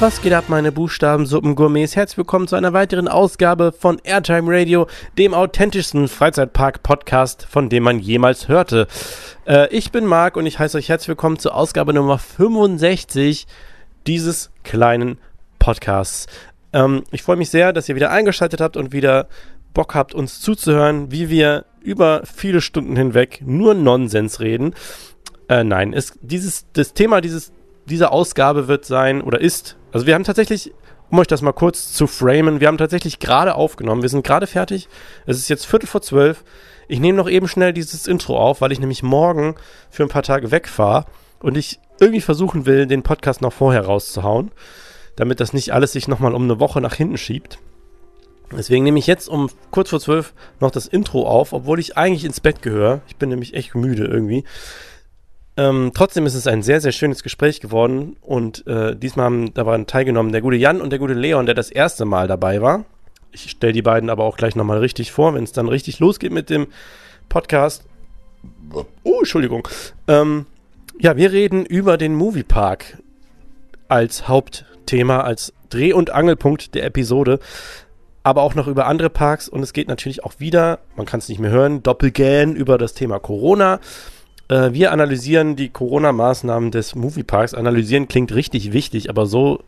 Was geht ab, meine Buchstabensuppen-Gourmets? Herzlich willkommen zu einer weiteren Ausgabe von Airtime Radio, dem authentischsten Freizeitpark-Podcast, von dem man jemals hörte. Äh, ich bin Marc und ich heiße euch herzlich willkommen zur Ausgabe Nummer 65 dieses kleinen Podcasts. Ähm, ich freue mich sehr, dass ihr wieder eingeschaltet habt und wieder Bock habt, uns zuzuhören, wie wir über viele Stunden hinweg nur Nonsens reden. Äh, nein, es, dieses, das Thema dieses, dieser Ausgabe wird sein oder ist, also wir haben tatsächlich, um euch das mal kurz zu framen, wir haben tatsächlich gerade aufgenommen, wir sind gerade fertig, es ist jetzt Viertel vor zwölf, ich nehme noch eben schnell dieses Intro auf, weil ich nämlich morgen für ein paar Tage wegfahre und ich irgendwie versuchen will, den Podcast noch vorher rauszuhauen, damit das nicht alles sich nochmal um eine Woche nach hinten schiebt. Deswegen nehme ich jetzt um kurz vor zwölf noch das Intro auf, obwohl ich eigentlich ins Bett gehöre. Ich bin nämlich echt müde irgendwie. Ähm, trotzdem ist es ein sehr, sehr schönes Gespräch geworden und äh, diesmal haben daran teilgenommen der gute Jan und der gute Leon, der das erste Mal dabei war. Ich stelle die beiden aber auch gleich nochmal richtig vor, wenn es dann richtig losgeht mit dem Podcast. Oh, Entschuldigung. Ähm, ja, wir reden über den Moviepark als Hauptthema, als Dreh- und Angelpunkt der Episode, aber auch noch über andere Parks und es geht natürlich auch wieder, man kann es nicht mehr hören, doppelgähn über das Thema Corona. Äh, wir analysieren die Corona-Maßnahmen des Movieparks. Analysieren klingt richtig wichtig, aber so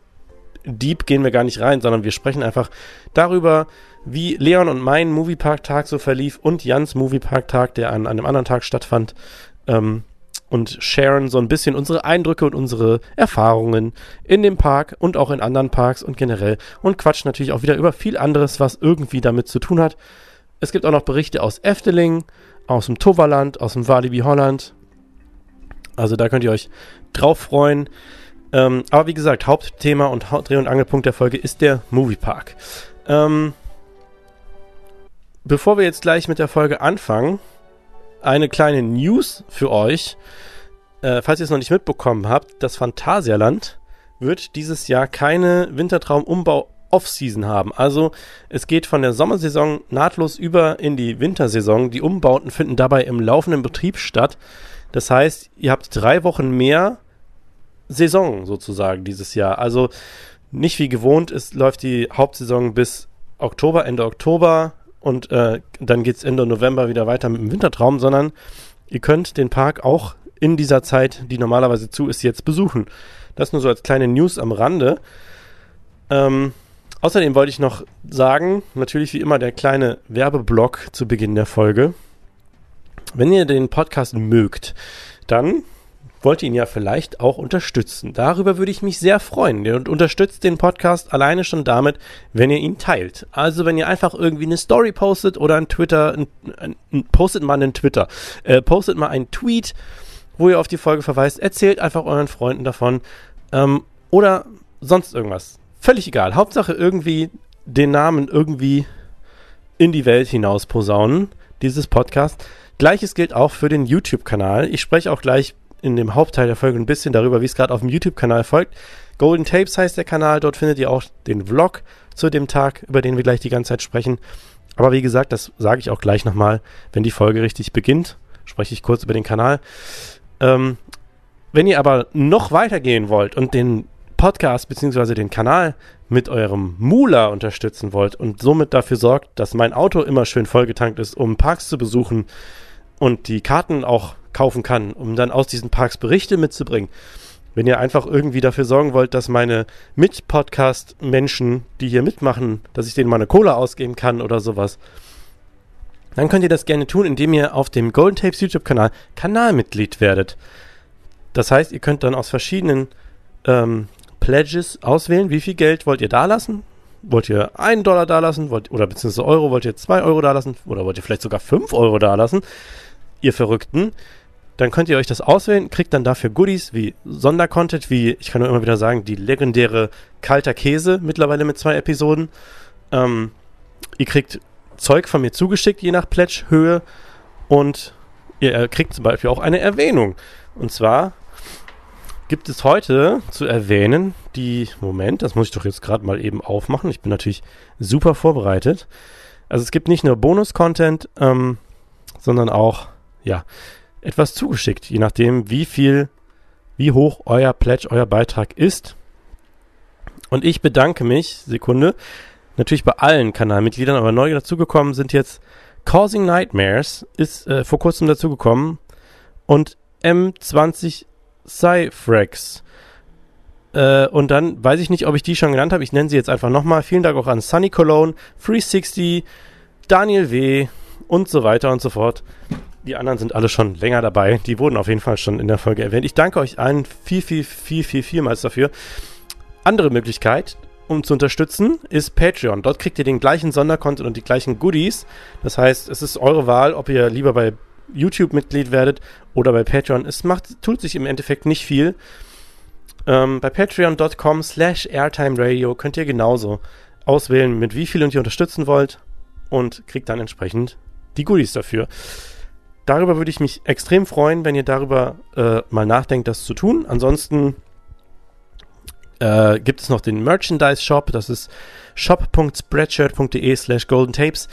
deep gehen wir gar nicht rein, sondern wir sprechen einfach darüber, wie Leon und mein Moviepark-Tag so verlief und Jans Moviepark-Tag, der an, an, einem anderen Tag stattfand. Ähm, und sharen so ein bisschen unsere Eindrücke und unsere Erfahrungen in dem Park und auch in anderen Parks und generell und quatschen natürlich auch wieder über viel anderes, was irgendwie damit zu tun hat. Es gibt auch noch Berichte aus Efteling, aus dem Toverland, aus dem Walibi Holland. Also da könnt ihr euch drauf freuen. Ähm, aber wie gesagt, Hauptthema und Dreh- und Angelpunkt der Folge ist der Moviepark. Ähm, bevor wir jetzt gleich mit der Folge anfangen, eine kleine News für euch. Äh, falls ihr es noch nicht mitbekommen habt, das Phantasialand wird dieses Jahr keine Wintertraum-Umbau Off-Season haben. Also es geht von der Sommersaison nahtlos über in die Wintersaison. Die Umbauten finden dabei im laufenden Betrieb statt. Das heißt, ihr habt drei Wochen mehr Saison sozusagen dieses Jahr. Also nicht wie gewohnt ist, läuft die Hauptsaison bis Oktober, Ende Oktober und äh, dann geht es Ende November wieder weiter mit dem Wintertraum, sondern ihr könnt den Park auch in dieser Zeit, die normalerweise zu ist, jetzt besuchen. Das nur so als kleine News am Rande. Ähm, Außerdem wollte ich noch sagen, natürlich wie immer der kleine Werbeblock zu Beginn der Folge. Wenn ihr den Podcast mögt, dann wollt ihr ihn ja vielleicht auch unterstützen. Darüber würde ich mich sehr freuen. Ihr unterstützt den Podcast alleine schon damit, wenn ihr ihn teilt. Also wenn ihr einfach irgendwie eine Story postet oder ein Twitter, ein, ein, postet mal einen Twitter, äh, postet mal einen Tweet, wo ihr auf die Folge verweist, erzählt einfach euren Freunden davon ähm, oder sonst irgendwas. Völlig egal. Hauptsache irgendwie den Namen irgendwie in die Welt hinaus posaunen, dieses Podcast. Gleiches gilt auch für den YouTube-Kanal. Ich spreche auch gleich in dem Hauptteil der Folge ein bisschen darüber, wie es gerade auf dem YouTube-Kanal folgt. Golden Tapes heißt der Kanal. Dort findet ihr auch den Vlog zu dem Tag, über den wir gleich die ganze Zeit sprechen. Aber wie gesagt, das sage ich auch gleich nochmal, wenn die Folge richtig beginnt. Spreche ich kurz über den Kanal. Ähm, wenn ihr aber noch weitergehen wollt und den Podcast bzw. den Kanal mit eurem Mula unterstützen wollt und somit dafür sorgt, dass mein Auto immer schön vollgetankt ist, um Parks zu besuchen und die Karten auch kaufen kann, um dann aus diesen Parks Berichte mitzubringen. Wenn ihr einfach irgendwie dafür sorgen wollt, dass meine Mit-Podcast-Menschen, die hier mitmachen, dass ich denen mal eine Cola ausgeben kann oder sowas, dann könnt ihr das gerne tun, indem ihr auf dem Golden Tapes YouTube-Kanal Kanalmitglied werdet. Das heißt, ihr könnt dann aus verschiedenen ähm, Pledges auswählen. Wie viel Geld wollt ihr da lassen? Wollt ihr einen Dollar da lassen? Oder beziehungsweise Euro? Wollt ihr zwei Euro da lassen? Oder wollt ihr vielleicht sogar fünf Euro da lassen? Ihr Verrückten. Dann könnt ihr euch das auswählen, kriegt dann dafür Goodies wie Sondercontent, wie, ich kann nur immer wieder sagen, die legendäre Kalter Käse, mittlerweile mit zwei Episoden. Ähm, ihr kriegt Zeug von mir zugeschickt, je nach Pledge-Höhe. Und ihr kriegt zum Beispiel auch eine Erwähnung. Und zwar gibt es heute zu erwähnen die, Moment, das muss ich doch jetzt gerade mal eben aufmachen. Ich bin natürlich super vorbereitet. Also es gibt nicht nur Bonus-Content, ähm, sondern auch, ja, etwas zugeschickt, je nachdem, wie viel, wie hoch euer Pledge, euer Beitrag ist. Und ich bedanke mich, Sekunde, natürlich bei allen Kanalmitgliedern, aber neu dazugekommen sind jetzt Causing Nightmares, ist äh, vor kurzem dazugekommen und M20 Cyfrex. Äh, und dann weiß ich nicht, ob ich die schon genannt habe. Ich nenne sie jetzt einfach nochmal. Vielen Dank auch an Sunny Cologne, 360, Daniel W. und so weiter und so fort. Die anderen sind alle schon länger dabei. Die wurden auf jeden Fall schon in der Folge erwähnt. Ich danke euch allen viel, viel, viel, viel, vielmals dafür. Andere Möglichkeit, um zu unterstützen, ist Patreon. Dort kriegt ihr den gleichen Sondercontent und die gleichen Goodies. Das heißt, es ist eure Wahl, ob ihr lieber bei YouTube Mitglied werdet oder bei Patreon. Es macht, tut sich im Endeffekt nicht viel. Ähm, bei patreon.com slash airtimeradio könnt ihr genauso auswählen, mit wie viel ihr unterstützen wollt und kriegt dann entsprechend die Goodies dafür. Darüber würde ich mich extrem freuen, wenn ihr darüber äh, mal nachdenkt, das zu tun. Ansonsten äh, gibt es noch den Merchandise Shop, das ist shop.spreadshirt.de slash goldentapes.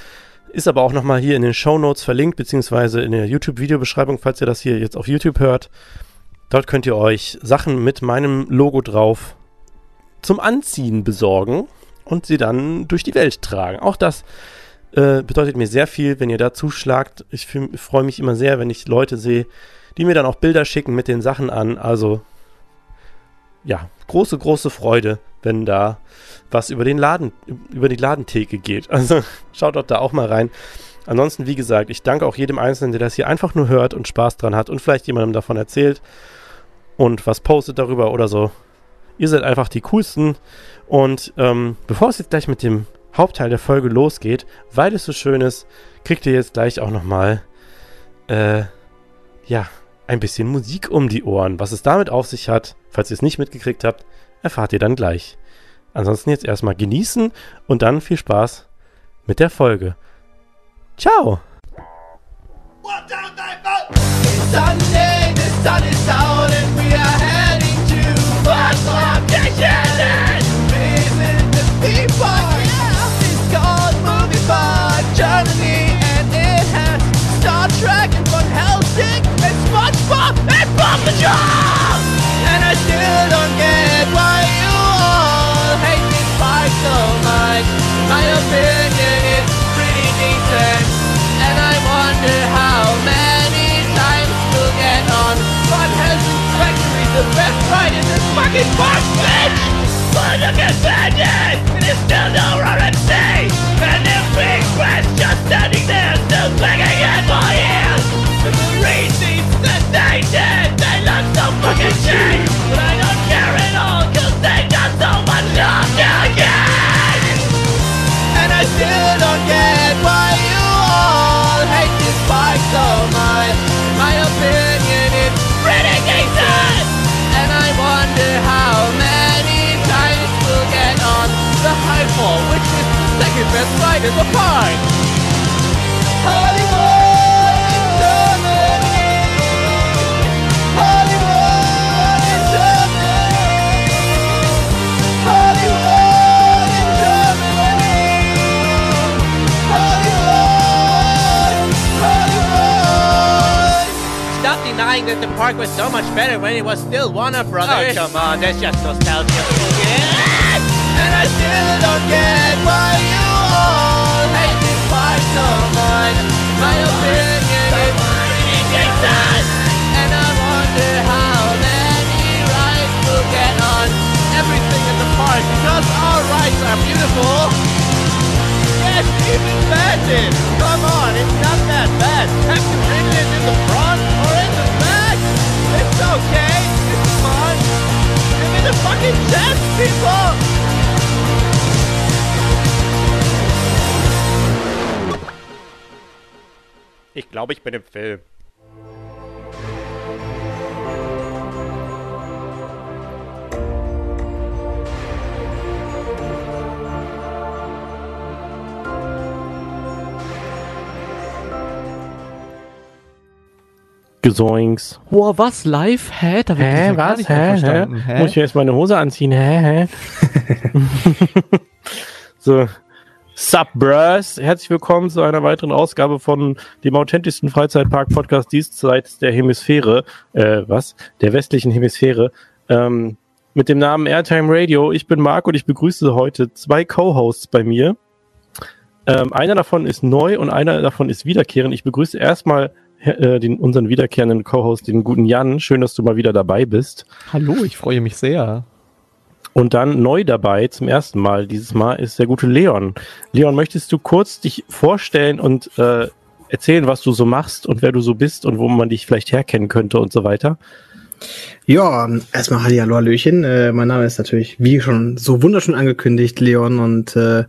Ist aber auch nochmal hier in den Show Notes verlinkt, beziehungsweise in der YouTube-Videobeschreibung, falls ihr das hier jetzt auf YouTube hört. Dort könnt ihr euch Sachen mit meinem Logo drauf zum Anziehen besorgen und sie dann durch die Welt tragen. Auch das äh, bedeutet mir sehr viel, wenn ihr da zuschlagt. Ich freue mich immer sehr, wenn ich Leute sehe, die mir dann auch Bilder schicken mit den Sachen an. Also ja, große, große Freude, wenn da was über den Laden, über die Ladentheke geht. Also schaut doch da auch mal rein. Ansonsten, wie gesagt, ich danke auch jedem Einzelnen, der das hier einfach nur hört und Spaß dran hat und vielleicht jemandem davon erzählt und was postet darüber oder so. Ihr seid einfach die coolsten. Und ähm, bevor es jetzt gleich mit dem Hauptteil der Folge losgeht, weil es so schön ist, kriegt ihr jetzt gleich auch nochmal, äh, ja, ein bisschen Musik um die Ohren. Was es damit auf sich hat, falls ihr es nicht mitgekriegt habt, erfahrt ihr dann gleich. Ansonsten jetzt erstmal genießen und dann viel Spaß mit der Folge. Ciao! Sunday, the sun is out fucking park, bitch. At Bandit, it is still no RMC, and their big friends just standing there, still begging in my ears. The reasons that they did, they look so fucking cheap, but I don't care at all, cause they got so much love again. And I still don't get why you all hate this bike so much. Second best ride in the. Stop denying that the park was so much better when it was still Warner Brothers. Oh, come on, that's just nostalgia. And I still don't get why you because our are beautiful. Yes, even bandit. Come on, it's not that glaube, ich bin im Film. Gesoinks. Boah, was? Live? Hä? Da ich Hä, ja gar was? nicht Hä, verstanden. Hä? Muss ich mir jetzt meine Hose anziehen? Hä, hä? so. Sup, Bros. Herzlich willkommen zu einer weiteren Ausgabe von dem authentischsten Freizeitpark-Podcast diesseits der Hemisphäre. Äh, was? Der westlichen Hemisphäre. Ähm, mit dem Namen Airtime Radio. Ich bin Marc und ich begrüße heute zwei Co-Hosts bei mir. Ähm, einer davon ist neu und einer davon ist wiederkehrend. Ich begrüße erstmal äh, den, unseren wiederkehrenden Co-Host, den guten Jan. Schön, dass du mal wieder dabei bist. Hallo, ich freue mich sehr. Und dann neu dabei zum ersten Mal dieses Mal ist der gute Leon. Leon, möchtest du kurz dich vorstellen und äh, erzählen, was du so machst und wer du so bist und wo man dich vielleicht herkennen könnte und so weiter? Ja, erstmal Hallihallo, Hallöchen. Äh, mein Name ist natürlich, wie schon so wunderschön angekündigt, Leon. Und äh,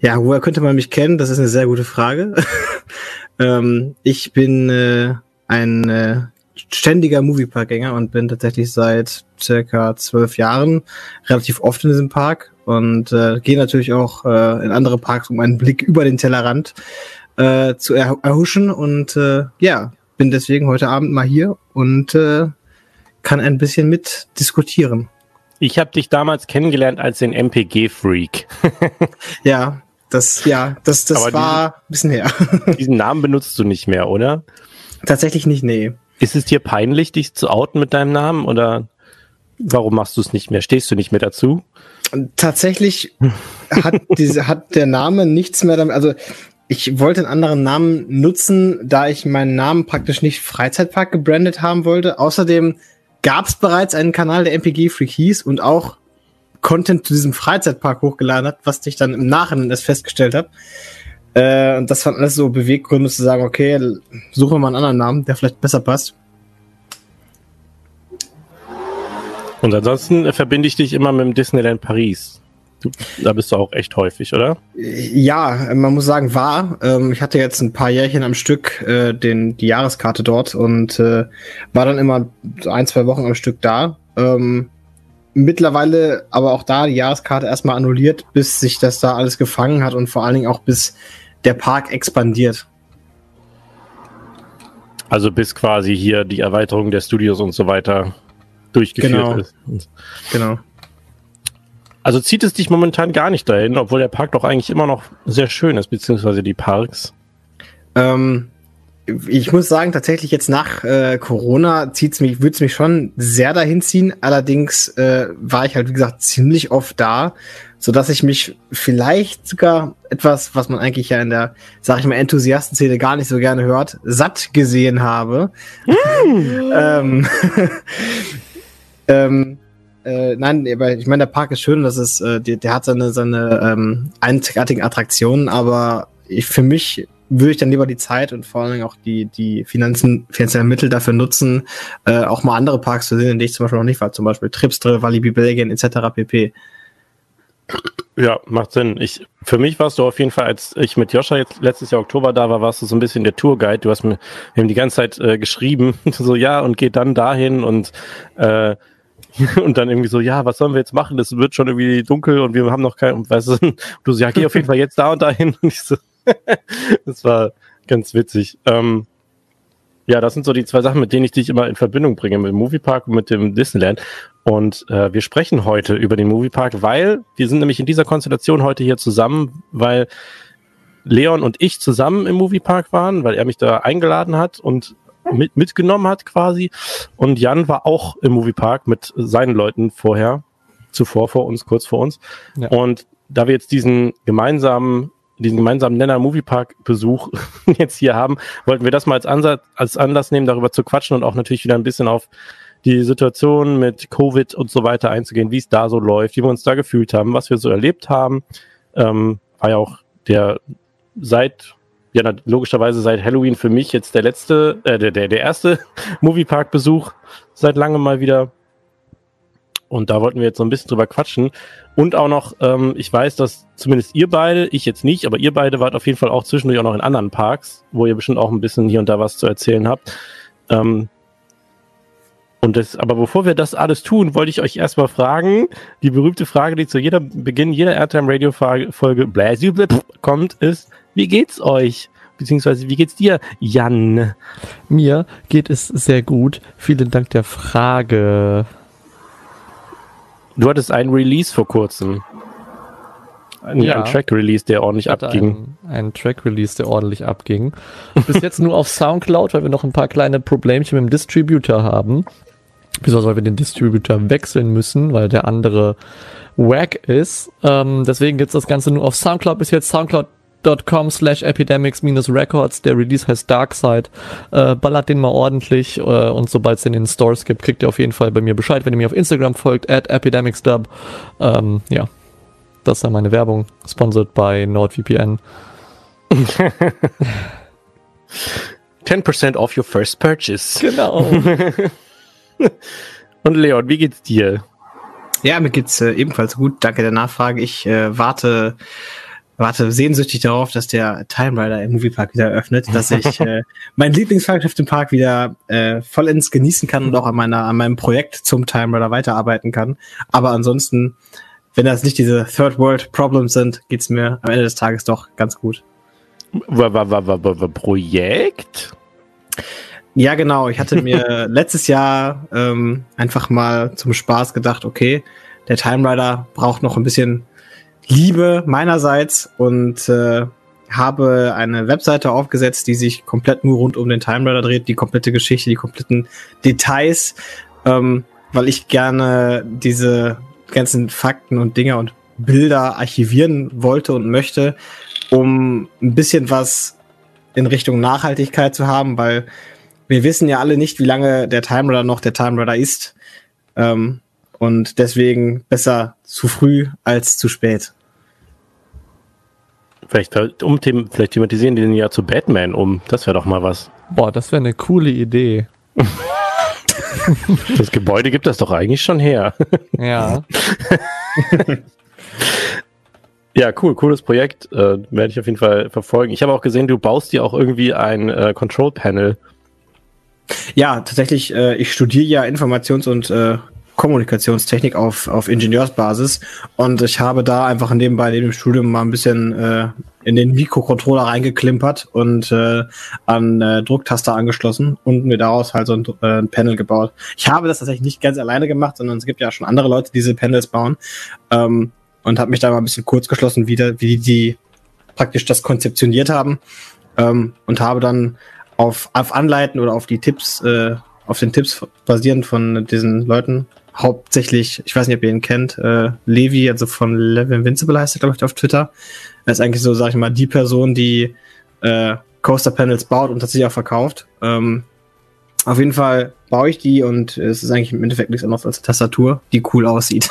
ja, woher könnte man mich kennen? Das ist eine sehr gute Frage. ähm, ich bin äh, ein äh, ständiger Moviepark-Gänger und bin tatsächlich seit circa zwölf Jahren relativ oft in diesem Park und äh, gehe natürlich auch äh, in andere Parks, um einen Blick über den Tellerrand äh, zu er erhuschen. Und äh, ja, bin deswegen heute Abend mal hier und äh, kann ein bisschen mit diskutieren. Ich habe dich damals kennengelernt als den MPG-Freak. ja, das, ja, das, das war diesen, ein bisschen her. diesen Namen benutzt du nicht mehr, oder? Tatsächlich nicht, nee. Ist es dir peinlich, dich zu outen mit deinem Namen oder warum machst du es nicht mehr? Stehst du nicht mehr dazu? Tatsächlich hat diese, hat der Name nichts mehr damit, also ich wollte einen anderen Namen nutzen, da ich meinen Namen praktisch nicht Freizeitpark gebrandet haben wollte. Außerdem gab es bereits einen Kanal, der MPG Freak hieß und auch Content zu diesem Freizeitpark hochgeladen hat, was ich dann im Nachhinein erst festgestellt habe. Äh, und das waren alles so Beweggründe zu sagen, okay, suchen wir mal einen anderen Namen, der vielleicht besser passt. Und ansonsten verbinde ich dich immer mit dem Disneyland Paris. Du, da bist du auch echt häufig, oder? Ja, man muss sagen, war. Ähm, ich hatte jetzt ein paar Jährchen am Stück äh, den, die Jahreskarte dort und äh, war dann immer ein, zwei Wochen am Stück da. Ähm, mittlerweile aber auch da die Jahreskarte erstmal annulliert, bis sich das da alles gefangen hat und vor allen Dingen auch bis der Park expandiert. Also bis quasi hier die Erweiterung der Studios und so weiter durchgeführt genau. ist. Genau. Also zieht es dich momentan gar nicht dahin, obwohl der Park doch eigentlich immer noch sehr schön ist, beziehungsweise die Parks. Ähm, ich muss sagen, tatsächlich jetzt nach äh, Corona zieht's mich, würde es mich schon sehr dahin ziehen. Allerdings äh, war ich halt, wie gesagt, ziemlich oft da, so dass ich mich vielleicht sogar etwas, was man eigentlich ja in der, sag ich mal, Enthusiastenszene gar nicht so gerne hört, satt gesehen habe. Mm. ähm, ähm, äh, nein, aber ich meine, der Park ist schön, das ist, äh, der, der hat seine, seine ähm, einzigartigen Attraktionen, aber ich, für mich würde ich dann lieber die Zeit und vor allen Dingen auch die, die Finanzen, finanziellen Mittel dafür nutzen, äh, auch mal andere Parks zu sehen, in denen ich zum Beispiel noch nicht war, zum Beispiel Tripstre, Walibi Belgien etc. pp. Ja, macht Sinn. Ich, für mich warst du auf jeden Fall, als ich mit Joscha jetzt letztes Jahr Oktober da war, warst du so ein bisschen der Tourguide. Du hast mir eben die ganze Zeit äh, geschrieben, so ja, und geht dann dahin und äh, und dann irgendwie so, ja, was sollen wir jetzt machen? Es wird schon irgendwie dunkel und wir haben noch kein, weißt du, du so, ja, geh auf jeden Fall jetzt da und dahin. Und ich so, das war ganz witzig. Ähm, ja, das sind so die zwei Sachen, mit denen ich dich immer in Verbindung bringe, mit dem Moviepark und mit dem Disneyland. Und äh, wir sprechen heute über den Moviepark, weil wir sind nämlich in dieser Konstellation heute hier zusammen, weil Leon und ich zusammen im Moviepark waren, weil er mich da eingeladen hat und mit, mitgenommen hat quasi. Und Jan war auch im Moviepark mit seinen Leuten vorher, zuvor vor uns, kurz vor uns. Ja. Und da wir jetzt diesen gemeinsamen diesen gemeinsamen Nenner Moviepark Besuch jetzt hier haben, wollten wir das mal als Ansatz, als Anlass nehmen, darüber zu quatschen und auch natürlich wieder ein bisschen auf die Situation mit Covid und so weiter einzugehen, wie es da so läuft, wie wir uns da gefühlt haben, was wir so erlebt haben. Ähm, war ja auch der seit ja, logischerweise seit Halloween für mich jetzt der letzte, äh, der, der, der erste Moviepark-Besuch seit langem mal wieder. Und da wollten wir jetzt so ein bisschen drüber quatschen. Und auch noch, ähm, ich weiß, dass zumindest ihr beide, ich jetzt nicht, aber ihr beide wart auf jeden Fall auch zwischendurch auch noch in anderen Parks, wo ihr bestimmt auch ein bisschen hier und da was zu erzählen habt. Ähm, und das, aber bevor wir das alles tun, wollte ich euch erstmal fragen, die berühmte Frage, die zu jeder Beginn jeder Airtime Radio Folge kommt, ist, wie geht's euch? Beziehungsweise, wie geht's dir, Jan? Mir geht es sehr gut. Vielen Dank der Frage. Du hattest einen Release vor kurzem. Ein, ja, ein Track-Release, der ordentlich abging. Ein, ein Track-Release, der ordentlich abging. Bis jetzt nur auf Soundcloud, weil wir noch ein paar kleine Problemchen mit dem Distributor haben. Wieso weil wir den Distributor wechseln müssen, weil der andere wack ist. Ähm, deswegen gibt's das Ganze nur auf Soundcloud bis jetzt. Soundcloud.com slash epidemics minus records. Der Release heißt Darkside. Äh, ballert den mal ordentlich äh, und sobald es den in den Stores gibt, kriegt ihr auf jeden Fall bei mir Bescheid, wenn ihr mir auf Instagram folgt, at epidemicsdub. Ähm, ja, das ist ja meine Werbung, sponsored by NordVPN. 10% off your first purchase. Genau. Und Leon, wie geht's dir? Ja, mir geht's äh, ebenfalls gut. Danke der Nachfrage. Ich äh, warte, warte sehnsüchtig darauf, dass der Time Rider im Moviepark wieder eröffnet, dass ich äh, mein Lieblingsfahrgeschäft im Park wieder äh, vollends genießen kann und auch an meiner an meinem Projekt zum Time Rider weiterarbeiten kann. Aber ansonsten, wenn das nicht diese Third World Problems sind, geht's mir am Ende des Tages doch ganz gut. Projekt? Ja, genau. Ich hatte mir letztes Jahr ähm, einfach mal zum Spaß gedacht, okay, der Time Rider braucht noch ein bisschen Liebe meinerseits und äh, habe eine Webseite aufgesetzt, die sich komplett nur rund um den Time Rider dreht, die komplette Geschichte, die kompletten Details, ähm, weil ich gerne diese ganzen Fakten und Dinge und Bilder archivieren wollte und möchte, um ein bisschen was in Richtung Nachhaltigkeit zu haben, weil wir wissen ja alle nicht, wie lange der Time Rider noch der Time Rider ist. Ähm, und deswegen besser zu früh als zu spät. Vielleicht, um, them- vielleicht thematisieren die den ja zu Batman um. Das wäre doch mal was. Boah, das wäre eine coole Idee. Das Gebäude gibt das doch eigentlich schon her. Ja. Ja, cool, cooles Projekt. Äh, werde ich auf jeden Fall verfolgen. Ich habe auch gesehen, du baust dir auch irgendwie ein äh, Control Panel. Ja, tatsächlich, äh, ich studiere ja Informations- und äh, Kommunikationstechnik auf, auf Ingenieursbasis und ich habe da einfach nebenbei neben dem Studium mal ein bisschen äh, in den Mikrocontroller reingeklimpert und äh, an äh, Drucktaster angeschlossen und mir daraus halt so ein, äh, ein Panel gebaut. Ich habe das tatsächlich nicht ganz alleine gemacht, sondern es gibt ja schon andere Leute, die diese Panels bauen ähm, und habe mich da mal ein bisschen kurz geschlossen, wie, da, wie die praktisch das konzeptioniert haben ähm, und habe dann auf, auf Anleiten oder auf die Tipps, äh, auf den Tipps basierend von diesen Leuten, hauptsächlich, ich weiß nicht, ob ihr ihn kennt, äh, Levi, also von Level Invincible heißt er, glaube ich, auf Twitter. Er ist eigentlich so, sag ich mal, die Person, die äh, Coaster Panels baut und tatsächlich auch verkauft. Ähm, auf jeden Fall baue ich die und es ist eigentlich im Endeffekt nichts anderes als eine Tastatur, die cool aussieht.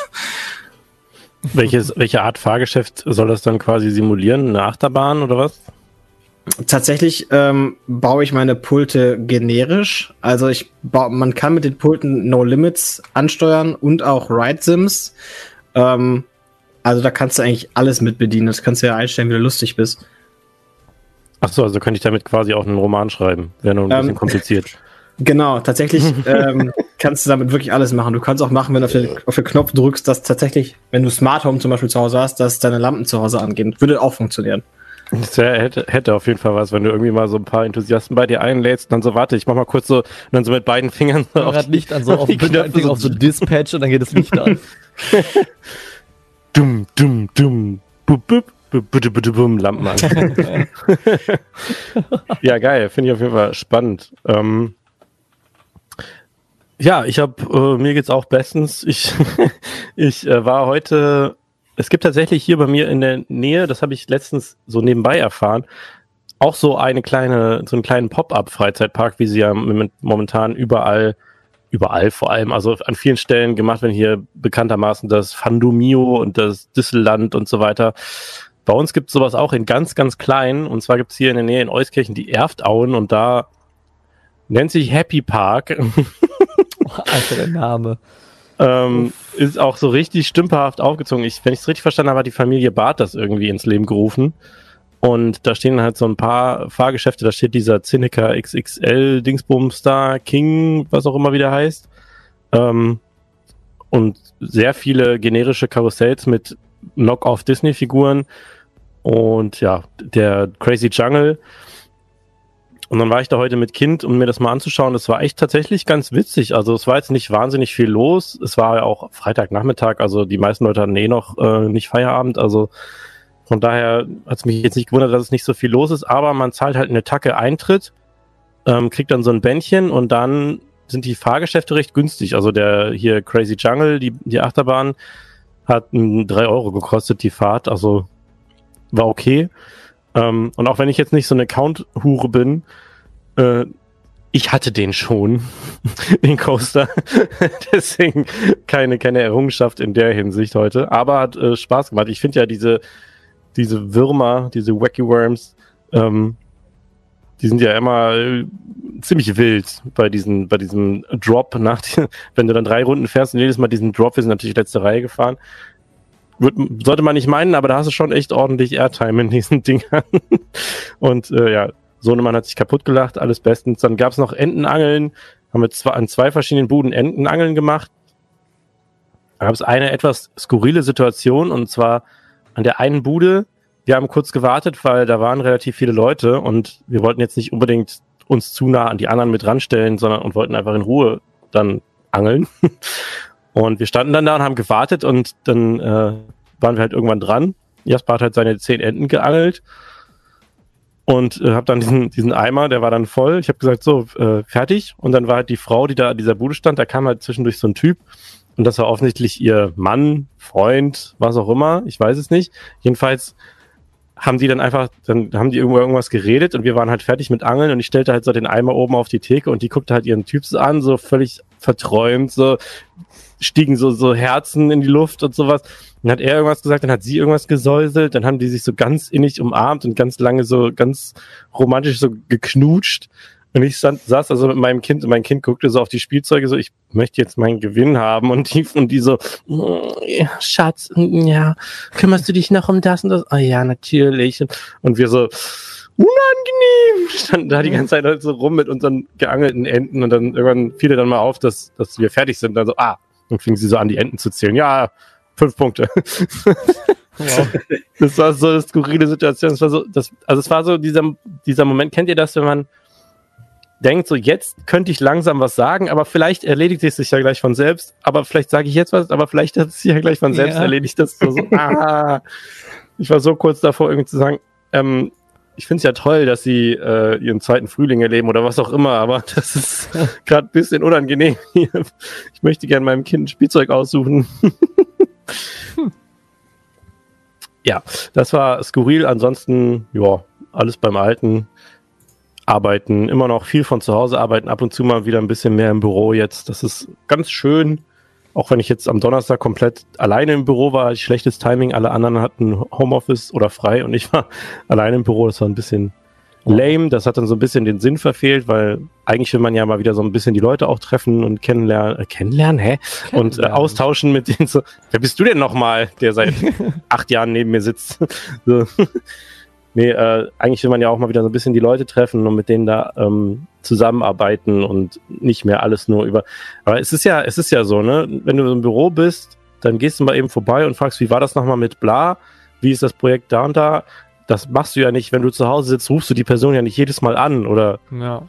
Welches, welche Art Fahrgeschäft soll das dann quasi simulieren? Eine Achterbahn oder was? Tatsächlich ähm, baue ich meine Pulte generisch. Also ich baue, man kann mit den Pulten No Limits ansteuern und auch Ride Sims. Ähm, also da kannst du eigentlich alles mit bedienen. Das kannst du ja einstellen, wie du lustig bist. Ach so, also könnte ich damit quasi auch einen Roman schreiben. Wäre nur ein Ähm, bisschen kompliziert. Genau, tatsächlich ähm, kannst du damit wirklich alles machen. Du kannst auch machen, wenn du auf den, auf den Knopf drückst, dass tatsächlich, wenn du Smart Home zum Beispiel zu Hause hast, dass deine Lampen zu Hause angehen. Würde auch funktionieren. Das hätte, hätte auf jeden Fall was, wenn du irgendwie mal so ein paar Enthusiasten bei dir einlädst und dann so, warte, ich mach mal kurz so, und dann so mit beiden Fingern so auf Licht an so auf, die Knöpfe Knöpfe, auf so Dispatch und dann geht das Licht an. dumm, dumm, dumm, bup, bup, Lampen an. ja, geil, finde ich auf jeden Fall spannend. Ähm, ja, ich habe, äh, mir geht's auch bestens. Ich, ich äh, war heute, es gibt tatsächlich hier bei mir in der Nähe, das habe ich letztens so nebenbei erfahren, auch so eine kleine, so einen kleinen Pop-up-Freizeitpark, wie sie ja momentan überall, überall vor allem, also an vielen Stellen gemacht werden hier bekanntermaßen das Fandumio und das Disselland und so weiter. Bei uns gibt es sowas auch in ganz, ganz klein. Und zwar gibt es hier in der Nähe in Euskirchen die Erftauen und da nennt sich Happy Park. Alter, der Name. Ähm, ist auch so richtig stümperhaft aufgezogen. Ich, wenn ich es richtig verstanden habe, hat die Familie Barth das irgendwie ins Leben gerufen. Und da stehen halt so ein paar Fahrgeschäfte. Da steht dieser Zyniker XXL Dingsbums da, King, was auch immer wieder heißt. Ähm, und sehr viele generische Karussells mit Knock-off Disney-Figuren. Und ja, der Crazy Jungle. Und dann war ich da heute mit Kind, um mir das mal anzuschauen. Das war echt tatsächlich ganz witzig. Also es war jetzt nicht wahnsinnig viel los. Es war ja auch Freitagnachmittag, also die meisten Leute hatten eh noch äh, nicht Feierabend. Also von daher hat es mich jetzt nicht gewundert, dass es nicht so viel los ist. Aber man zahlt halt eine Tacke Eintritt, ähm, kriegt dann so ein Bändchen und dann sind die Fahrgeschäfte recht günstig. Also der hier Crazy Jungle, die, die Achterbahn, hat drei Euro gekostet, die Fahrt. Also war okay. Ähm, und auch wenn ich jetzt nicht so eine Count-Hure bin, äh, ich hatte den schon, den Coaster. Deswegen keine, keine Errungenschaft in der Hinsicht heute. Aber hat äh, Spaß gemacht. Ich finde ja diese, diese Würmer, diese Wacky Worms, ähm, die sind ja immer äh, ziemlich wild bei diesen, bei diesem Drop nach, wenn du dann drei Runden fährst und jedes Mal diesen Drop, wir sind natürlich letzte Reihe gefahren. Wird, sollte man nicht meinen, aber da hast du schon echt ordentlich Airtime in diesen Dingern. Und äh, ja, Sohnemann hat sich kaputt gelacht, alles bestens. Dann gab's noch Entenangeln, haben wir zwei, an zwei verschiedenen Buden Entenangeln gemacht. Da gab es eine etwas skurrile Situation und zwar an der einen Bude. Wir haben kurz gewartet, weil da waren relativ viele Leute und wir wollten jetzt nicht unbedingt uns zu nah an die anderen mit ranstellen, sondern und wollten einfach in Ruhe dann angeln. Und wir standen dann da und haben gewartet und dann äh, waren wir halt irgendwann dran. Jasper hat halt seine zehn Enten geangelt und äh, habe dann diesen, diesen Eimer, der war dann voll. Ich habe gesagt, so, äh, fertig. Und dann war halt die Frau, die da an dieser Bude stand, da kam halt zwischendurch so ein Typ und das war offensichtlich ihr Mann, Freund, was auch immer, ich weiß es nicht. Jedenfalls haben die dann einfach, dann haben die irgendwo irgendwas geredet und wir waren halt fertig mit Angeln und ich stellte halt so den Eimer oben auf die Theke und die guckte halt ihren Typs an, so völlig verträumt, so stiegen so, so Herzen in die Luft und sowas. Dann hat er irgendwas gesagt, dann hat sie irgendwas gesäuselt, dann haben die sich so ganz innig umarmt und ganz lange so ganz romantisch so geknutscht. Und ich stand, saß also mit meinem Kind und mein Kind guckte so auf die Spielzeuge so, ich möchte jetzt meinen Gewinn haben und die, und die so, "Oh, ja, Schatz, ja, kümmerst du dich noch um das und das? Oh ja, natürlich. Und wir so, unangenehm, standen da die ganze Zeit halt so rum mit unseren geangelten Enten und dann irgendwann fiel er dann mal auf, dass, dass wir fertig sind. Dann so, ah, und fingen sie so an, die Enten zu zählen. Ja, fünf Punkte. Das war so eine skurrile Situation. Das war so, das, also es war so dieser, dieser Moment, kennt ihr das, wenn man denkt, so jetzt könnte ich langsam was sagen, aber vielleicht erledigt es sich ja gleich von selbst, aber vielleicht sage ich jetzt was, aber vielleicht hat es sich ja gleich von selbst Ja. erledigt. Das so ah, ich war so kurz davor, irgendwie zu sagen, ähm, ich finde es ja toll, dass sie äh, ihren zweiten Frühling erleben oder was auch immer, aber das ist gerade ein bisschen unangenehm. hier. Ich möchte gerne meinem Kind ein Spielzeug aussuchen. ja, das war skurril. Ansonsten, ja, alles beim Alten. Arbeiten, immer noch viel von zu Hause arbeiten, ab und zu mal wieder ein bisschen mehr im Büro jetzt. Das ist ganz schön. Auch wenn ich jetzt am Donnerstag komplett alleine im Büro war, schlechtes Timing. Alle anderen hatten Homeoffice oder frei und ich war alleine im Büro. Das war ein bisschen lame. Das hat dann so ein bisschen den Sinn verfehlt, weil eigentlich will man ja mal wieder so ein bisschen die Leute auch treffen und kennenlernen. Äh, kennenlernen, hä? Und äh, Kennenlernen. austauschen mit denen so. Wer bist du denn nochmal, der seit acht Jahren neben mir sitzt? so. Nee, äh, eigentlich will man ja auch mal wieder so ein bisschen die Leute treffen und mit denen da ähm, zusammenarbeiten und nicht mehr alles nur über. Aber es ist ja, es ist ja so, ne? Wenn du im Büro bist, dann gehst du mal eben vorbei und fragst, wie war das nochmal mit bla? Wie ist das Projekt da und da? Das machst du ja nicht, wenn du zu Hause sitzt, rufst du die Person ja nicht jedes Mal an oder Ja.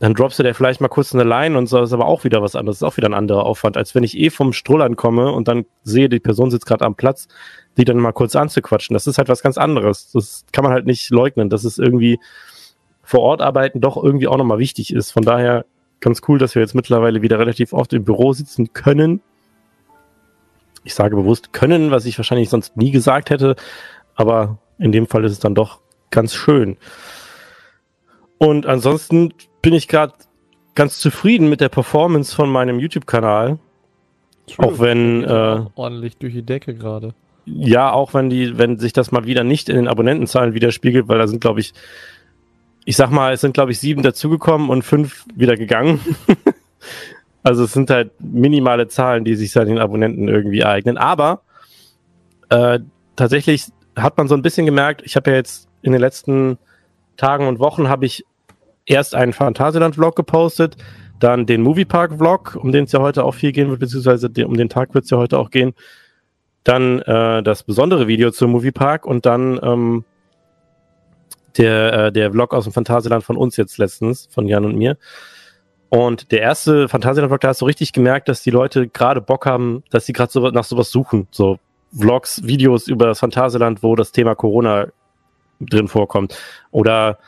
Dann droppst du dir vielleicht mal kurz eine Line und so, ist aber auch wieder was anderes, ist auch wieder ein anderer Aufwand, als wenn ich eh vom Strollern komme und dann sehe, die Person sitzt gerade am Platz, die dann mal kurz anzuquatschen. Das ist halt was ganz anderes. Das kann man halt nicht leugnen, dass es irgendwie vor Ort arbeiten doch irgendwie auch nochmal wichtig ist. Von daher ganz cool, dass wir jetzt mittlerweile wieder relativ oft im Büro sitzen können. Ich sage bewusst können, was ich wahrscheinlich sonst nie gesagt hätte, aber in dem Fall ist es dann doch ganz schön. Und ansonsten bin ich gerade ganz zufrieden mit der Performance von meinem YouTube-Kanal. Auch wenn, äh, ordentlich durch die Decke gerade. ja, auch wenn die, wenn sich das mal wieder nicht in den Abonnentenzahlen widerspiegelt, weil da sind, glaube ich, ich sag mal, es sind, glaube ich, sieben dazugekommen und fünf wieder gegangen. also es sind halt minimale Zahlen, die sich an den Abonnenten irgendwie ereignen. Aber äh, tatsächlich hat man so ein bisschen gemerkt, ich habe ja jetzt in den letzten Tagen und Wochen habe ich erst einen Phantasialand-Vlog gepostet, dann den Moviepark-Vlog, um den es ja heute auch viel gehen wird, beziehungsweise um den Tag wird es ja heute auch gehen. Dann äh, das besondere Video zum Moviepark und dann ähm, der, äh, der Vlog aus dem Phantasialand von uns jetzt letztens, von Jan und mir. Und der erste Phantasialand-Vlog, da hast du richtig gemerkt, dass die Leute gerade Bock haben, dass sie gerade so, nach sowas suchen. So Vlogs, Videos über das Phantasialand, wo das Thema Corona drin vorkommt. Oder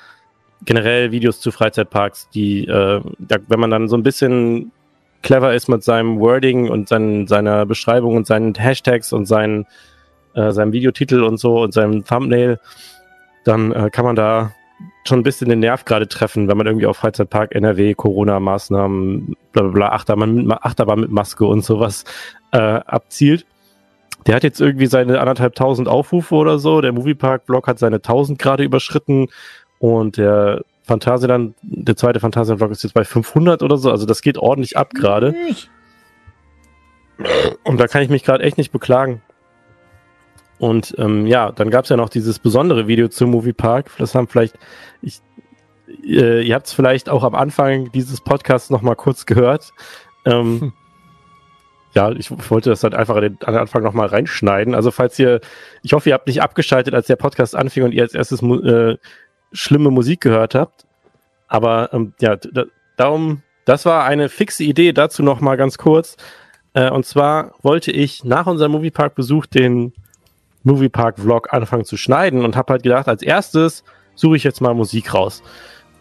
generell Videos zu Freizeitparks, die, äh, da, wenn man dann so ein bisschen clever ist mit seinem Wording und seinen, seiner Beschreibung und seinen Hashtags und seinen, äh, seinem Videotitel und so und seinem Thumbnail, dann äh, kann man da schon ein bisschen den Nerv gerade treffen, wenn man irgendwie auf Freizeitpark NRW, Corona-Maßnahmen, bla bla bla, Achterbahn mit, Achterbahn mit Maske und sowas äh, abzielt. Der hat jetzt irgendwie seine anderthalbtausend Aufrufe oder so. Der Moviepark-Blog hat seine tausend gerade überschritten und der Phantasialand, der zweite Phantasialand-Vlog ist jetzt bei 500 oder so. Also das geht ordentlich ab gerade. Und da kann ich mich gerade echt nicht beklagen. Und ähm, ja, dann gab es ja noch dieses besondere Video zum Moviepark. Das haben vielleicht, ich, äh, ihr habt es vielleicht auch am Anfang dieses Podcasts noch mal kurz gehört. Ähm, hm. Ja, ich wollte das halt einfach an den, an den Anfang noch mal reinschneiden. Also falls ihr, ich hoffe, ihr habt nicht abgeschaltet, als der Podcast anfing und ihr als erstes äh, schlimme Musik gehört habt. Aber ähm, ja, darum, das war eine fixe Idee. Dazu noch mal ganz kurz. Äh, und zwar wollte ich nach unserem Moviepark-Besuch den Moviepark-Vlog anfangen zu schneiden und habe halt gedacht, als erstes suche ich jetzt mal Musik raus.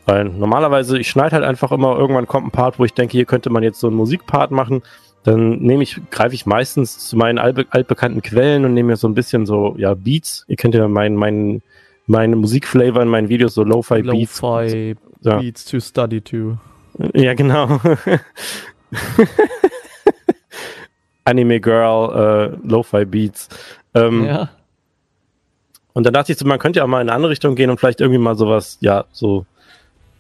Weil normalerweise, ich schneide halt einfach immer, irgendwann kommt ein Part, wo ich denke, hier könnte man jetzt so einen Musikpart machen. Dann nehme ich, greife ich meistens zu meinen altbe altbekannten Quellen und nehme mir so ein bisschen so, ja, Beats. Ihr kennt ja meinen, meinen, meine Musikflavor in meinen Videos, so Lo-Fi Beats. Lo-Fi ja. Beats to study to. Ja, genau. Anime Girl, äh, Lo-Fi Beats. Ähm, ja. Und dann dachte ich so, man könnte ja auch mal in eine andere Richtung gehen und vielleicht irgendwie mal sowas, ja, so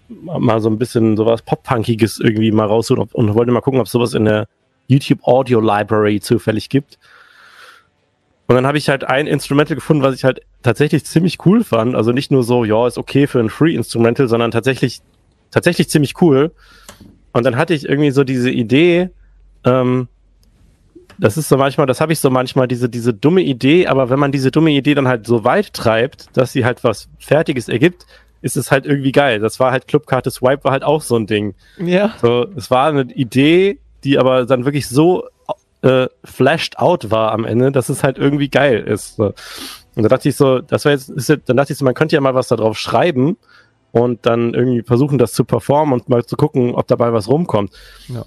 mal so ein bisschen sowas Pop-Punkiges irgendwie mal rausholen und wollte mal gucken, ob es sowas in der YouTube Audio Library zufällig gibt. Und dann habe ich halt ein Instrumental gefunden, was ich halt tatsächlich ziemlich cool fand. Also nicht nur so, ja, ist okay für ein Free Instrumental, sondern tatsächlich, tatsächlich ziemlich cool. Und dann hatte ich irgendwie so diese Idee, ähm, das ist so manchmal, das habe ich so manchmal, diese, diese dumme Idee, aber wenn man diese dumme Idee dann halt so weit treibt, dass sie halt was Fertiges ergibt, ist es halt irgendwie geil. Das war halt Clubkarte Swipe war halt auch so ein Ding. Ja. So, es war eine Idee, die aber dann wirklich so äh, flashed out war am Ende, dass es halt irgendwie geil ist. So. Und da dachte ich so, das war jetzt, ist dann dachte ich so, man könnte ja mal was da drauf schreiben und dann irgendwie versuchen, das zu performen und mal zu gucken, ob dabei was rumkommt. Ja.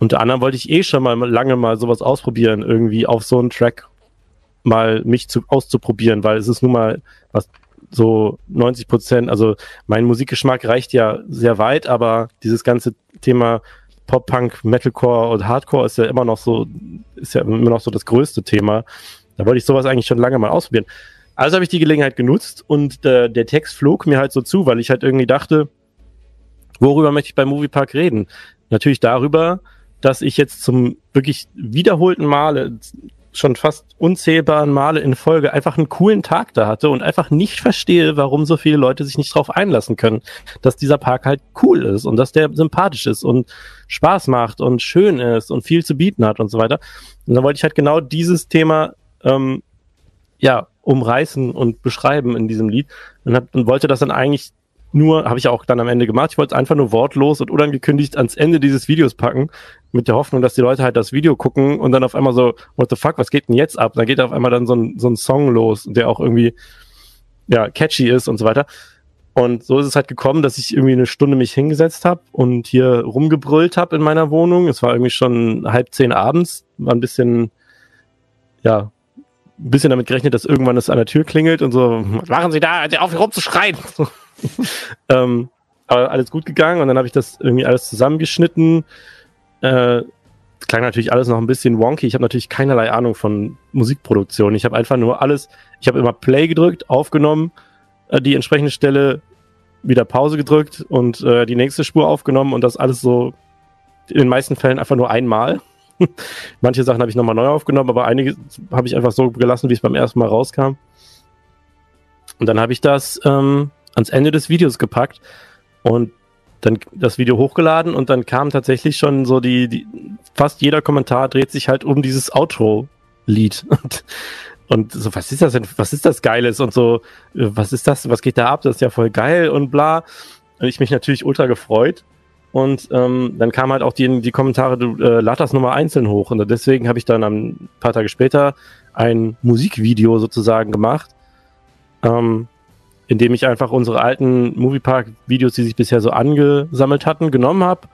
Unter anderem wollte ich eh schon mal lange mal sowas ausprobieren, irgendwie auf so einen Track mal mich zu, auszuprobieren, weil es ist nun mal was so 90 Prozent, also mein Musikgeschmack reicht ja sehr weit, aber dieses ganze Thema Pop, Punk, Metalcore und Hardcore ist ja immer noch so, ist ja immer noch so das größte Thema. Da wollte ich sowas eigentlich schon lange mal ausprobieren. Also habe ich die Gelegenheit genutzt und äh, der Text flog mir halt so zu, weil ich halt irgendwie dachte, worüber möchte ich beim Moviepark reden? Natürlich darüber, dass ich jetzt zum wirklich wiederholten Male, schon fast unzählbaren Male in Folge einfach einen coolen Tag da hatte und einfach nicht verstehe, warum so viele Leute sich nicht drauf einlassen können, dass dieser Park halt cool ist und dass der sympathisch ist und Spaß macht und schön ist und viel zu bieten hat und so weiter. Und dann wollte ich halt genau dieses Thema ähm, ja umreißen und beschreiben in diesem Lied und, hab, und wollte das dann eigentlich nur, habe ich auch dann am Ende gemacht, ich wollte es einfach nur wortlos und unangekündigt ans Ende dieses Videos packen, mit der Hoffnung, dass die Leute halt das Video gucken und dann auf einmal so, what the fuck, was geht denn jetzt ab? Dann geht auf einmal dann so ein, so ein Song los, der auch irgendwie, ja, catchy ist und so weiter. Und so ist es halt gekommen, dass ich irgendwie eine Stunde mich hingesetzt habe und hier rumgebrüllt habe in meiner Wohnung. Es war irgendwie schon halb zehn abends, war ein bisschen, ja, ein bisschen damit gerechnet, dass irgendwann es an der Tür klingelt und so, machen Sie da, auf hier rumzuschreien. ähm, aber alles gut gegangen und dann habe ich das irgendwie alles zusammengeschnitten. Äh, klang natürlich alles noch ein bisschen wonky. Ich habe natürlich keinerlei Ahnung von Musikproduktion. Ich habe einfach nur alles, ich habe immer Play gedrückt, aufgenommen, äh, die entsprechende Stelle wieder Pause gedrückt und äh, die nächste Spur aufgenommen und das alles so in den meisten Fällen einfach nur einmal. Manche Sachen habe ich nochmal neu aufgenommen, aber einige habe ich einfach so gelassen, wie es beim ersten Mal rauskam. Und dann habe ich das ähm, ans Ende des Videos gepackt und dann das Video hochgeladen und dann kam tatsächlich schon so die, die fast jeder Kommentar dreht sich halt um dieses Outro-Lied. Und, und so, was ist das denn, was ist das Geiles und so, was ist das, was geht da ab, das ist ja voll geil und bla. Und ich mich natürlich ultra gefreut. Und ähm, dann kam halt auch die, die Kommentare, du äh, lad das nochmal einzeln hoch. Und deswegen habe ich dann ein paar Tage später ein Musikvideo sozusagen gemacht, ähm, indem ich einfach unsere alten Moviepark-Videos, die sich bisher so angesammelt hatten, genommen habe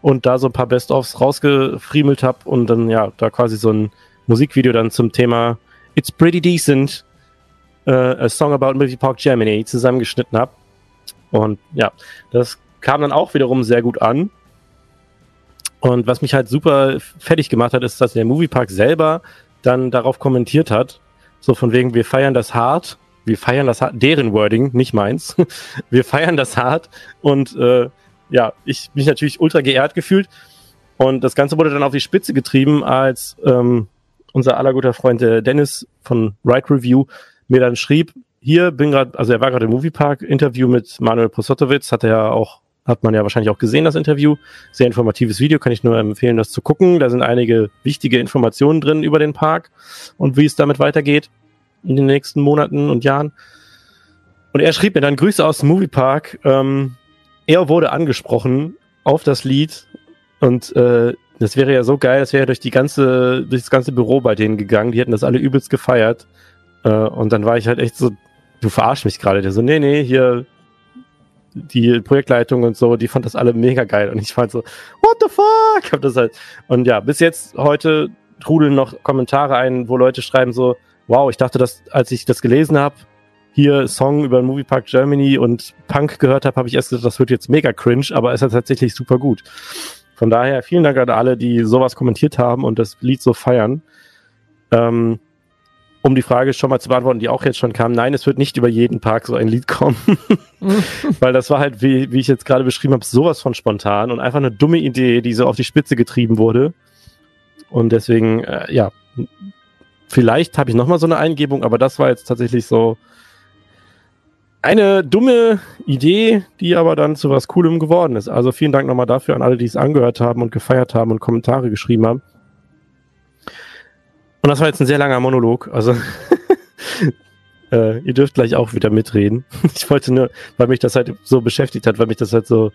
und da so ein paar Best-ofs rausgefriemelt habe und dann ja da quasi so ein Musikvideo dann zum Thema It's Pretty Decent, äh, A Song About Movie Park Germany zusammengeschnitten habe. Und ja, das kam dann auch wiederum sehr gut an. Und was mich halt super fertig gemacht hat, ist, dass der Moviepark selber dann darauf kommentiert hat, so von wegen, wir feiern das hart, wir feiern das hart, deren Wording, nicht meins, wir feiern das hart. Und äh, ja, ich mich natürlich ultra geehrt gefühlt. Und das Ganze wurde dann auf die Spitze getrieben, als ähm, unser aller guter Freund äh, Dennis von Right Review mir dann schrieb, hier bin gerade, also er war gerade im Moviepark, Interview mit Manuel Prosotowitz, hat er ja auch, hat man ja wahrscheinlich auch gesehen, das Interview. Sehr informatives Video, kann ich nur empfehlen, das zu gucken. Da sind einige wichtige Informationen drin über den Park und wie es damit weitergeht in den nächsten Monaten und Jahren. Und er schrieb mir dann Grüße aus dem Moviepark. Ähm, er wurde angesprochen auf das Lied und äh, das wäre ja so geil, das wäre durch die ganze, durch das ganze Büro bei denen gegangen. Die hätten das alle übelst gefeiert. Äh, und dann war ich halt echt so, du verarsch mich gerade. Der so, nee, nee, hier die Projektleitung und so, die fand das alle mega geil. Und ich fand so, what the fuck? Hab das halt. Und ja, bis jetzt heute trudeln noch Kommentare ein, wo Leute schreiben so, wow, ich dachte, dass, als ich das gelesen habe, hier Song über Movie Park Germany und Punk gehört habe, habe ich erst gesagt, das wird jetzt mega cringe, aber es ist tatsächlich super gut. Von daher vielen Dank an alle, die sowas kommentiert haben und das Lied so feiern. Ähm, um die Frage schon mal zu beantworten, die auch jetzt schon kam, nein, es wird nicht über jeden Park so ein Lied kommen. Weil das war halt, wie, wie ich jetzt gerade beschrieben habe, sowas von spontan und einfach eine dumme Idee, die so auf die Spitze getrieben wurde. Und deswegen, äh, ja, vielleicht habe ich nochmal so eine Eingebung, aber das war jetzt tatsächlich so eine dumme Idee, die aber dann zu was Coolem geworden ist. Also vielen Dank nochmal dafür an alle, die es angehört haben und gefeiert haben und Kommentare geschrieben haben. Und das war jetzt ein sehr langer Monolog. Also äh, ihr dürft gleich auch wieder mitreden. Ich wollte nur, weil mich das halt so beschäftigt hat, weil mich das halt so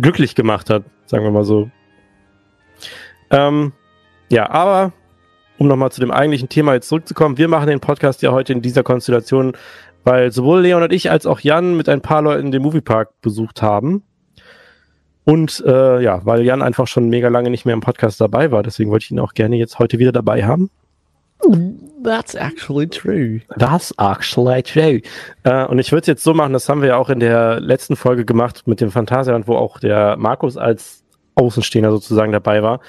glücklich gemacht hat, sagen wir mal so. Ähm, ja, aber um nochmal zu dem eigentlichen Thema jetzt zurückzukommen, wir machen den Podcast ja heute in dieser Konstellation, weil sowohl Leon und ich als auch Jan mit ein paar Leuten den Moviepark besucht haben. Und äh, ja, weil Jan einfach schon mega lange nicht mehr im Podcast dabei war, deswegen wollte ich ihn auch gerne jetzt heute wieder dabei haben. That's actually true. That's actually true. Äh, und ich würde es jetzt so machen, das haben wir ja auch in der letzten Folge gemacht mit dem Phantasialand, wo auch der Markus als Außenstehender sozusagen dabei war,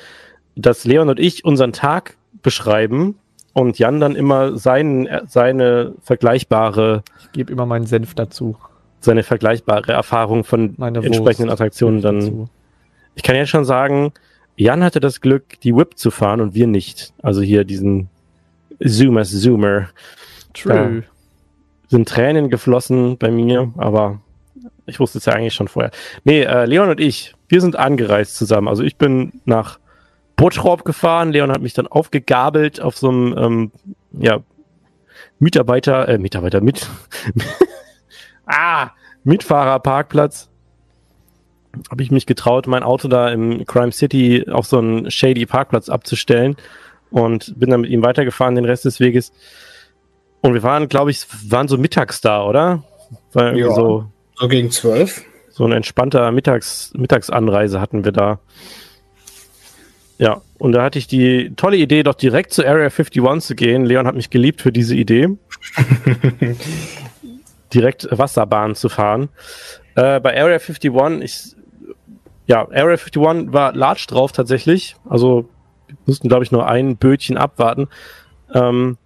dass Leon und ich unseren Tag beschreiben und Jan dann immer sein, seine vergleichbare. Ich gebe immer meinen Senf dazu seine vergleichbare Erfahrung von Meine entsprechenden Wurst. Attraktionen dann. Ich kann jetzt schon sagen, Jan hatte das Glück, die Whip zu fahren und wir nicht. Also hier diesen Zoomers Zoomer. True. Sind Tränen geflossen bei mir, aber ich wusste es ja eigentlich schon vorher. Nee, äh, Leon und ich, wir sind angereist zusammen. Also ich bin nach Bottrop gefahren, Leon hat mich dann aufgegabelt auf so einem, ähm, ja, Mitarbeiter, äh, Mitarbeiter mit, ah, Mitfahrerparkplatz. Habe ich mich getraut, mein Auto da im Crime City auf so einen shady Parkplatz abzustellen und bin dann mit ihm weitergefahren den Rest des Weges. Und wir waren, glaube ich, waren so mittags da, oder? War Ja. so, So gegen zwölf. so ein entspannter Mittags, Mittagsanreise hatten wir da. Ja, und da hatte ich die tolle Idee, doch direkt zur Area 51 zu gehen. Leon hat mich geliebt für diese Idee. direkt Wasserbahn zu fahren. Äh, bei Area 51, ich, ja, Area 51 war large drauf tatsächlich. Also, mussten, glaube ich, nur ein Bötchen abwarten. Ähm,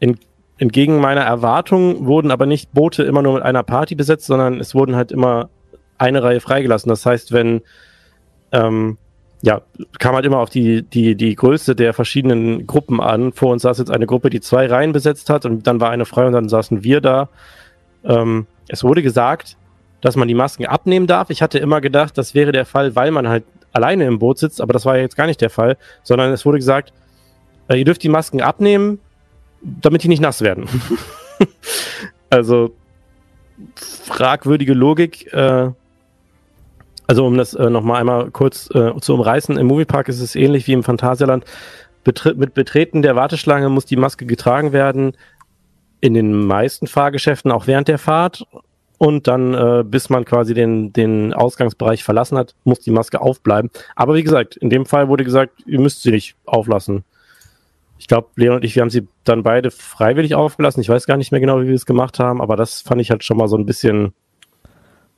in, entgegen meiner Erwartung wurden aber nicht Boote immer nur mit einer Party besetzt, sondern es wurden halt immer eine Reihe freigelassen. Das heißt, wenn, ähm, ja, kam halt immer auf die, die, die Größe der verschiedenen Gruppen an. Vor uns saß jetzt eine Gruppe, die zwei Reihen besetzt hat und dann war eine frei und dann saßen wir da. Ähm, es wurde gesagt, dass man die Masken abnehmen darf. Ich hatte immer gedacht, das wäre der Fall, weil man halt alleine im Boot sitzt, aber das war ja jetzt gar nicht der Fall, sondern es wurde gesagt, äh, ihr dürft die Masken abnehmen, damit die nicht nass werden. also fragwürdige Logik. Äh, also um das äh, nochmal einmal kurz äh, zu umreißen, im Moviepark ist es ähnlich wie im Phantasialand. Betre mit Betreten der Warteschlange muss die Maske getragen werden. In den meisten Fahrgeschäften auch während der Fahrt. Und dann, äh, bis man quasi den, den Ausgangsbereich verlassen hat, muss die Maske aufbleiben. Aber wie gesagt, in dem Fall wurde gesagt, ihr müsst sie nicht auflassen. Ich glaube, Leon und ich, wir haben sie dann beide freiwillig aufgelassen. Ich weiß gar nicht mehr genau, wie wir es gemacht haben, aber das fand ich halt schon mal so ein bisschen.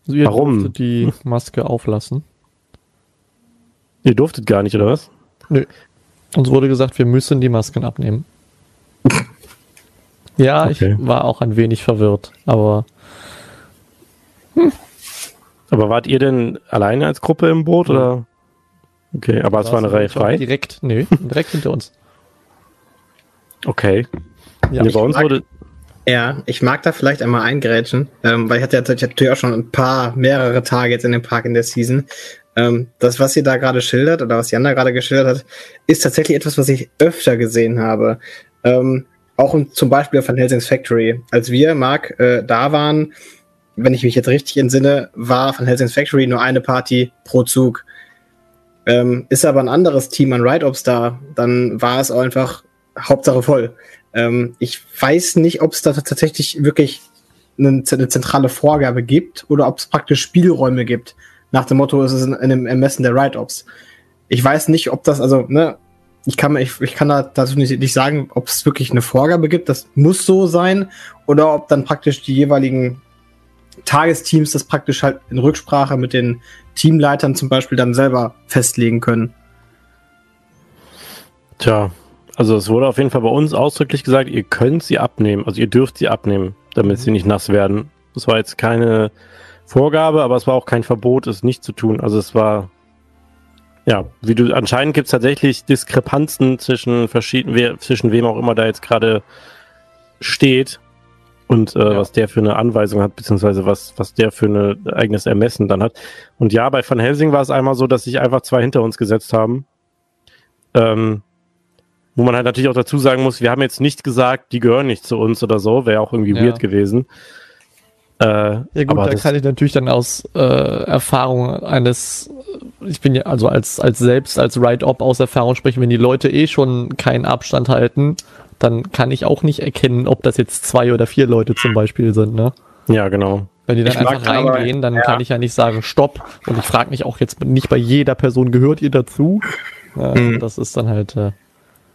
Also ihr Warum? die Maske auflassen. Ihr durftet gar nicht, oder was? Uns wurde gesagt, wir müssen die Masken abnehmen. Ja, Okay. ich war auch ein wenig verwirrt, aber Aber wart ihr denn alleine als Gruppe im Boot oder? Okay, aber es war eine Reihe frei. Direkt, nö, direkt hinter uns. Okay. Ja, nee, bei uns mag- wurde. Ja, ich mag da vielleicht einmal eingrätschen, ähm, weil ich hatte ja tatsächlich natürlich auch schon ein paar, mehrere Tage jetzt in dem Park in der Season. Ähm, das, was ihr da gerade schildert oder was Jan da gerade geschildert hat, ist tatsächlich etwas, was ich öfter gesehen habe. Ähm, auch zum Beispiel von Helsing's Factory. Als wir, Marc, äh, da waren, wenn ich mich jetzt richtig entsinne, war von Helsing's Factory nur eine Party pro Zug. Ähm, ist aber ein anderes Team an Ride-Ops da, dann war es auch einfach Hauptsache voll. Ähm, ich weiß nicht, ob es da tatsächlich wirklich eine, eine zentrale Vorgabe gibt oder ob es praktisch Spielräume gibt. Nach dem Motto, es ist in, in einem Ermessen der Write-Ops. Ich weiß nicht, ob das, also, ne, ich kann, ich, ich kann da dazu nicht, nicht sagen, ob es wirklich eine Vorgabe gibt, das muss so sein, oder ob dann praktisch die jeweiligen Tagesteams das praktisch halt in Rücksprache mit den Teamleitern zum Beispiel dann selber festlegen können. Tja, also es wurde auf jeden Fall bei uns ausdrücklich gesagt, ihr könnt sie abnehmen, also ihr dürft sie abnehmen, damit sie nicht nass werden. Das war jetzt keine Vorgabe, aber es war auch kein Verbot, es nicht zu tun. Also es war, ja, wie du, anscheinend gibt es tatsächlich Diskrepanzen zwischen verschiedenen, wer, zwischen wem auch immer da jetzt gerade steht und äh, Ja. was der für eine Anweisung hat, beziehungsweise was, was der für ein eigenes Ermessen dann hat. Und ja, bei Van Helsing war es einmal so, dass sich einfach zwei hinter uns gesetzt haben. Ähm, wo man halt natürlich auch dazu sagen muss, wir haben jetzt nicht gesagt, die gehören nicht zu uns oder so, wäre auch irgendwie Ja. weird gewesen. Äh, Ja gut, aber da kann ich natürlich dann aus äh, Erfahrung eines, ich bin ja also als als selbst als Ride-Op aus Erfahrung sprechen, wenn die Leute eh schon keinen Abstand halten, dann kann ich auch nicht erkennen, ob das jetzt zwei oder vier Leute zum Beispiel sind, ne? ja, genau. Wenn die dann Ich einfach aber- reingehen, dann ja. kann ich ja nicht sagen Stopp. Und ich frage mich auch jetzt nicht bei jeder Person gehört ihr dazu. Äh, Mhm. Das ist dann halt äh,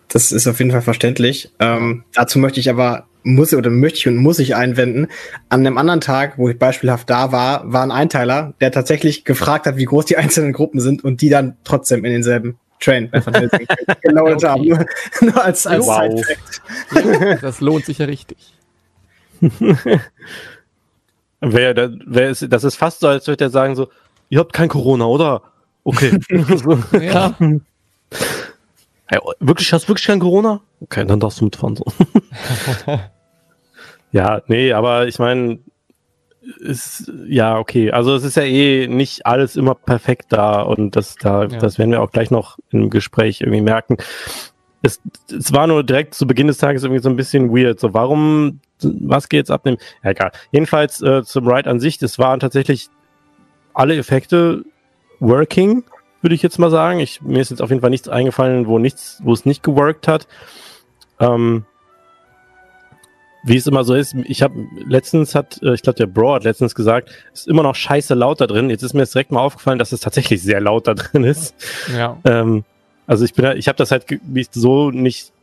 Das ist auf jeden Fall verständlich. Ähm, dazu möchte ich aber, muss oder möchte ich und muss ich einwenden, an einem anderen Tag, wo ich beispielhaft da war, war ein Einteiler, der tatsächlich gefragt hat, wie groß die einzelnen Gruppen sind und die dann trotzdem in denselben Train bei Van Helsing geloadet Okay. haben. Nur, nur als, als Wow. Side-Fact. das lohnt sich ja richtig. Wer, da- wer ist, das ist fast so, als würde er sagen so, ihr habt kein Corona, oder? Okay. Ja, Hey, wirklich, hast du wirklich kein Corona? Okay, dann darfst du mitfahren. So. Ja, nee, aber ich meine, ist, ja, okay. Also es ist ja eh nicht alles immer perfekt da und das, da, Ja. das werden wir auch gleich noch im Gespräch irgendwie merken. Es, es war nur direkt zu Beginn des Tages irgendwie so ein bisschen weird. So, warum, was geht jetzt abnehmen? Ja, egal. Jedenfalls äh, zum Ride an sich, das waren tatsächlich alle Effekte working, würde ich jetzt mal sagen. Ich, mir ist jetzt auf jeden Fall nichts eingefallen, wo nichts, wo es nicht geworkt hat. Ähm, wie es immer so ist, ich habe letztens hat, äh, ich glaube der Bro hat letztens gesagt, es ist immer noch scheiße laut da drin. Jetzt ist mir jetzt direkt mal aufgefallen, dass es tatsächlich sehr laut da drin ist. ja. Ähm, also ich bin, ich habe das halt so nicht,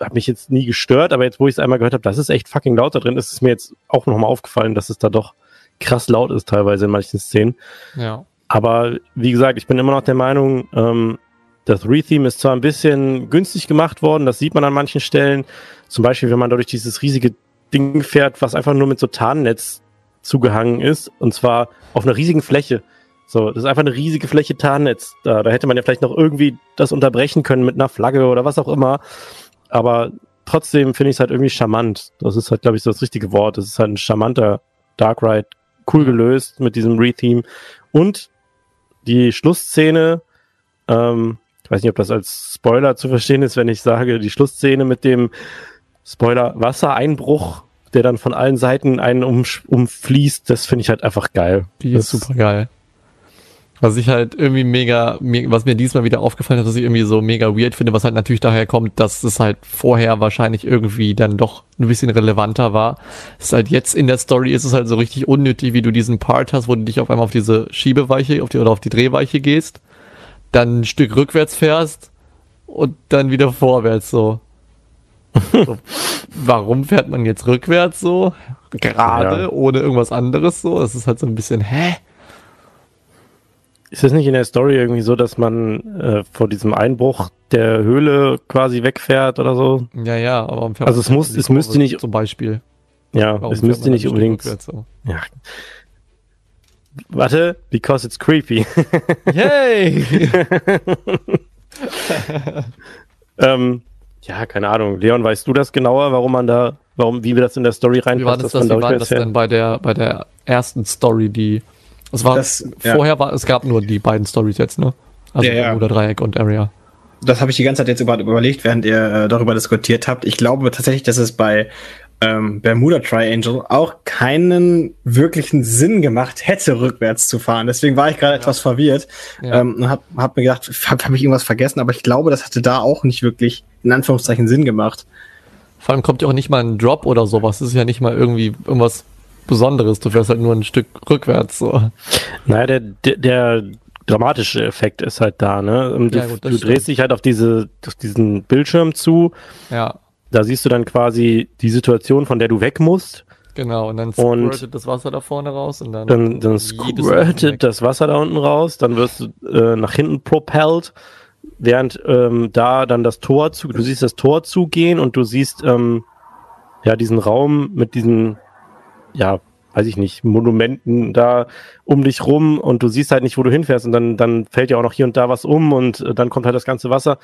habe mich jetzt nie gestört, aber jetzt, wo ich es einmal gehört habe, das ist echt fucking laut da drin, ist es mir jetzt auch nochmal aufgefallen, dass es da doch krass laut ist teilweise in manchen Szenen. ja. Aber wie gesagt, ich bin immer noch der Meinung, ähm, das Re-Theme ist zwar ein bisschen günstig gemacht worden, das sieht man an manchen Stellen. Zum Beispiel, wenn man da durch dieses riesige Ding fährt, was einfach nur mit so Tarnnetz zugehangen ist, und zwar auf einer riesigen Fläche. So, das ist einfach eine riesige Fläche Tarnnetz. Da, da hätte man ja vielleicht noch irgendwie das unterbrechen können mit einer Flagge oder was auch immer. Aber trotzdem finde ich es halt irgendwie charmant. Das ist halt, glaube ich, so das richtige Wort. Das ist halt ein charmanter Dark Ride. Cool gelöst mit diesem Re-Theme. Und die Schlussszene, ähm, ich weiß nicht, ob das als Spoiler zu verstehen ist, wenn ich sage, die Schlussszene mit dem Spoiler Wassereinbruch, der dann von allen Seiten einen um, umfließt, das finde ich halt einfach geil. Die das ist super geil. Was ich halt irgendwie mega, me- was mir diesmal wieder aufgefallen ist, was ich irgendwie so mega weird finde, was halt natürlich daher kommt, dass es halt vorher wahrscheinlich irgendwie dann doch ein bisschen relevanter war. Ist halt jetzt in der Story ist es halt so richtig unnötig, wie du diesen Part hast, wo du dich auf einmal auf diese Schiebeweiche, auf die, oder auf die Drehweiche gehst, dann ein Stück rückwärts fährst und dann wieder vorwärts so. So warum fährt man jetzt rückwärts so? Gerade, Ja. ohne irgendwas anderes so? Das ist halt so ein bisschen, hä? Ist es nicht in der Story irgendwie so, dass man äh, vor diesem Einbruch der Höhle quasi wegfährt oder so? Ja, ja, aber warum fährt Also es muss- es müsste nicht- Zum Beispiel. Ja, Warum es müsste nicht unbedingt. so? Ja. Warte, because it's creepy. Yay! ähm, ja, keine Ahnung. Leon, weißt du das genauer, warum man da, warum, wie wir das in der Story Wie war reinpasst, das, dass das, wie war das denn bei der, bei der ersten Story, die, es war, Das- ja. vorher war, es gab nur die beiden Stories jetzt, ne? Also Ja, ja. Bermuda Dreieck und Area. Das habe ich die ganze Zeit jetzt über, überlegt, während ihr äh, darüber diskutiert habt. Ich glaube tatsächlich, dass es bei ähm, Bermuda Triangle auch keinen wirklichen Sinn gemacht hätte, rückwärts zu fahren. Deswegen war ich gerade etwas verwirrt Ja. ähm, und habe hab mir gedacht, habe hab ich irgendwas vergessen, aber ich glaube, das hatte da auch nicht wirklich in Anführungszeichen Sinn gemacht. Vor allem kommt ja auch nicht mal ein Drop oder sowas. Das ist ja nicht mal irgendwie irgendwas Besonderes. Du fährst halt nur ein Stück rückwärts, so. Naja, der, der, der dramatische Effekt ist halt da, ne? Und Du, Ja, gut, du drehst dich halt auf diese, auf diesen Bildschirm zu. Ja, Da siehst du dann quasi die Situation, von der du weg musst. genau. Und dann Und- squirtet das Wasser da vorne raus und dann, Dann, dann squirtet das Wasser da unten raus. Dann wirst du äh, nach hinten propelled, während ähm, da dann das Tor zu, du siehst das Tor zugehen und du siehst ähm, ja diesen Raum mit diesen, ja, weiß ich nicht, Monumenten da um dich rum und du siehst halt nicht, wo du hinfährst und dann, dann fällt ja auch noch hier und da was um und äh, dann kommt halt das ganze Wasser.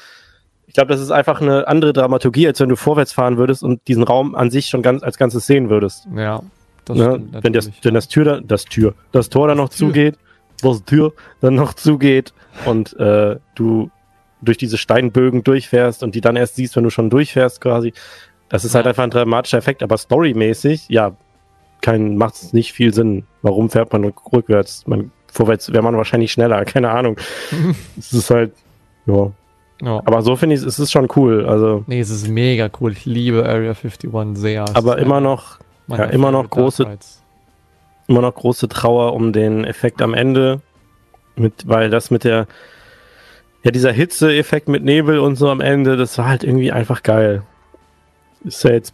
Ich glaube, das ist einfach eine andere Dramaturgie, als wenn du vorwärts fahren würdest und diesen Raum an sich schon ganz als Ganzes sehen würdest. Ja, das Ne? Wenn das, wenn das Tür, da, das Tür, das Tor dann noch Tür. zugeht, das Tür dann noch zugeht und äh, du durch diese Steinbögen durchfährst und die dann erst siehst, wenn du schon durchfährst quasi. Das ist halt Ja. einfach ein dramatischer Effekt, aber storymäßig, ja, kein, macht es nicht viel Sinn. Warum fährt man rück- rückwärts? Man, vorwärts wäre man wahrscheinlich schneller, keine Ahnung. es ist halt, ja. Ja. Aber so finde ich, es ist schon cool. Also, Nee, es ist mega cool. Ich liebe Area 51 sehr. Es aber immer noch, ja, immer noch große- immer noch große Trauer um den Effekt am Ende, mit, weil das mit der, ja, dieser Hitze-Effekt mit Nebel und so am Ende, das war halt irgendwie einfach geil. Ist ja jetzt,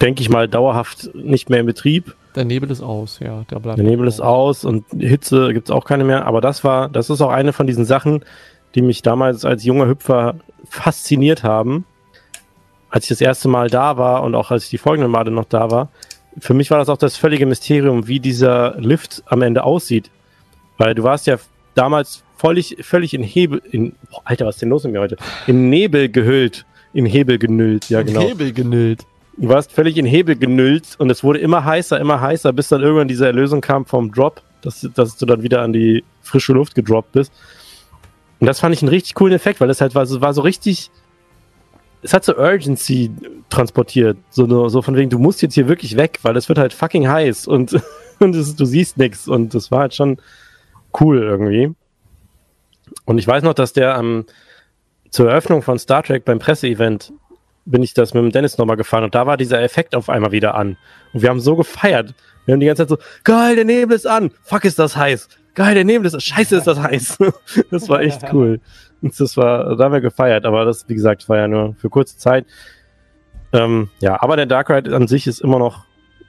denke ich mal, dauerhaft nicht mehr in Betrieb. Der Nebel ist aus, ja. Der, bleibt Der Nebel ist aus und Hitze gibt's auch keine mehr. Aber das war, das ist auch eine von diesen Sachen, die mich damals als junger Hüpfer fasziniert haben. Als ich das erste Mal da war und auch als ich die folgenden Male noch da war. Für mich war das auch das völlige Mysterium, wie dieser Lift am Ende aussieht. Weil du warst ja damals völlig, völlig in Hebel, in, boah, Alter, was ist denn los mit mir heute? In Nebel gehüllt. In Hebel genüllt, ja genau. Nebel genüllt. Du warst völlig in Hebel genüllt und es wurde immer heißer, immer heißer, bis dann irgendwann diese Erlösung kam vom Drop, dass, dass du dann wieder an die frische Luft gedroppt bist. Und das fand ich einen richtig coolen Effekt, weil das halt war so, war so richtig, es hat so Urgency transportiert. So, so von wegen, du musst jetzt hier wirklich weg, weil es wird halt fucking heiß und, und es, du siehst nichts und das war halt schon cool irgendwie. Und ich weiß noch, dass der am, zur Eröffnung von Star Trek beim Presseevent bin ich das mit dem Dennis nochmal gefahren und da war dieser Effekt auf einmal wieder an. Und wir haben so gefeiert. Wir haben die ganze Zeit so, geil, der Nebel ist an. Fuck, ist das heiß. Geil, der Nebel ist, scheiße, ist das heiß. das war echt cool. Und das war, da haben wir gefeiert. Aber das, wie gesagt, war ja nur für kurze Zeit. Ähm, ja, aber der Dark Ride an sich ist immer noch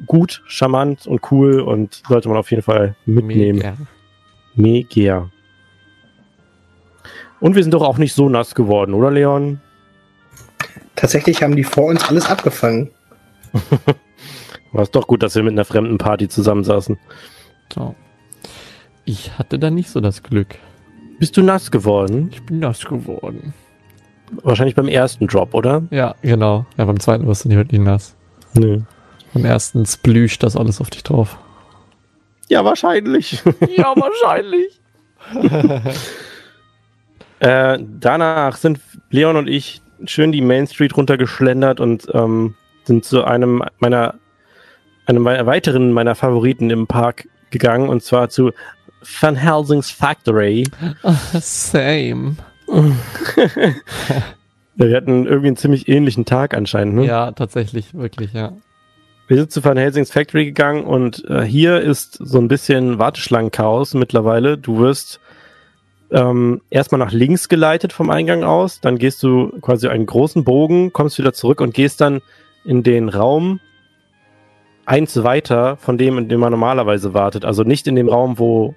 gut, charmant und cool und sollte man auf jeden Fall mitnehmen. Mega. Mega. Und wir sind doch auch nicht so nass geworden, oder Leon? Tatsächlich haben die vor uns alles abgefangen. War es doch gut, dass wir mit einer fremden Party zusammensaßen. So. Ich hatte da nicht so das Glück. Bist du nass geworden? Ich bin nass geworden. Wahrscheinlich beim ersten Drop, oder? Ja, genau. Ja, beim zweiten wirst du nicht wirklich nass. Nö. Beim ersten splüscht das alles auf dich drauf. Ja, wahrscheinlich. ja, wahrscheinlich. äh, danach sind Leon und ich schön die Main Street runtergeschlendert und ähm, sind zu einem meiner, einem weiteren meiner Favoriten im Park gegangen und zwar zu Van Helsing's Factory. Same. Wir hatten irgendwie einen ziemlich ähnlichen Tag anscheinend. Ne? Ja, tatsächlich, wirklich, ja. Wir sind zu Van Helsing's Factory gegangen und äh, hier ist so ein bisschen Warteschlangenchaos mittlerweile. Du wirst ähm, erstmal nach links geleitet vom Eingang aus, dann gehst du quasi einen großen Bogen, kommst wieder zurück und gehst dann in den Raum eins weiter von dem, in dem man normalerweise wartet. Also nicht in dem Raum, wo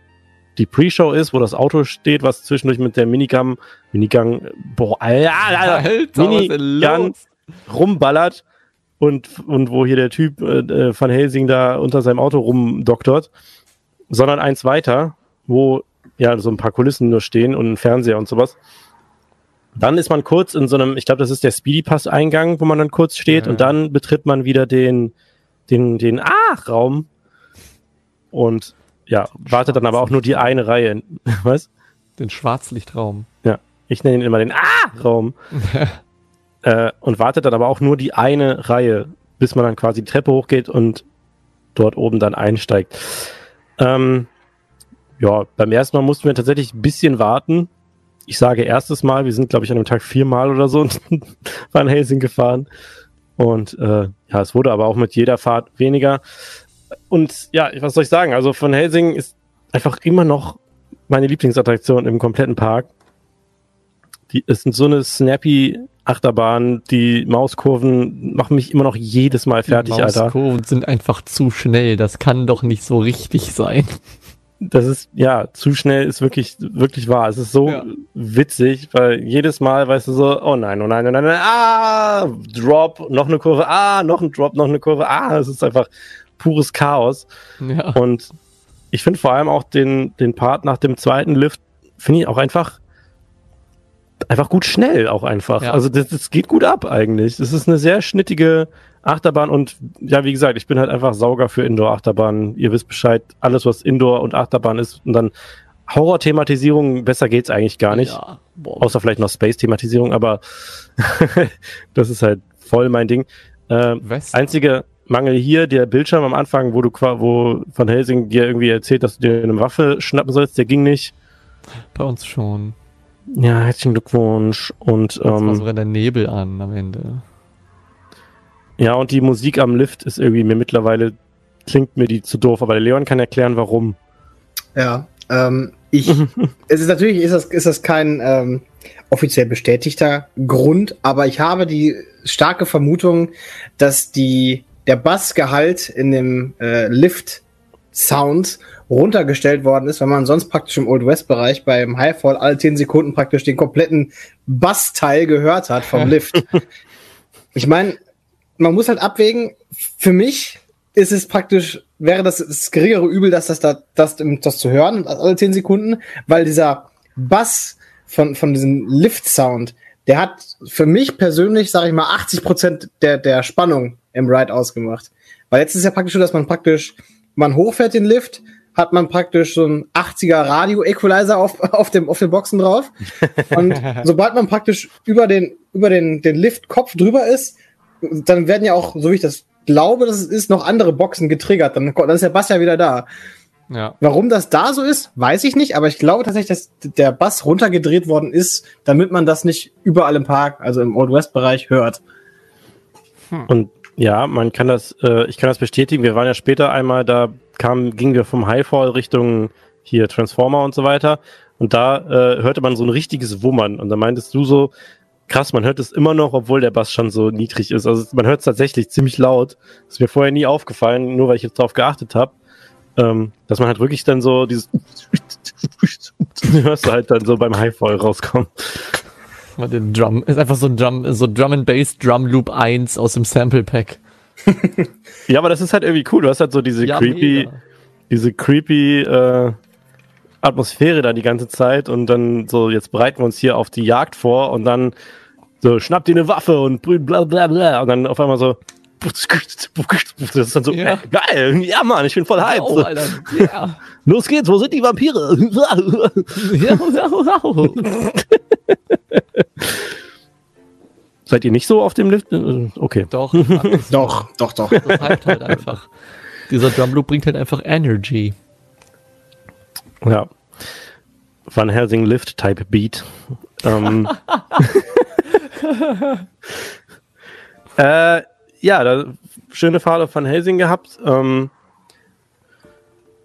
die Pre-Show ist, wo das Auto steht, was zwischendurch mit der Minigun, Minigun, boah, Alter, Minigun rumballert und, und wo hier der Typ äh, äh, Van Helsing da unter seinem Auto rumdoktort, sondern eins weiter, wo ja so ein paar Kulissen nur stehen und ein Fernseher und sowas. Dann ist man kurz in so einem, ich glaube, das ist der Speedy Pass Eingang, wo man dann kurz steht Ja. und dann betritt man wieder den den den ah Raum und ja, wartet dann aber auch nur die eine Reihe. Was? Den Schwarzlichtraum. Ich nenne ihn immer den Ah-Raum. äh, und wartet dann aber auch nur die eine Reihe, bis man dann quasi die Treppe hochgeht und dort oben dann einsteigt. Ähm, ja, beim ersten Mal mussten wir tatsächlich ein bisschen warten. Ich sage erstes Mal, wir sind, glaube ich, an dem Tag viermal oder so Van Helsing gefahren. Und äh, ja, es wurde aber auch mit jeder Fahrt weniger. Und ja, was soll ich sagen? Also Van Helsing ist einfach immer noch meine Lieblingsattraktion im kompletten Park. Die es sind so eine snappy Achterbahn, die Mauskurven machen mich immer noch jedes Mal fertig, Die Alter. Mauskurven sind einfach zu schnell. Das kann doch nicht so richtig sein. Das ist, ja, zu schnell ist wirklich, wirklich wahr. Es ist so Ja. witzig, weil jedes Mal weißt du so, oh nein, oh nein, oh nein, oh nein, ah, Drop, noch eine Kurve, ah, noch ein Drop, noch eine Kurve, ah, es ist einfach pures Chaos. Ja. Und ich finde vor allem auch den, den Part nach dem zweiten Lift, finde ich auch einfach, einfach gut schnell auch einfach. Ja. Also das, das geht gut ab eigentlich. Das ist eine sehr schnittige Achterbahn und ja, wie gesagt, ich bin halt einfach Sauger für Indoor-Achterbahnen. Ihr wisst Bescheid, alles was Indoor und Achterbahn ist und dann Horror-Thematisierung, besser geht's eigentlich gar nicht. Ja. Außer vielleicht noch Space-Thematisierung, aber das ist halt voll mein Ding. West. Einzige Mangel hier, der Bildschirm am Anfang, wo du wo Van Helsing dir irgendwie erzählt, dass du dir eine Waffe schnappen sollst, der ging nicht. Bei uns schon. Ja, herzlichen Glückwunsch. Und Jetzt war ähm, sogar der Nebel an am Ende. ja, und die Musik am Lift ist irgendwie mir mittlerweile klingt mir die zu doof, aber der Leon kann erklären, warum. Ja, ähm, ich, es ist natürlich, ist das, ist das kein ähm, offiziell bestätigter Grund, aber ich habe die starke Vermutung, dass die, der Bassgehalt in dem äh, Lift-Sound runtergestellt worden ist, weil man sonst praktisch im Old West-Bereich beim Highfall alle 10 Sekunden praktisch den kompletten Bassteil gehört hat vom Lift. ich meine, man muss halt abwägen, für mich ist es praktisch, wäre das das geringere Übel, dass das da, das, das zu hören, alle 10 Sekunden, weil dieser Bass von, von diesem Lift-Sound, der hat für mich persönlich, sage ich mal, 80 Prozent der, der Spannung im Ride ausgemacht. Weil jetzt ist ja praktisch so, dass man praktisch, man hochfährt den Lift, hat man praktisch so ein 80er Radio-Equalizer auf, auf, dem, auf den Boxen drauf. Und sobald man praktisch über den, über den, den Lift-Kopf drüber ist, dann werden ja auch, so wie ich das glaube, dass es ist, noch andere Boxen getriggert. Dann, dann ist der Bass ja wieder da. Ja. Warum das da so ist, weiß ich nicht, aber ich glaube tatsächlich, dass der Bass runtergedreht worden ist, damit man das nicht überall im Park, also im Old West Bereich hört. Und ja, man kann das, äh, ich kann das bestätigen. Wir waren ja später einmal, da kam, gingen wir vom Highfall Richtung hier Transformer und so weiter. Und da äh, hörte man so ein richtiges Wummern. Und da meintest du so, krass, man hört es immer noch, obwohl der Bass schon so niedrig ist. Also man hört es tatsächlich ziemlich laut. Das ist mir vorher nie aufgefallen, nur weil ich jetzt drauf geachtet habe. Ähm, dass man halt wirklich dann so dieses hörst du halt dann so beim Highfall rauskommen. Den Drum. Ist einfach so ein Drum, so Drum and Bass Drum Loop 1 aus dem Sample Pack. Ja, aber das ist halt irgendwie cool. Du hast halt so diese creepy, mega. diese creepy äh, Atmosphäre da die ganze Zeit und dann so, jetzt bereiten wir uns hier auf die Jagd vor und dann so, schnapp dir eine Waffe und bla bla bla und dann auf einmal so das ist dann so, Ja. äh, geil, ja Mann, ich bin voll hyped. Oh, Alter. Ja. Los geht's, wo sind die Vampire? ja, ja, ja. Seid ihr nicht so auf dem Lift? Okay. Doch. Doch, doch, doch. das hypt halt einfach. Dieser Drum Loop bringt halt einfach Energy. Ja. Van Helsing Lift Type Beat. Ähm, äh, ja, da, schöne Fahrt auf Van Helsing gehabt. Ähm,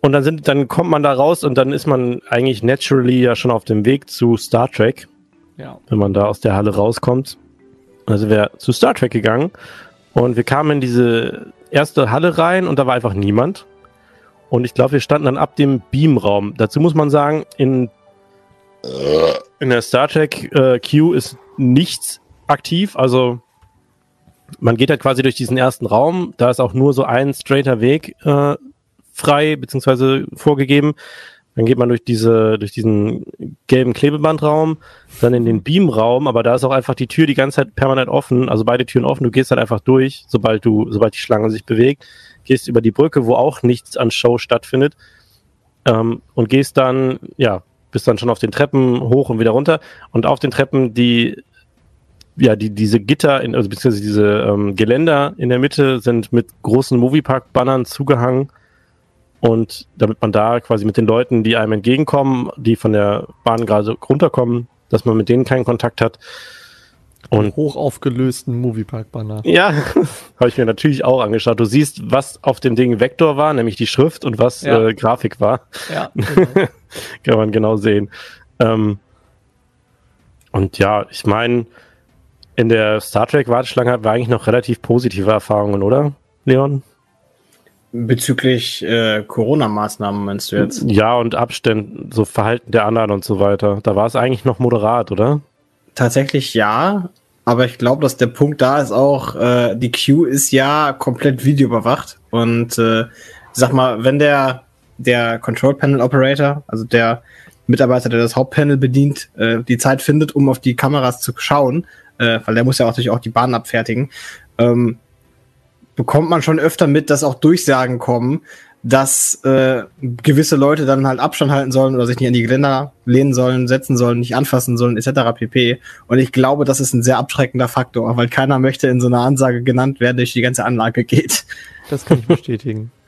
und dann sind, dann kommt man da raus und dann ist man eigentlich naturally ja schon auf dem Weg zu Star Trek, Ja. wenn man da aus der Halle rauskommt. Also wir zu Star Trek gegangen und wir kamen in diese erste Halle rein und da war einfach niemand. Und ich glaube, wir standen dann ab dem Beamraum. Dazu muss man sagen, in, in der Star Trek äh, Queue ist nichts aktiv. Also man geht halt quasi durch diesen ersten Raum. Da ist auch nur so ein straighter Weg äh, frei beziehungsweise vorgegeben. Dann geht man durch diese durch diesen gelben Klebebandraum, dann in den Beamraum, aber da ist auch einfach die Tür die ganze Zeit permanent offen, also beide Türen offen. Du gehst halt einfach durch, sobald du sobald die Schlange sich bewegt, gehst über die Brücke, wo auch nichts an Show stattfindet ähm, und gehst dann ja bist dann schon auf den Treppen hoch und wieder runter und auf den Treppen die ja, die, diese Gitter, in, also beziehungsweise diese ähm, Geländer in der Mitte sind mit großen Moviepark-Bannern zugehangen. Und damit man da quasi mit den Leuten, die einem entgegenkommen, die von der Bahn gerade runterkommen, dass man mit denen keinen Kontakt hat. Und Hoch aufgelösten Moviepark-Banner. ja, habe ich mir natürlich auch angeschaut. Du siehst, was auf dem Ding Vektor war, nämlich die Schrift und was Ja. äh, Grafik war. Ja. Genau. Kann man genau sehen. Ähm, und ja, ich meine, in der Star Trek Warteschlange hatten wir eigentlich noch relativ positive Erfahrungen, oder, Leon? Bezüglich äh, Corona-Maßnahmen meinst du jetzt? Ja, und Abständen, so Verhalten der anderen und so weiter. Da war es eigentlich noch moderat, oder? Tatsächlich ja, aber ich glaube, dass der Punkt da ist auch, äh, die Queue ist ja komplett videoüberwacht. Und äh, sag mal, wenn der, der Control Panel Operator, also der Mitarbeiter, der das Hauptpanel bedient, äh, die Zeit findet, um auf die Kameras zu schauen, äh, weil der muss ja auch natürlich auch die Bahn abfertigen, ähm, bekommt man schon öfter mit, dass auch Durchsagen kommen, dass äh, gewisse Leute dann halt Abstand halten sollen oder sich nicht an die Geländer lehnen sollen, setzen sollen, nicht anfassen sollen, etc. pp. Und ich glaube, das ist ein sehr abschreckender Faktor, weil keiner möchte in so einer Ansage genannt werden, durch die ganze Anlage geht. Das kann ich bestätigen.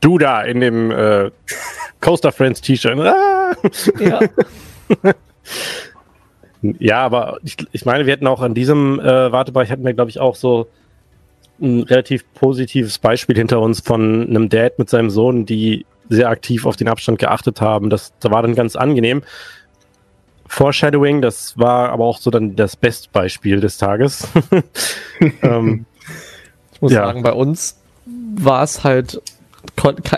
Du da in dem äh, Coaster Friends T-Shirt. Ah! Ja. Ja, aber ich, ich meine, wir hatten auch an diesem äh, Wartebereich hatten wir, glaube ich, auch so ein relativ positives Beispiel hinter uns von einem Dad mit seinem Sohn, die sehr aktiv auf den Abstand geachtet haben. Das, das war dann ganz angenehm. Foreshadowing, das war aber auch so dann das Bestbeispiel des Tages. ähm, Ich muss Ja. sagen, bei uns war es halt,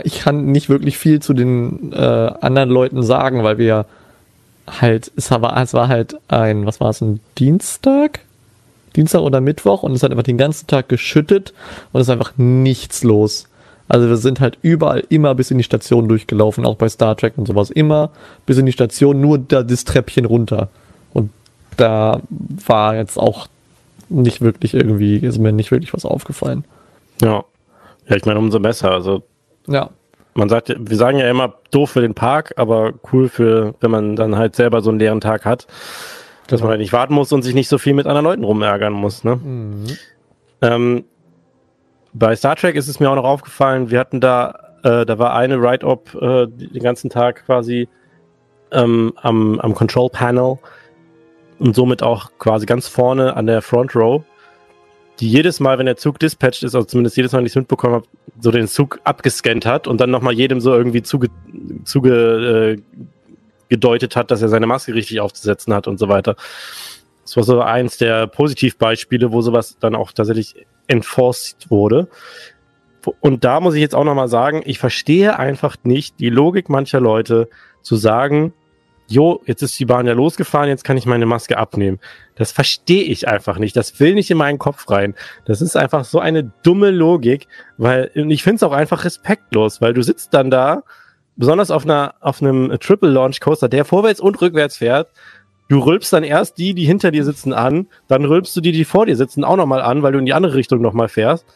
ich kann nicht wirklich viel zu den äh, anderen Leuten sagen, weil wir halt, es war, es war halt ein, was war es, ein Dienstag? Dienstag oder Mittwoch und es hat einfach den ganzen Tag geschüttet und es ist einfach nichts los. Also wir sind halt überall immer bis in die Station durchgelaufen, auch bei Star Trek und sowas. Immer bis in die Station, nur da das Treppchen runter. Und da war jetzt auch nicht wirklich irgendwie, ist mir nicht wirklich was aufgefallen. ja. Ja, ich meine, umso besser. Also Ja, man sagt, ja- wir sagen ja immer doof für den Park, aber cool für, wenn man dann halt selber so einen leeren Tag hat, dass man halt nicht warten muss und sich nicht so viel mit anderen Leuten rumärgern muss. Ne? Ähm, bei Star Trek ist es mir auch noch aufgefallen, wir hatten da, äh, da war eine Ride-Op äh, den ganzen Tag quasi ähm, am, am Control Panel und somit auch quasi ganz vorne an der Front Row, die jedes Mal, wenn der Zug dispatched ist, also zumindest jedes Mal, wenn ich es mitbekommen habe, so den Zug abgescannt hat und dann nochmal jedem so irgendwie zuge, zuge äh, gedeutet hat, dass er seine Maske richtig aufzusetzen hat und so weiter. Das war so eins der Positivbeispiele, wo sowas dann auch tatsächlich enforced wurde. Und da muss ich jetzt auch nochmal sagen, ich verstehe einfach nicht die Logik mancher Leute zu sagen, jo, jetzt ist die Bahn ja losgefahren, jetzt kann ich meine Maske abnehmen. Das verstehe ich einfach nicht. Das will nicht in meinen Kopf rein. Das ist einfach so eine dumme Logik, weil ich finde es auch einfach respektlos, weil du sitzt dann da, besonders auf einer auf einem Triple Launch Coaster, der vorwärts und rückwärts fährt. Du rülpst dann erst die, die hinter dir sitzen, an, dann rülpst du die, die vor dir sitzen, auch nochmal an, weil du in die andere Richtung nochmal fährst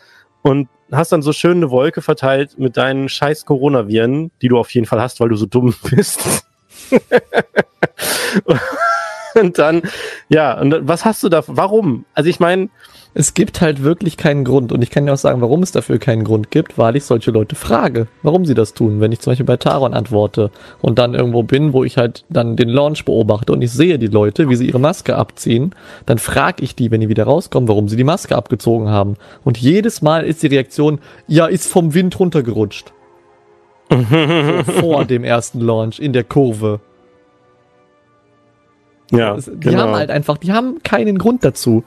und hast dann so schön eine Wolke verteilt mit deinen scheiß Coronaviren, die du auf jeden Fall hast, weil du so dumm bist. und dann, ja, und was hast du da, warum? Also ich meine, Es gibt halt wirklich keinen Grund. Und ich kann dir auch sagen, warum es dafür keinen Grund gibt, weil ich solche Leute frage, warum sie das tun. Wenn ich zum Beispiel bei Taron antworte und dann irgendwo bin, wo ich halt dann den Launch beobachte und ich sehe die Leute, wie sie ihre Maske abziehen, dann frage ich die, wenn die wieder rauskommen, warum sie die Maske abgezogen haben. Und jedes Mal ist die Reaktion, ja, ist vom Wind runtergerutscht. So vor dem ersten Launch in der Kurve. ja, Die genau. haben halt einfach, die haben keinen Grund dazu.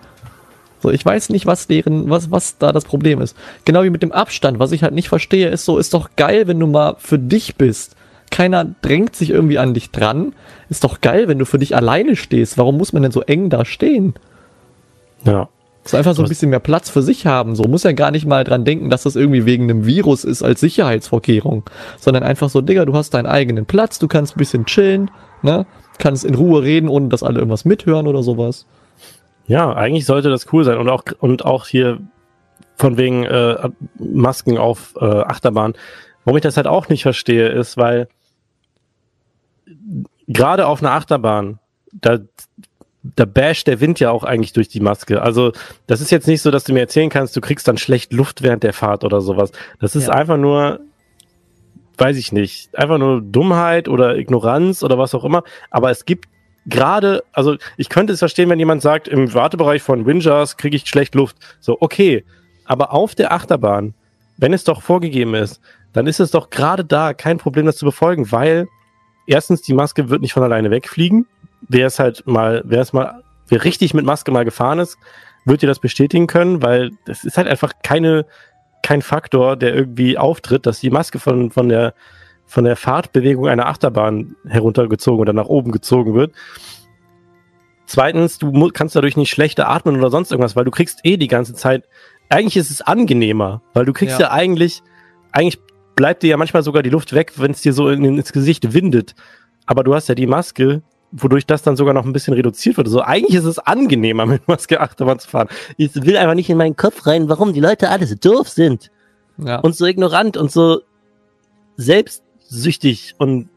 So, ich weiß nicht, was deren, was, was da das Problem ist. Genau wie mit dem Abstand. Was ich halt nicht verstehe, ist so, ist doch geil, wenn du mal für dich bist. Keiner drängt sich irgendwie an dich dran. Ist doch geil, wenn du für dich alleine stehst. Warum muss man denn so eng da stehen? ja. So einfach so ein bisschen mehr Platz für sich haben. So muss ja gar nicht mal dran denken, dass das irgendwie wegen einem Virus ist als Sicherheitsvorkehrung, sondern einfach so, Digga, du hast deinen eigenen Platz, du kannst ein bisschen chillen, ne? Kannst in Ruhe reden, ohne dass alle irgendwas mithören oder sowas. Ja, eigentlich sollte das cool sein und auch und auch hier von wegen äh, Masken auf äh, Achterbahn. Warum ich das halt auch nicht verstehe, ist, weil gerade auf einer Achterbahn, da da basht der Wind ja auch eigentlich durch die Maske. Also das ist jetzt nicht so, dass du mir erzählen kannst, du kriegst dann schlecht Luft während der Fahrt oder sowas. Das ist Ja. einfach nur, weiß ich nicht, einfach nur Dummheit oder Ignoranz oder was auch immer. Aber es gibt gerade, also ich könnte es verstehen, wenn jemand sagt, im Wartebereich von Wingers kriege ich schlecht Luft. So, okay. Aber auf der Achterbahn, wenn es doch vorgegeben ist, dann ist es doch gerade da kein Problem, das zu befolgen, weil erstens die Maske wird nicht von alleine wegfliegen. Wer es halt mal, wer es mal, wer richtig mit Maske mal gefahren ist, wird dir das bestätigen können, weil das ist halt einfach keine, kein Faktor, der irgendwie auftritt, dass die Maske von, von der, von der Fahrtbewegung einer Achterbahn heruntergezogen oder nach oben gezogen wird. Zweitens, du kannst dadurch nicht schlechter atmen oder sonst irgendwas, weil du kriegst eh die ganze Zeit, eigentlich ist es angenehmer, weil du kriegst ja, Ja. eigentlich, eigentlich bleibt dir ja manchmal sogar die Luft weg, wenn es dir so in, ins Gesicht windet. Aber du hast ja die Maske, wodurch das dann sogar noch ein bisschen reduziert wird. So, eigentlich ist es angenehmer, mit Maske Achterbahn zu fahren. Ich will einfach nicht in meinen Kopf rein, warum die Leute alle so doof sind Ja. und so ignorant und so selbstsüchtig und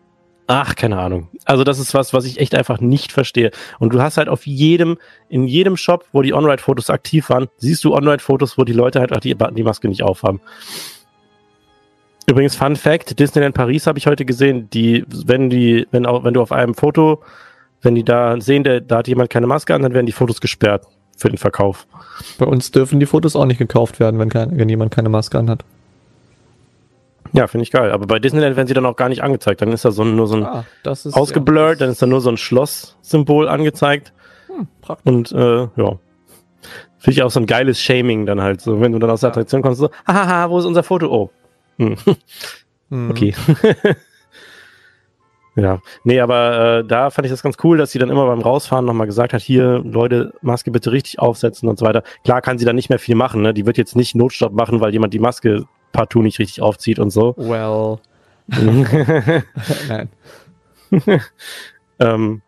ach, keine Ahnung. Also das ist was, was ich echt einfach nicht verstehe. Und du hast halt auf jedem, in jedem Shop, wo die On-Ride-Fotos aktiv waren, siehst du On-Ride-Fotos, wo die Leute halt auch die, die Maske nicht aufhaben. Übrigens, Fun Fact, Disneyland Paris habe ich heute gesehen, die, wenn die, wenn auch, wenn du auf einem Foto, wenn die da sehen, der, da hat jemand keine Maske an, dann werden die Fotos gesperrt für den Verkauf. Bei uns dürfen die Fotos auch nicht gekauft werden, wenn, kein, wenn jemand keine Maske anhat. Ja, finde ich geil. Aber bei Disneyland werden sie dann auch gar nicht angezeigt. Dann ist da so ein, nur so ein Ah, das ist ausgeblurrt, dann ist da nur so ein Schloss-Symbol angezeigt. Hm. Und äh, ja. Finde ich auch so ein geiles Shaming dann halt. So, wenn du dann aus der Ja. Attraktion kommst, so, hahaha, wo ist unser Foto? Oh. Hm. Hm. Okay. ja. Nee, aber äh, da fand ich das ganz cool, dass sie dann immer beim Rausfahren nochmal gesagt hat, hier, Leute, Maske bitte richtig aufsetzen und so weiter. Klar kann sie dann nicht mehr viel machen, ne? Die wird jetzt nicht Notstopp machen, weil jemand die Maske partout nicht richtig aufzieht und so. Well. Nein. ähm,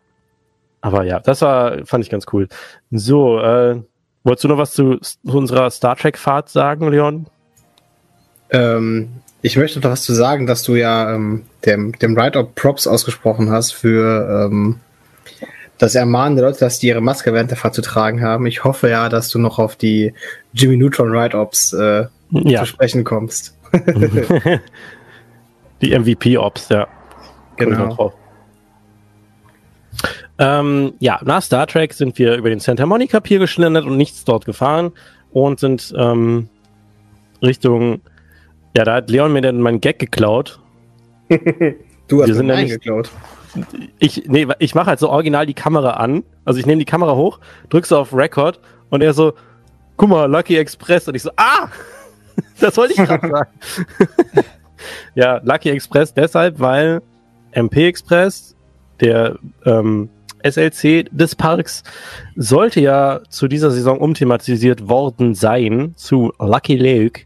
aber ja, das war, fand ich ganz cool. So, äh, wolltest du noch was zu, zu unserer Star Trek-Fahrt sagen, Leon? Ähm, ich möchte noch was zu sagen, dass du ja ähm, dem, dem Write-Up Props ausgesprochen hast für ähm, das Ermahnen der Leute, dass die ihre Maske während der Fahrt zu tragen haben. Ich hoffe ja, dass du noch auf die Jimmy Neutron Write-Ups äh, Ja, zu sprechen kommst. die MVP-Ops, ja. Genau. Ähm, ja, nach Star Trek sind wir über den Santa Monica Pier geschlendert und nichts dort gefahren und sind ähm, Richtung, ja, da hat Leon mir dann meinen Gag geklaut. Du hast Wir sind mir ja einen nicht- geklaut. ich, nee, ich mache halt so original die Kamera an. Also ich nehme die Kamera hoch, drück so auf Record und er so, guck mal, Lucky Express. Und ich so, ah! Das wollte ich gerade sagen. ja, Lucky Express deshalb, weil MP Express, der ähm, SLC des Parks, sollte ja zu dieser Saison umthematisiert worden sein zu Lucky Luke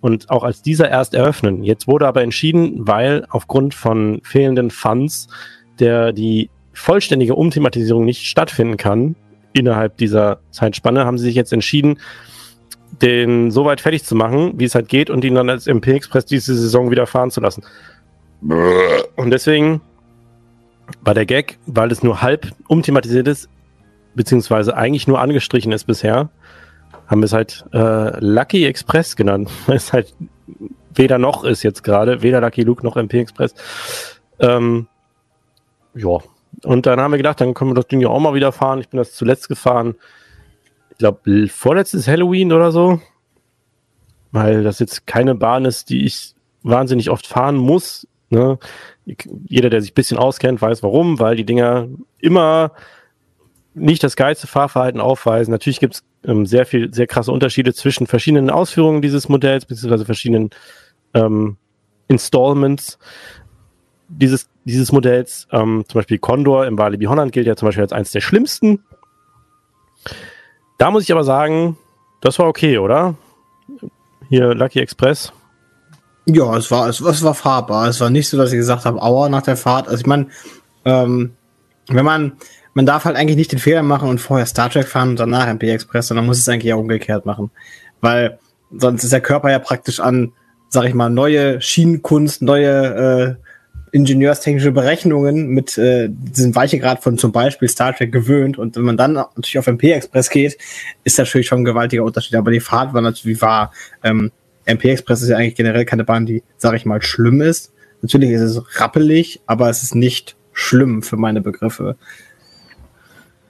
und auch als dieser erst eröffnen. Jetzt wurde aber entschieden, weil aufgrund von fehlenden Funds der die vollständige Umthematisierung nicht stattfinden kann innerhalb dieser Zeitspanne, haben sie sich jetzt entschieden, den so weit fertig zu machen, wie es halt geht, und ihn dann als MP Express diese Saison wieder fahren zu lassen. Und deswegen war der Gag, weil es nur halb umthematisiert ist, beziehungsweise eigentlich nur angestrichen ist bisher, haben wir es halt äh, Lucky Express genannt, es halt weder noch ist jetzt gerade, weder Lucky Luke noch MP Express. Ähm, ja, und dann haben wir gedacht, dann können wir das Ding ja auch mal wieder fahren. Ich bin das zuletzt gefahren, ich glaube, vorletztes Halloween oder so, weil das jetzt keine Bahn ist, die ich wahnsinnig oft fahren muss. Ne? Jeder, der sich ein bisschen auskennt, weiß warum, weil die Dinger immer nicht das geilste Fahrverhalten aufweisen. Natürlich gibt es ähm, sehr viel, sehr krasse Unterschiede zwischen verschiedenen Ausführungen dieses Modells, beziehungsweise verschiedenen ähm, Installments dieses, dieses Modells. Ähm, zum Beispiel Condor im Walibi Holland gilt ja zum Beispiel als eines der schlimmsten. Da muss ich aber sagen, das war okay, oder? Hier Lucky Express. Ja, es war, es, es war fahrbar. Es war nicht so, dass ich gesagt habe, aua, nach der Fahrt. Also ich meine, ähm, wenn man, man darf halt eigentlich nicht den Fehler machen und vorher Star Trek fahren und danach MP Express, sondern muss es eigentlich auch umgekehrt machen. Weil sonst ist der Körper ja praktisch an, sag ich mal, neue Schienenkunst, neue äh, ingenieurstechnische Berechnungen mit äh, diesem Weichegrad von zum Beispiel Star Trek gewöhnt. Und wenn man dann natürlich auf MP Express geht, ist natürlich schon ein gewaltiger Unterschied. Aber die Fahrt war natürlich war, ähm, MP Express ist ja eigentlich generell keine Bahn, die, sag ich mal, schlimm ist. Natürlich ist es rappelig, aber es ist nicht schlimm für meine Begriffe.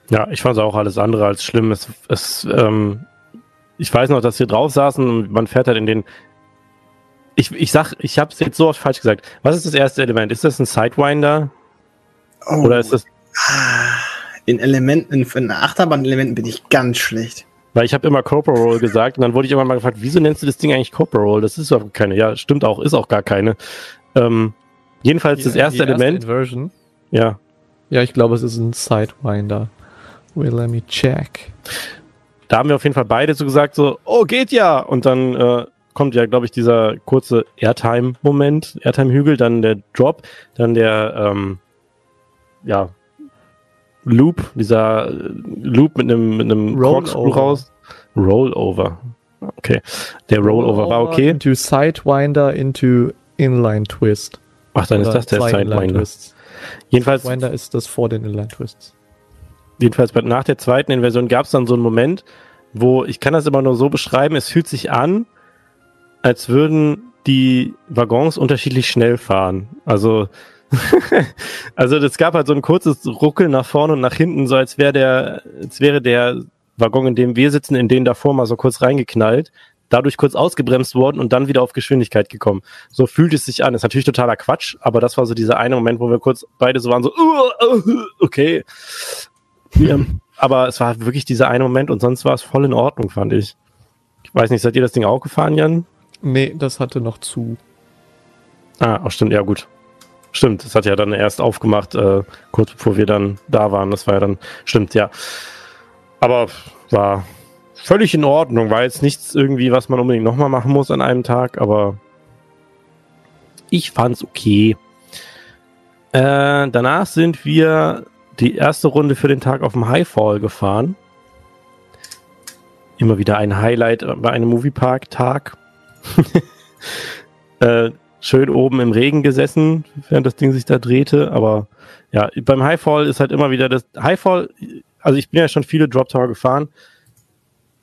Ja, ich fand es auch alles andere als schlimm. Es, es, ähm, ich weiß noch, dass wir drauf saßen und man fährt halt in den. Ich, ich sag, ich habe es jetzt so oft falsch gesagt. Was ist das erste Element? Ist das ein Sidewinder? Oh, Oder ist das. in Elementen, in Achterbahn-Elementen bin ich ganz schlecht. Weil ich habe immer Cobra Roll gesagt und dann wurde ich immer mal gefragt, wieso nennst du das Ding eigentlich Cobra Roll? Das ist überhaupt keine. Ja, stimmt auch, ist auch gar keine. Ähm, jedenfalls das Die- erste die Element. Inversion. ja, Ja, ich glaube, es ist ein Sidewinder. Will let me check. da haben wir auf jeden Fall beide so gesagt, so, oh, geht ja. Und dann äh, kommt ja, glaube ich, dieser kurze Airtime-Moment, Airtime-Hügel, dann der Drop, dann der, ähm, ja, Loop, dieser äh, Loop mit einem, mit einem Corkscrew Rollover. raus. Rollover. Okay. Der Rollover war okay. Into Sidewinder into Inline Twist. Ach, dann ist Oder das der Sidewinder. Jedenfalls, Sidewinder ist das vor den Inline Twists. Jedenfalls bei- nach der zweiten Inversion gab es dann so einen Moment, wo, ich kann das immer nur so beschreiben, es fühlt sich an, als würden die Waggons unterschiedlich schnell fahren. Also, also es gab halt so ein kurzes Ruckeln nach vorne und nach hinten, so als wäre der, als wäre der Waggon, in dem wir sitzen, in den davor mal so kurz reingeknallt, dadurch kurz ausgebremst worden und dann wieder auf Geschwindigkeit gekommen. So fühlt es sich an. Ist natürlich totaler Quatsch, aber das war so dieser eine Moment, wo wir kurz beide so waren, so, "Uh, uh, okay. Ja, aber es war wirklich dieser eine Moment und sonst war es voll in Ordnung, fand ich. Ich weiß nicht, seid ihr das Ding auch gefahren, Jan? Nee, das hatte noch zu. Ah, oh, stimmt, ja gut. Stimmt, das hat ja dann erst aufgemacht, äh, kurz bevor wir dann da waren. Das war ja dann, stimmt, ja. Aber war völlig in Ordnung. War jetzt nichts irgendwie, was man unbedingt nochmal machen muss an einem Tag, aber ich fand's okay. Äh, danach sind wir die erste Runde für den Tag auf dem Highfall gefahren. Immer wieder ein Highlight bei einem Moviepark-Tag. äh, schön oben im Regen gesessen, während das Ding sich da drehte. Aber ja, beim Highfall ist halt immer wieder das Highfall. Also ich bin ja schon viele Drop Tower gefahren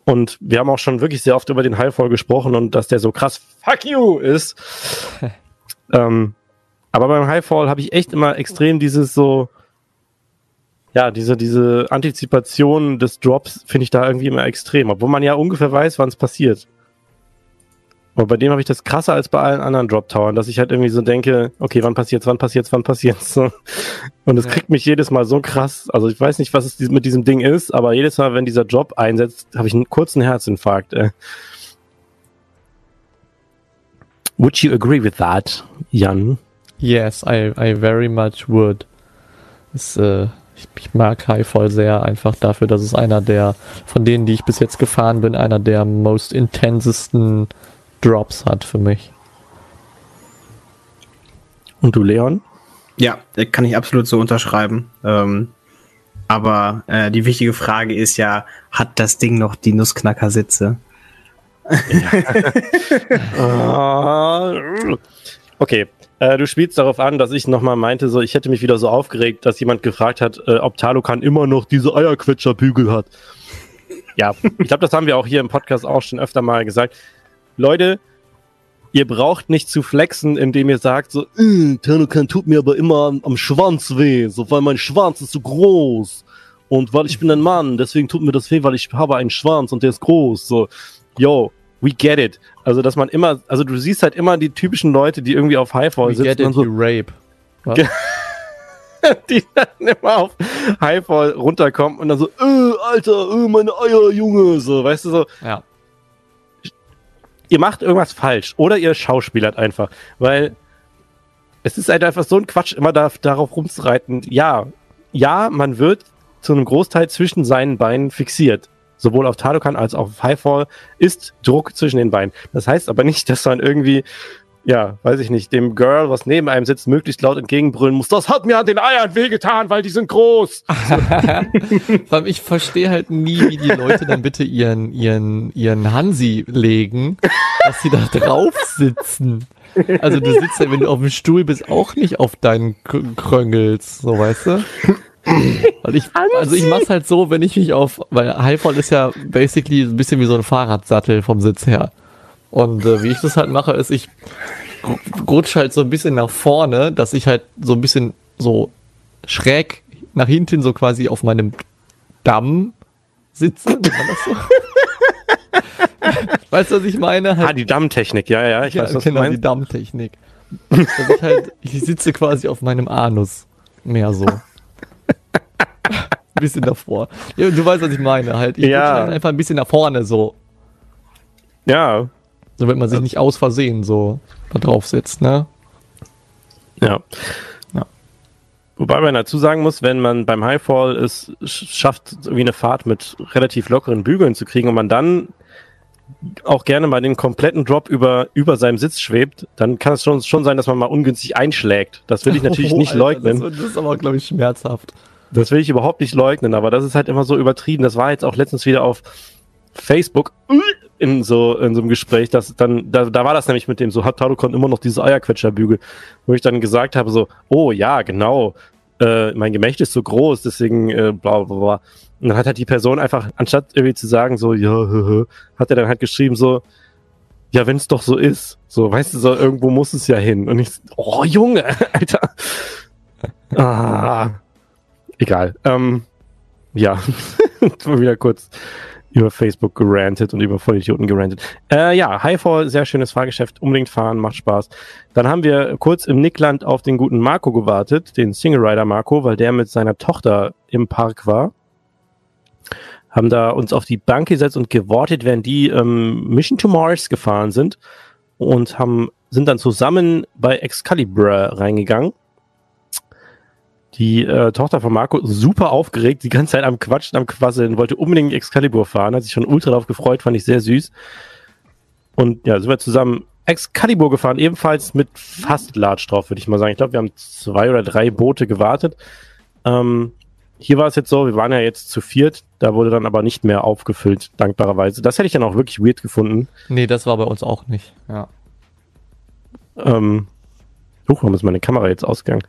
und wir haben auch schon wirklich sehr oft über den Highfall gesprochen und dass der so krass Fuck you ist. ähm, aber beim Highfall habe ich echt immer extrem dieses so ja, diese, diese Antizipation des Drops finde ich da irgendwie immer extrem, obwohl man ja ungefähr weiß, wann es passiert. Aber bei dem habe ich das krasser als bei allen anderen Drop Towern, dass ich halt irgendwie so denke, okay, wann passiert's, wann passiert's, wann passiert's. Und es Ja. kriegt mich jedes Mal so krass. Also ich weiß nicht, was es mit diesem Ding ist, aber jedes Mal, wenn dieser Drop einsetzt, habe ich einen kurzen Herzinfarkt. Äh. Would you agree with that, Jan? Yes, I, I very much would. Es, äh, ich, ich mag Highfall sehr, einfach dafür, dass es einer der, von denen, die ich bis jetzt gefahren bin, einer der most intensesten Drops hat für mich. Und du, Leon? Ja, äh, kann ich absolut so unterschreiben. Ähm, aber äh, die wichtige Frage ist ja, hat das Ding noch die Nussknackersitze? Ah, okay, Äh, du spielst darauf an, dass ich nochmal meinte, so ich hätte mich wieder so aufgeregt, dass jemand gefragt hat, äh, ob Talokan immer noch diese Eierquetscherbügel hat. Ja, ich glaube, das haben wir auch hier im Podcast auch schon öfter mal gesagt. Leute, ihr braucht nicht zu flexen, indem ihr sagt so, äh, Talokan tut mir aber immer am, am Schwanz weh, so weil mein Schwanz ist so groß. Und weil ich bin ein Mann, deswegen tut mir das weh, weil ich habe einen Schwanz und der ist groß. So, yo, we get it. Also, dass man immer, also du siehst halt immer die typischen Leute, die irgendwie auf Highfall We sitzen get it, und so, you rape. Die dann immer auf Highfall runterkommen und dann so, äh, Alter, äh, meine Eier, Junge, so, weißt du, so, Ja. ihr macht irgendwas falsch oder ihr schauspielert einfach, weil es ist halt einfach so ein Quatsch, immer da, darauf rumzureiten. Ja, ja, man wird zu einem Großteil zwischen seinen Beinen fixiert. Sowohl auf Talokan als auch auf Highfall ist Druck zwischen den Beinen. Das heißt aber nicht, dass man irgendwie, ja, weiß ich nicht, dem Girl, was neben einem sitzt, möglichst laut entgegenbrüllen muss. Das hat mir an den Eiern wehgetan, weil die sind groß. Allem, ich verstehe halt nie, wie die Leute dann bitte ihren, ihren, ihren Hansi legen, dass sie da drauf sitzen. Also du sitzt ja, wenn du auf dem Stuhl bist, auch nicht auf deinen Kröngels, so weißt du? Weil ich, also ich mach's halt so, wenn ich mich auf, weil Highfall ist ja basically ein bisschen wie so ein Fahrradsattel vom Sitz her. Und äh, wie ich das halt mache, ist, ich rutsche halt so ein bisschen nach vorne, dass ich halt so ein bisschen so schräg nach hinten so quasi auf meinem Damm sitze. So? weißt du, was ich meine? Ah, Halt, die Dammtechnik, ja, ja, ich ja, weiß, was genau, du die meinst. Dammtechnik. Dass ich halt, ich sitze quasi auf meinem Anus. Mehr so. Ein bisschen davor. Ja, du weißt, was ich meine. Halt, ich Ja. einfach ein bisschen nach vorne so. Ja, wird man sich nicht aus Versehen so da drauf sitzt, ne? Ja. Ja. Wobei man dazu sagen muss, wenn man beim Highfall es sch- schafft, irgendwie eine Fahrt mit relativ lockeren Bügeln zu kriegen und man dann auch gerne mal den kompletten Drop über, über seinem Sitz schwebt, dann kann es schon, schon sein, dass man mal ungünstig einschlägt. Das will ich natürlich Oh, nicht Alter, leugnen. Das, das ist aber, glaube ich, schmerzhaft. Das will ich überhaupt nicht leugnen, aber das ist halt immer so übertrieben. Das war jetzt auch letztens wieder auf Facebook in so, in so einem Gespräch, dass dann, da, da war das nämlich mit dem so, hat Tarukon immer noch diese Eierquetscherbügel, wo ich dann gesagt habe so, oh ja, genau, äh, mein Gemächt ist so groß, deswegen äh, bla bla bla. Und dann hat halt die Person einfach, anstatt irgendwie zu sagen so, ja, hö, hö, hat er dann halt geschrieben so, ja, wenn es doch so ist, so, weißt du, so, irgendwo muss es ja hin. Und ich, oh Junge, Alter. Ah, egal. Ähm, ja, mal wieder kurz über Facebook gerantet und über Vollidioten gerantet. Äh, ja, Highfall, sehr schönes Fahrgeschäft, unbedingt fahren, macht Spaß. Dann haben wir kurz im Nickland auf den guten Marco gewartet, den Single Rider Marco, weil der mit seiner Tochter im Park war. Haben da uns auf die Bank gesetzt und gewartet, während die ähm, Mission to Mars gefahren sind und haben, sind dann zusammen bei Excalibur reingegangen. Die äh, Tochter von Marco super aufgeregt, die ganze Zeit am Quatschen, am Quasseln, wollte unbedingt Excalibur fahren, hat sich schon ultra drauf gefreut, fand ich sehr süß. Und ja, sind wir zusammen Excalibur gefahren, ebenfalls mit fast Large drauf, würde ich mal sagen. Ich glaube, wir haben zwei oder drei Boote gewartet. Ähm, hier war es jetzt so, wir waren ja jetzt zu viert, da wurde dann aber nicht mehr aufgefüllt, dankbarerweise. Das hätte ich dann auch wirklich weird gefunden. Nee, das war bei uns auch nicht. Ja. Ähm, huch, warum ist meine Kamera jetzt ausgegangen?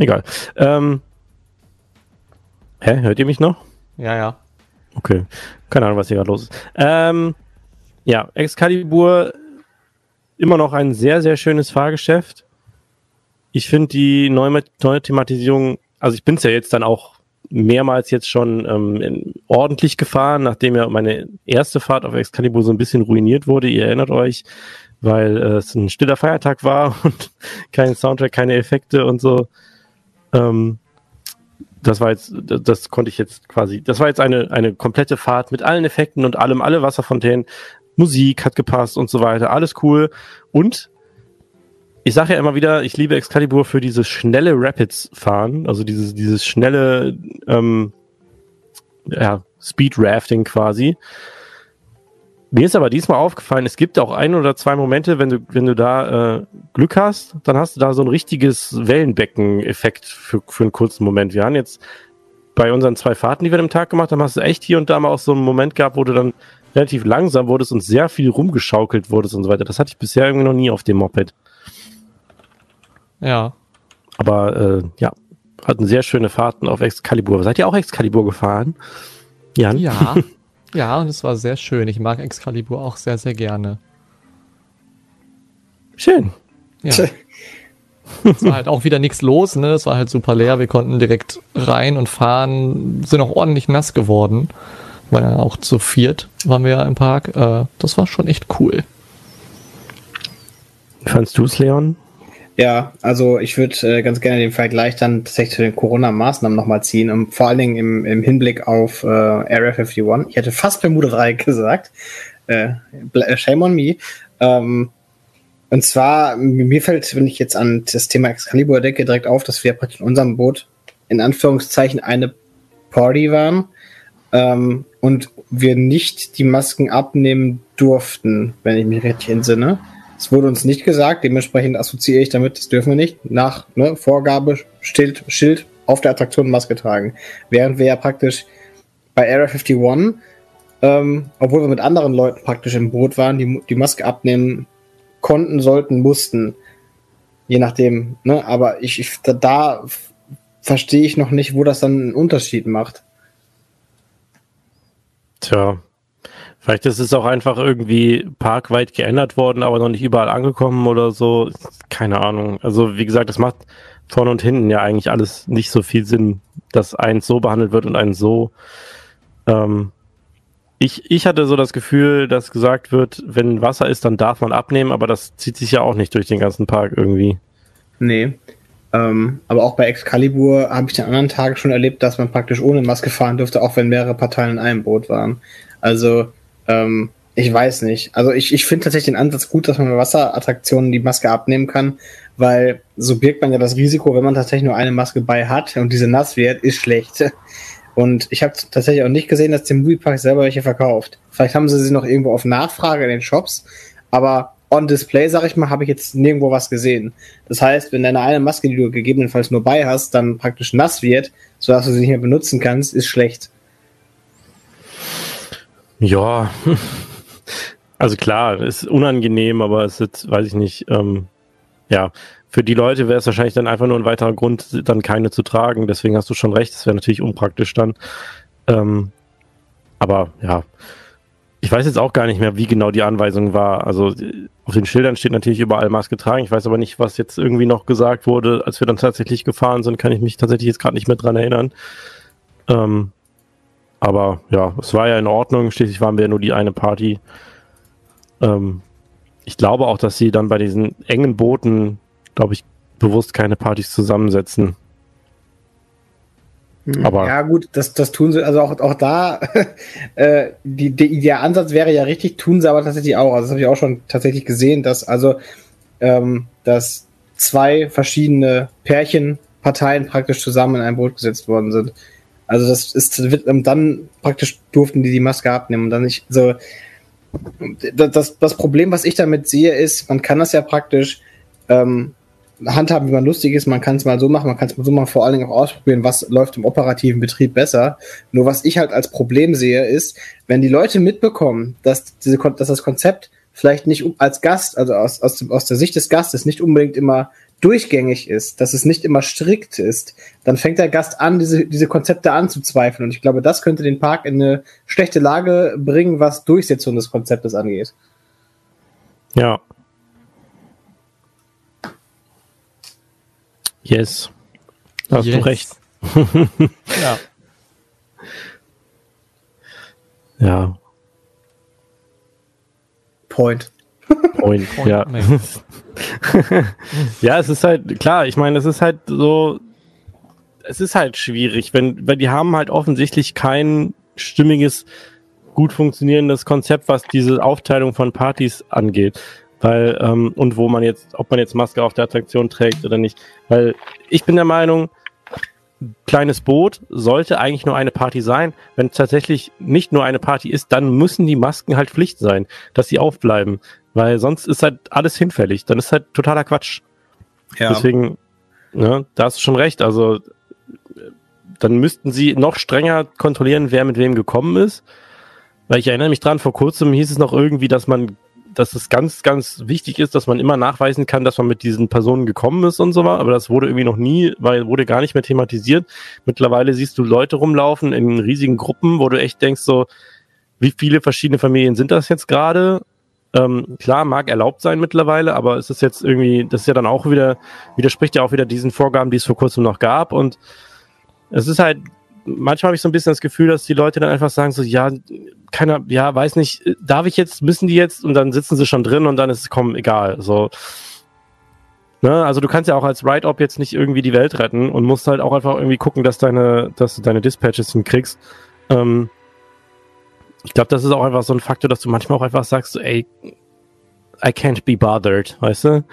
Egal. Ähm, hä, hört ihr mich noch? Ja, ja. Okay. Keine Ahnung, was hier gerade los ist. Ähm, ja, Excalibur immer noch ein sehr, sehr schönes Fahrgeschäft. Ich finde die neue, neue Thematisierung, also ich bin es ja jetzt dann auch mehrmals jetzt schon ähm, ordentlich gefahren, nachdem ja meine erste Fahrt auf Excalibur so ein bisschen ruiniert wurde. Ihr erinnert euch, weil äh, es ein stiller Feiertag war und kein Soundtrack, keine Effekte und so. Ähm, das war jetzt, das, konnte ich jetzt quasi, das war jetzt eine, eine komplette Fahrt mit allen Effekten und allem, alle Wasserfontänen, Musik hat gepasst und so weiter, alles cool. Und ich sage ja immer wieder, ich liebe Excalibur für dieses schnelle Rapids-Fahren, also dieses, dieses schnelle ähm, ja, Speed-Rafting quasi. Mir ist aber diesmal aufgefallen, es gibt auch ein oder zwei Momente, wenn du, wenn du da äh, Glück hast, dann hast du da so ein richtiges Wellenbecken-Effekt für, für einen kurzen Moment. Wir haben jetzt bei unseren zwei Fahrten, die wir am Tag gemacht haben, hast du echt hier und da mal auch so einen Moment gehabt, wo du dann relativ langsam wurdest und sehr viel rumgeschaukelt wurdest und so weiter. Das hatte ich bisher irgendwie noch nie auf dem Moped. Ja. Aber äh, ja, hatten sehr schöne Fahrten auf Excalibur. Seid ihr auch Excalibur gefahren? Jan? Ja. ja, und es war sehr schön. Ich mag Excalibur auch sehr, sehr gerne. Schön. Ja. es war halt auch wieder nichts los, ne? Es war halt super leer. Wir konnten direkt rein und fahren, sind auch ordentlich nass geworden. Weil ja auch zu viert waren wir ja im Park. Äh, das war schon echt cool. Wie fandst du es, Leon? Ja, also ich würde äh, ganz gerne den Vergleich dann tatsächlich zu den Corona-Maßnahmen nochmal ziehen und vor allen Dingen im, im Hinblick auf äh, Area 51. Ich hätte fast Bermuda 3 gesagt. Äh, bl- shame on me. Ähm, und zwar, mir fällt, wenn ich jetzt an das Thema Excalibur denke, direkt auf, dass wir praktisch in unserem Boot in Anführungszeichen eine Party waren ähm, und wir nicht die Masken abnehmen durften, wenn ich mich richtig entsinne. Es wurde uns nicht gesagt, dementsprechend assoziiere ich damit, das dürfen wir nicht. Nach ne, Vorgabe Schild, Schild auf der Attraktion Maske tragen. Während wir ja praktisch bei Area 51, ähm, obwohl wir mit anderen Leuten praktisch im Boot waren, die die Maske abnehmen konnten, sollten, mussten. Je nachdem, ne? Aber ich, ich da, da verstehe ich noch nicht, wo das dann einen Unterschied macht. Tja. Vielleicht ist es auch einfach irgendwie parkweit geändert worden, aber noch nicht überall angekommen oder so. Keine Ahnung. Also wie gesagt, das macht vorne und hinten ja eigentlich alles nicht so viel Sinn, dass eins so behandelt wird und eins so. Ähm, ich, ich hatte so das Gefühl, dass gesagt wird, wenn Wasser ist, dann darf man abnehmen, aber das zieht sich ja auch nicht durch den ganzen Park irgendwie. Nee. Ähm, aber auch bei Excalibur habe ich den anderen Tagen schon erlebt, dass man praktisch ohne Maske fahren durfte, auch wenn mehrere Parteien in einem Boot waren. Also, ähm, ich weiß nicht. Also ich, ich finde tatsächlich den Ansatz gut, dass man bei Wasserattraktionen die Maske abnehmen kann, weil so birgt man ja das Risiko, wenn man tatsächlich nur eine Maske bei hat und diese nass wird, ist schlecht. Und ich habe tatsächlich auch nicht gesehen, dass der Moviepark selber welche verkauft. Vielleicht haben sie sie noch irgendwo auf Nachfrage in den Shops, aber on Display, sag ich mal, habe ich jetzt nirgendwo was gesehen. Das heißt, wenn deine eine Maske, die du gegebenenfalls nur bei hast, dann praktisch nass wird, sodass du sie nicht mehr benutzen kannst, ist schlecht. Ja, also klar, ist unangenehm, aber es ist, weiß ich nicht, ähm, ja, für die Leute wäre es wahrscheinlich dann einfach nur ein weiterer Grund, dann keine zu tragen. Deswegen hast du schon recht, es wäre natürlich unpraktisch dann. Ähm, aber ja, ich weiß jetzt auch gar nicht mehr, wie genau die Anweisung war. Also auf den Schildern steht natürlich überall Maske tragen. Ich weiß aber nicht, was jetzt irgendwie noch gesagt wurde, als wir dann tatsächlich gefahren sind, kann ich mich tatsächlich jetzt gerade nicht mehr dran erinnern. Ähm, aber ja, es war ja in Ordnung. Schließlich waren wir ja nur die eine Party. Ähm, ich glaube auch, dass sie dann bei diesen engen Booten, glaube ich, bewusst keine Partys zusammensetzen. Aber- ja, gut, das, das tun sie, also auch, auch da, äh, die, die, der Ansatz wäre ja richtig, tun sie aber tatsächlich auch. Also das habe ich auch schon tatsächlich gesehen, dass also ähm, dass zwei verschiedene Pärchenparteien praktisch zusammen in ein Boot gesetzt worden sind. Also das ist dann praktisch durften die die Maske abnehmen und dann nicht so. Das, das, Problem, was ich damit sehe, ist, man kann das ja praktisch ähm, handhaben, wie man lustig ist. Man kann es mal so machen, man kann es mal so machen, vor allen Dingen auch ausprobieren, was läuft im operativen Betrieb besser. Nur was ich halt als Problem sehe, ist, wenn die Leute mitbekommen, dass, diese, dass das Konzept vielleicht nicht als Gast, also aus, aus, dem, aus der Sicht des Gastes, nicht unbedingt immer durchgängig ist, dass es nicht immer strikt ist, dann fängt der Gast an, diese, diese Konzepte anzuzweifeln. Und ich glaube, das könnte den Park in eine schlechte Lage bringen, was Durchsetzung des Konzeptes angeht. Ja. Yes. Hast du Yes. recht. Ja. Ja. Point. Point. Ja. ja, es ist halt, klar, ich meine, es ist halt so, es ist halt schwierig, wenn, weil die haben halt offensichtlich kein stimmiges, gut funktionierendes Konzept, was diese Aufteilung von Partys angeht. Weil, ähm, und wo man jetzt, ob man jetzt Maske auf der Attraktion trägt oder nicht. Weil ich bin der Meinung, kleines Boot sollte eigentlich nur eine Party sein. Wenn es tatsächlich nicht nur eine Party ist, dann müssen die Masken halt Pflicht sein, dass sie aufbleiben. Weil sonst ist halt alles hinfällig. Dann ist halt totaler Quatsch. Ja. Deswegen, ne, da hast du schon recht. Also, äh, dann müssten sie noch strenger kontrollieren, wer mit wem gekommen ist. Weil ich erinnere mich dran, vor kurzem hieß es noch irgendwie, dass man dass es ganz, ganz wichtig ist, dass man immer nachweisen kann, dass man mit diesen Personen gekommen ist und so weiter. Aber das wurde irgendwie noch nie, weil wurde gar nicht mehr thematisiert. Mittlerweile siehst du Leute rumlaufen in riesigen Gruppen, wo du echt denkst so, wie viele verschiedene Familien sind das jetzt gerade? Ähm, klar, mag erlaubt sein mittlerweile, aber es ist jetzt irgendwie, das ist ja dann auch wieder, widerspricht ja auch wieder diesen Vorgaben, die es vor kurzem noch gab. Und es ist halt, manchmal habe ich so ein bisschen das Gefühl, dass die Leute dann einfach sagen, so, ja, keiner, ja, weiß nicht, darf ich jetzt, müssen die jetzt? Und dann sitzen sie schon drin und dann ist es komm, egal. So. Ne, also du kannst ja auch als Write-Op jetzt nicht irgendwie die Welt retten und musst halt auch einfach irgendwie gucken, dass deine, dass du deine Dispatches hinkriegst. Ähm, ich glaube, das ist auch einfach so ein Faktor, dass du manchmal auch einfach sagst, so, ey, I can't be bothered, weißt du?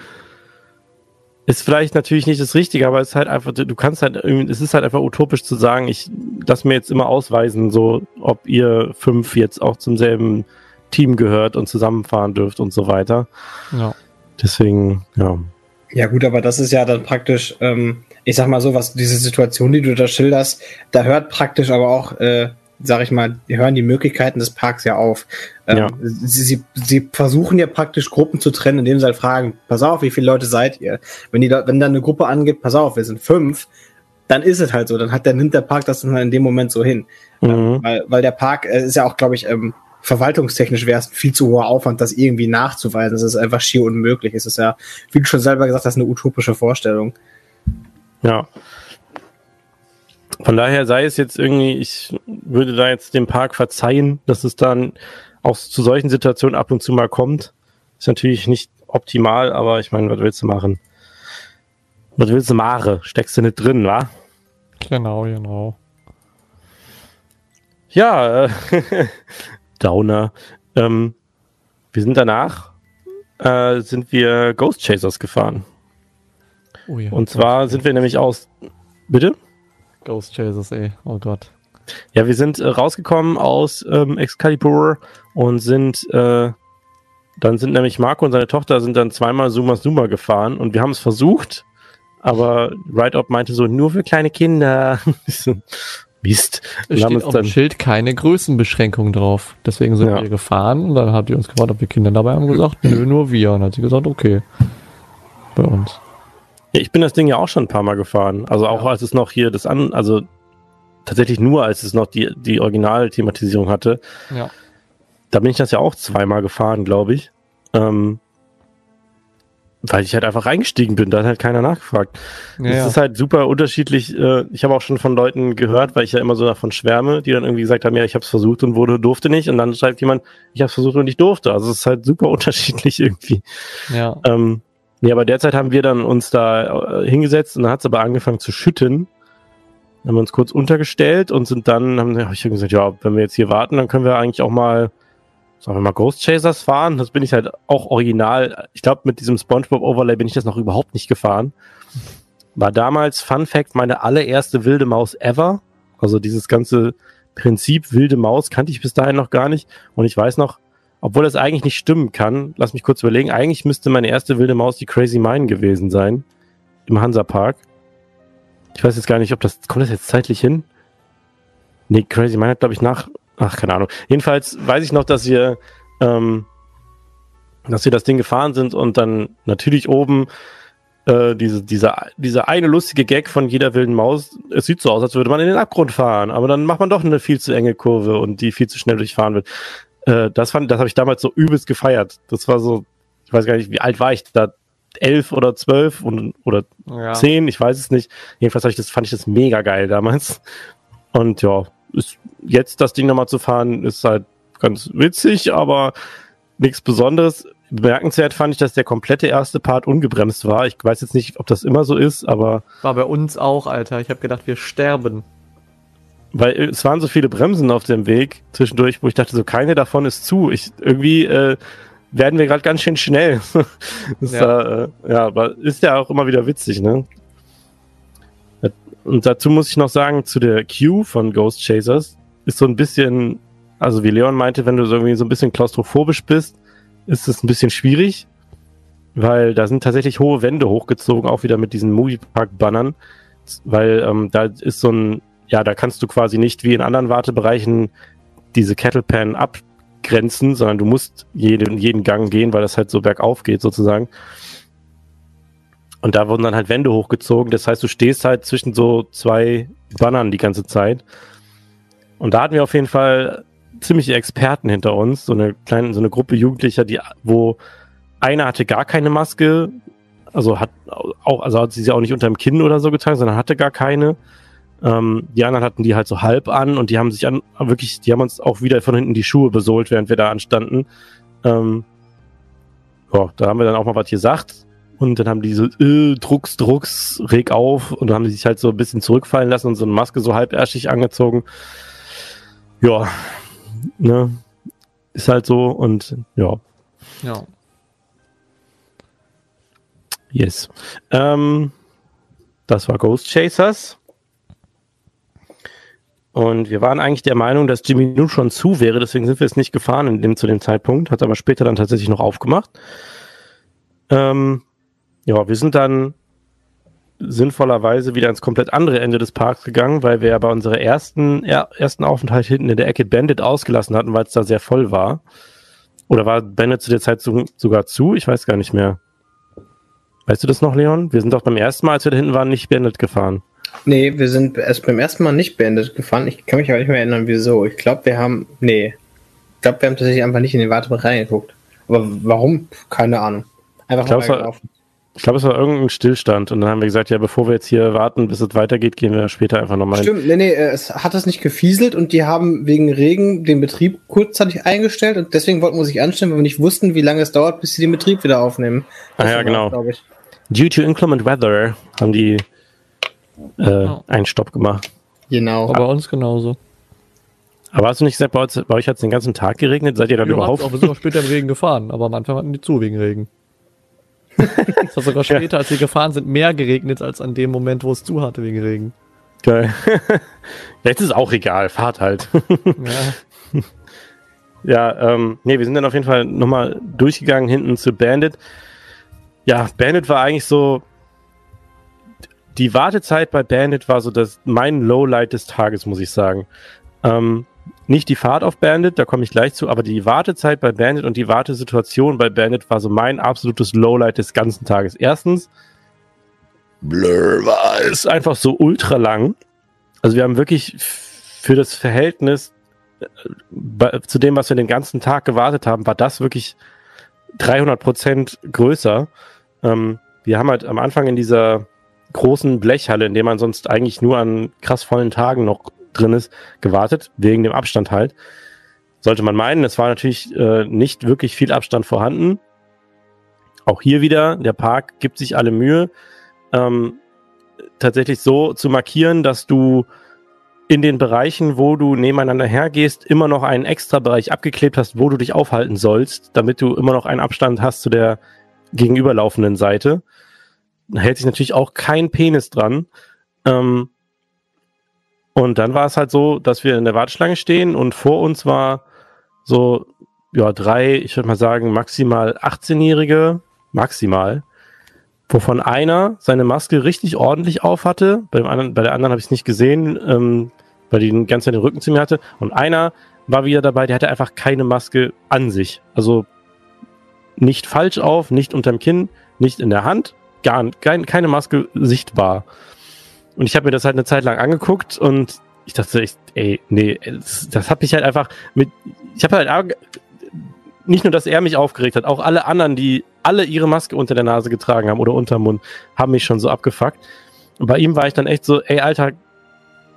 Ist vielleicht natürlich nicht das Richtige, aber es ist halt einfach, du kannst halt, es ist halt einfach utopisch zu sagen, ich lass mir jetzt immer ausweisen, so, ob ihr fünf jetzt auch zum selben Team gehört und zusammenfahren dürft und so weiter. Ja. Deswegen, ja. Ja gut, aber das ist ja dann praktisch, ähm, ich sag mal so, was diese Situation, die du da schilderst, da hört praktisch aber auch, äh, sag ich mal, die hören die Möglichkeiten des Parks ja auf. Ähm, Ja. sie, sie, sie versuchen ja praktisch Gruppen zu trennen, indem sie halt fragen, pass auf, wie viele Leute seid ihr? Wenn die, da- wenn dann eine Gruppe angeht, pass auf, wir sind fünf, dann ist es halt so, dann hat der nimmt der Park das dann in dem Moment so hin. Ähm, Mhm. weil, weil der Park äh, ist ja auch, glaube ich, ähm, verwaltungstechnisch wäre es ein viel zu hoher Aufwand, das irgendwie nachzuweisen. Das ist einfach schier unmöglich. Es ist ja, wie du schon selber gesagt hast, eine utopische Vorstellung. Ja. Von daher sei es jetzt irgendwie, ich würde da jetzt dem Park verzeihen, dass es dann auch zu solchen Situationen ab und zu mal kommt. Ist natürlich nicht optimal, aber ich meine, was willst du machen? Was willst du machen? Steckst du nicht drin, wa? Genau, genau. Ja, äh, Downer. Ähm, wir sind danach, äh, sind wir Ghost Chasers gefahren. Oh ja. Und zwar sind wir nämlich aus, bitte? Ghost Chasers, ey. Oh Gott. Ja, wir sind äh, rausgekommen aus ähm, Excalibur und sind, äh, dann sind nämlich Marco und seine Tochter sind dann zweimal Zuma Zuma gefahren und wir haben es versucht, aber Ride-Up meinte so, nur für kleine Kinder. Mist. Es Wir haben steht auf dem Schild keine Größenbeschränkung drauf. Deswegen sind Ja. wir gefahren und dann hat die uns gefragt, ob wir Kinder dabei haben gesagt, nö, nur wir. Und dann hat sie gesagt, okay. Bei uns. Ja, ich bin das Ding ja auch schon ein paar Mal gefahren. Also auch als es noch hier das an, also tatsächlich nur als es noch die, die Original-Thematisierung hatte. Ja. Da bin ich das ja auch zweimal gefahren, glaube ich. Ähm, weil ich halt einfach reingestiegen bin, da hat halt keiner nachgefragt. Ja, Es ja. ist halt super unterschiedlich. Äh, ich habe auch schon von Leuten gehört, weil ich ja immer so davon schwärme, die dann irgendwie gesagt haben, ja, ich habe es versucht und wurde durfte nicht. Und dann schreibt jemand, ich habe es versucht und ich durfte. Also es ist halt super unterschiedlich irgendwie. ja. Ähm, nee, aber derzeit haben wir dann uns da äh, hingesetzt und dann hat es aber angefangen zu schütten. Dann haben wir uns kurz untergestellt und sind dann, haben hab ich gesagt, ja, wenn wir jetzt hier warten, dann können wir eigentlich auch mal, sagen wir mal, Ghost Chasers fahren. Das bin ich halt auch original. Ich glaube, mit diesem SpongeBob Overlay bin ich das noch überhaupt nicht gefahren. War damals, Fun Fact, meine allererste wilde Maus ever. Also dieses ganze Prinzip wilde Maus kannte ich bis dahin noch gar nicht. Und ich weiß noch, obwohl das eigentlich nicht stimmen kann, lass mich kurz überlegen, eigentlich müsste meine erste wilde Maus die Crazy Mine gewesen sein. Im Hansa-Park. Ich weiß jetzt gar nicht, ob das, kommt das jetzt zeitlich hin? Nee, Crazy Mine hat, glaube ich, nach, ach, keine Ahnung. Jedenfalls weiß ich noch, dass wir, ähm, dass wir das Ding gefahren sind und dann natürlich oben äh, diese, dieser, dieser eine lustige Gag von jeder wilden Maus, es sieht so aus, als würde man in den Abgrund fahren, aber dann macht man doch eine viel zu enge Kurve und die viel zu schnell durchfahren wird. Äh, das fand, das habe ich damals so übelst gefeiert. Das war so, ich weiß gar nicht, wie alt war ich da? Elf oder zwölf und, oder ja. zehn, ich weiß es nicht. Jedenfalls ich das, fand ich das mega geil damals. Und ja, ist, jetzt das Ding nochmal zu fahren, ist halt ganz witzig, aber nichts Besonderes. Bemerkenswert fand ich, dass der komplette erste Part ungebremst war. Ich weiß jetzt nicht, ob das immer so ist, aber War bei uns auch, Alter. Ich habe gedacht, wir sterben. Weil es waren so viele Bremsen auf dem Weg zwischendurch, wo ich dachte, so keine davon ist zu. Ich irgendwie äh, werden wir gerade ganz schön schnell. Ja. ja. Äh, ja, aber ist ja auch immer wieder witzig, ne? Und dazu muss ich noch sagen, zu der Queue von Ghost Chasers ist so ein bisschen, also wie Leon meinte, wenn du so irgendwie so ein bisschen klaustrophobisch bist, ist es ein bisschen schwierig, weil da sind tatsächlich hohe Wände hochgezogen, auch wieder mit diesen Moviepark-Bannern, weil ähm, da ist so ein, ja, da kannst du quasi nicht wie in anderen Wartebereichen diese Kettlepan Grenzen, sondern du musst jeden, jeden Gang gehen, weil das halt so bergauf geht sozusagen. Und da wurden dann halt Wände hochgezogen. Das heißt, du stehst halt zwischen so zwei Bannern die ganze Zeit. Und da hatten wir auf jeden Fall ziemliche Experten hinter uns, so eine kleine, so eine Gruppe Jugendlicher, die, wo einer hatte gar keine Maske, also hat auch, also hat sie sie auch nicht unterm Kinn oder so getragen, sondern hatte gar keine. Ähm, die anderen hatten die halt so halb an und die haben sich an, wirklich, die haben uns auch wieder von hinten die Schuhe besohlt, während wir da anstanden. Ähm, ja, da haben wir dann auch mal was gesagt. Und dann haben die so, äh, Drucks, Drucks, reg auf. Und dann haben die sich halt so ein bisschen zurückfallen lassen und so eine Maske so halbärschig angezogen. Ja, ne, ist halt so und ja, Ja. yes. Ähm, das war Ghost Chasers. Und wir waren eigentlich der Meinung, dass Jimmy nun schon zu wäre, deswegen sind wir es nicht gefahren in dem, zu dem Zeitpunkt, hat aber später dann tatsächlich noch aufgemacht. Ähm, ja, wir sind dann sinnvollerweise wieder ins komplett andere Ende des Parks gegangen, weil wir ja bei unserer ersten, er, ersten Aufenthalt hinten in der Ecke Bandit ausgelassen hatten, weil es da sehr voll war. Oder war Bandit zu der Zeit so, sogar zu? Ich weiß gar nicht mehr. Weißt du das noch, Leon? Wir sind doch beim ersten Mal, als wir da hinten waren, nicht Bandit gefahren. Nee, wir sind erst beim ersten Mal nicht beendet gefahren. Ich kann mich aber nicht mehr erinnern, wieso. Ich glaube, wir haben. Nee. Ich glaube, wir haben tatsächlich einfach nicht in den Wartebereich reingeguckt. Aber warum? Keine Ahnung. Einfach Ich glaub, war-. Ich glaube, es war irgendein Stillstand und dann haben wir gesagt, ja, bevor wir jetzt hier warten, bis es weitergeht, gehen wir später einfach nochmal hin. Stimmt, nee, nee, es hat es nicht gefieselt und die haben wegen Regen den Betrieb kurzzeitig eingestellt und deswegen wollten wir sich anstellen, weil wir nicht wussten, wie lange es dauert, bis sie den Betrieb wieder aufnehmen. Ah ja, genau. Due to inclement weather haben die äh, Ja. einen Stopp gemacht. Genau. Aber bei uns genauso. Aber hast du nicht gesagt, bei, uns, bei euch hat es den ganzen Tag geregnet? Seid ihr dann Ja, überhaupt? auch, wir sind auch später im Regen gefahren, aber am Anfang hatten die zu wegen Regen. es hat sogar später, als wir gefahren sind, mehr geregnet als an dem Moment, wo es zu hatte wegen Regen. Geil. Jetzt ist auch egal, fahrt halt. Ja. ja, ähm, nee, wir sind dann auf jeden Fall nochmal durchgegangen hinten zu Bandit. Ja, Bandit war eigentlich so. Die Wartezeit bei Bandit war so das mein Lowlight des Tages, muss ich sagen. Ähm, nicht die Fahrt auf Bandit, da komme ich gleich zu, aber die Wartezeit bei Bandit und die Wartesituation bei Bandit war so mein absolutes Lowlight des ganzen Tages. Erstens, Blur war es einfach so ultra lang. Also wir haben wirklich für das Verhältnis äh, bei, zu dem, was wir den ganzen Tag gewartet haben, war das wirklich 300 Prozent größer. Ähm, wir haben halt am Anfang in dieser großen Blechhalle, in der man sonst eigentlich nur an krass vollen Tagen noch drin ist, gewartet, wegen dem Abstand halt. Sollte man meinen, es war natürlich äh, nicht wirklich viel Abstand vorhanden. Auch hier wieder, der Park gibt sich alle Mühe, ähm, tatsächlich so zu markieren, dass du in den Bereichen, wo du nebeneinander hergehst, immer noch einen extra Bereich abgeklebt hast, wo du dich aufhalten sollst, damit du immer noch einen Abstand hast zu der gegenüberlaufenden Seite. Hält sich natürlich auch kein Penis dran. Ähm, und dann war es halt so, dass wir in der Warteschlange stehen und vor uns war so, ja, drei, ich würde mal sagen, maximal 18-Jährige, maximal, wovon einer seine Maske richtig ordentlich auf hatte. Bei, dem anderen, bei der anderen habe ich es nicht gesehen, ähm, weil die den ganzen den Rücken zu mir hatte. Und einer war wieder dabei, der hatte einfach keine Maske an sich. Also nicht falsch auf, nicht unterm Kinn, nicht in der Hand, gar kein, keine Maske sichtbar. Und ich habe mir das halt eine Zeit lang angeguckt und ich dachte, ich, ey, nee, das, das hat mich halt einfach mit, ich habe halt nicht nur, dass er mich aufgeregt hat, auch alle anderen, die alle ihre Maske unter der Nase getragen haben oder unterm Mund, haben mich schon so abgefuckt. Und bei ihm war ich dann echt so, ey, Alter,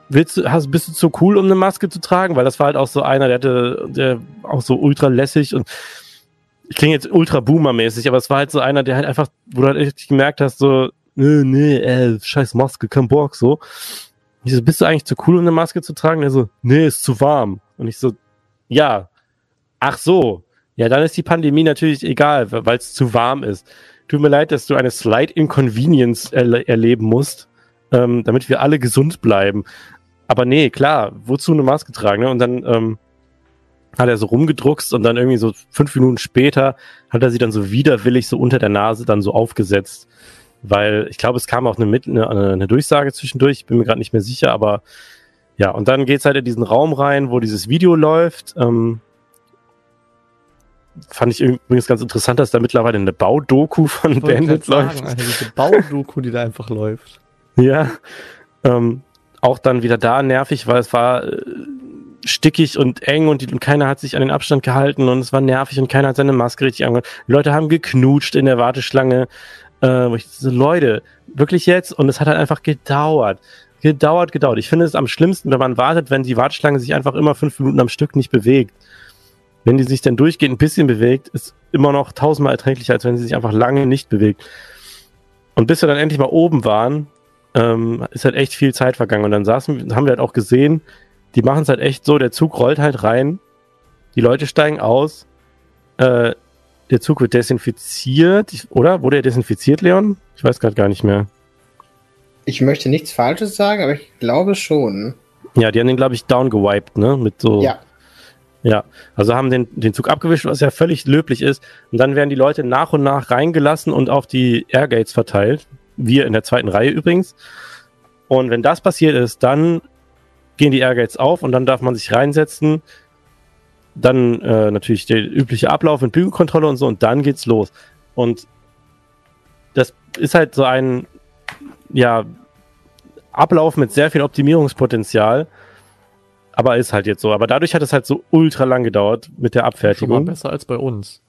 willst du, hast, bist du zu cool, um eine Maske zu tragen? Weil das war halt auch so einer, der hatte, der auch so ultra lässig und ich klinge jetzt ultra boomer-mäßig, aber es war halt so einer, der halt einfach, wo du halt echt gemerkt hast, so, nee, nee, ey, scheiß Maske, kein Bock, so. Ich so, bist du eigentlich zu cool, um eine Maske zu tragen? Er so, nee, ist zu warm. Und ich so, ja, ach so. Ja, dann ist die Pandemie natürlich egal, weil es zu warm ist. Tut mir leid, dass du eine Slight Inconvenience erle erleben musst, ähm, damit wir alle gesund bleiben. Aber nee, klar, wozu eine Maske tragen? Ne? Und dann ähm, hat er so rumgedruckst und dann irgendwie so fünf Minuten später hat er sie dann so widerwillig so unter der Nase dann so aufgesetzt. Weil ich glaube, es kam auch eine, eine, eine Durchsage zwischendurch, ich bin mir gerade nicht mehr sicher, aber ja, und dann geht's halt in diesen Raum rein, wo dieses Video läuft. Ähm, fand ich übrigens ganz interessant, dass da mittlerweile eine Baudoku von Ich Bandit läuft. sagen, Alter, diese Baudoku, die da einfach läuft. Ja. Ähm, auch dann wieder da nervig, weil es war äh, stickig und eng und, die, und keiner hat sich an den Abstand gehalten und es war nervig und keiner hat seine Maske richtig angehört. Leute haben geknutscht in der Warteschlange. Äh, ich so, Leute, wirklich jetzt? Und es hat halt einfach gedauert. Gedauert, gedauert. Ich finde es am schlimmsten, wenn man wartet, wenn die Warteschlange sich einfach immer fünf Minuten am Stück nicht bewegt. Wenn die sich dann durchgehend ein bisschen bewegt, ist immer noch tausendmal erträglicher, als wenn sie sich einfach lange nicht bewegt. Und bis wir dann endlich mal oben waren, ähm, ist halt echt viel Zeit vergangen. Und dann saßen, haben wir halt auch gesehen, die machen es halt echt so, der Zug rollt halt rein, die Leute steigen aus, äh, der Zug wird desinfiziert, oder? Wurde er desinfiziert, Leon? Ich weiß gerade gar nicht mehr. Ich möchte nichts Falsches sagen, aber ich glaube schon. Ja, die haben den, glaube ich, downgewiped, ne? Mit so. Ja. Ja, also haben den, den Zug abgewischt, was ja völlig löblich ist. Und dann werden die Leute nach und nach reingelassen und auf die Airgates verteilt. Wir in der zweiten Reihe übrigens. Und wenn das passiert ist, dann gehen die Airgates auf und dann darf man sich reinsetzen. Dann äh, natürlich der übliche Ablauf mit Bügelkontrolle und so und dann geht's los. Und das ist halt so ein ja, Ablauf mit sehr viel Optimierungspotenzial. Aber ist halt jetzt so. Aber dadurch hat es halt so ultra lang gedauert mit der Schon mal Abfertigung. besser als bei uns.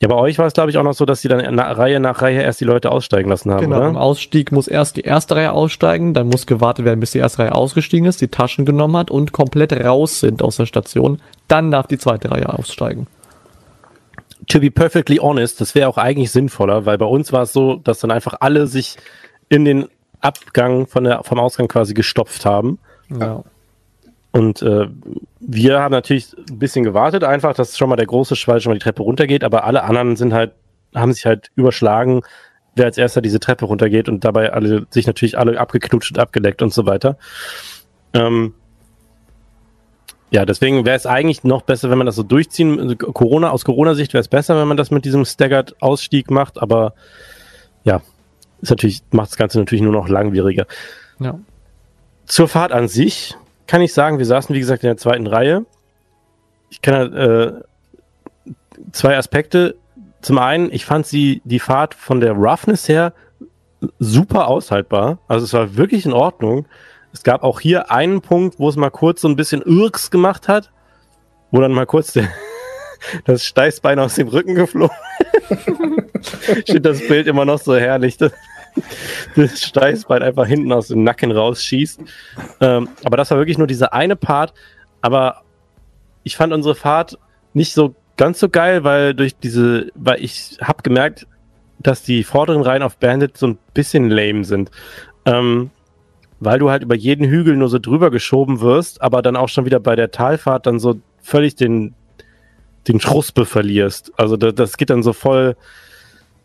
Ja, bei euch war es, glaube ich, auch noch so, dass die dann na, Reihe nach Reihe erst die Leute aussteigen lassen haben, Genau, im oder? Ausstieg muss erst die erste Reihe aussteigen, dann muss gewartet werden, bis die erste Reihe ausgestiegen ist, die Taschen genommen hat und komplett raus sind aus der Station. Dann darf die zweite Reihe aussteigen. To be perfectly honest, das wäre auch eigentlich sinnvoller, weil bei uns war es so, dass dann einfach alle sich in den Abgang von der, vom Ausgang quasi gestopft haben. Ja. Und äh, wir haben natürlich ein bisschen gewartet, einfach, dass schon mal der große Schwall schon mal die Treppe runtergeht, aber alle anderen sind halt, haben sich halt überschlagen, wer als erster diese Treppe runtergeht und dabei alle sich natürlich alle abgeknutscht und abgeleckt und so weiter. Ähm, ja, deswegen wäre es eigentlich noch besser, wenn man das so durchziehen. also Corona, aus Corona-Sicht wäre es besser, wenn man das mit diesem Staggered Ausstieg macht, aber ja, ist natürlich, macht das Ganze natürlich nur noch langwieriger. ja. Zur Fahrt an sich kann ich sagen, wir saßen wie gesagt in der zweiten Reihe. Ich kann äh, zwei Aspekte. Zum einen, ich fand sie die Fahrt von der Roughness her super aushaltbar. Also es war wirklich in Ordnung. Es gab auch hier einen Punkt, wo es mal kurz so ein bisschen Irks gemacht hat, wo dann mal kurz der, das Steißbein aus dem Rücken geflogen. ich finde das Bild immer noch so herrlich. Das, das Steißbein einfach hinten aus dem Nacken rausschießt. Ähm, aber das war wirklich nur dieser eine Part. Aber ich fand unsere Fahrt nicht so ganz so geil, weil durch diese, weil ich habe gemerkt, dass die vorderen Reihen auf Bandit so ein bisschen lame sind. Ähm, weil du halt über jeden Hügel nur so drüber geschoben wirst, aber dann auch schon wieder bei der Talfahrt dann so völlig den, den Schruspe verlierst. Also das, das geht dann so voll,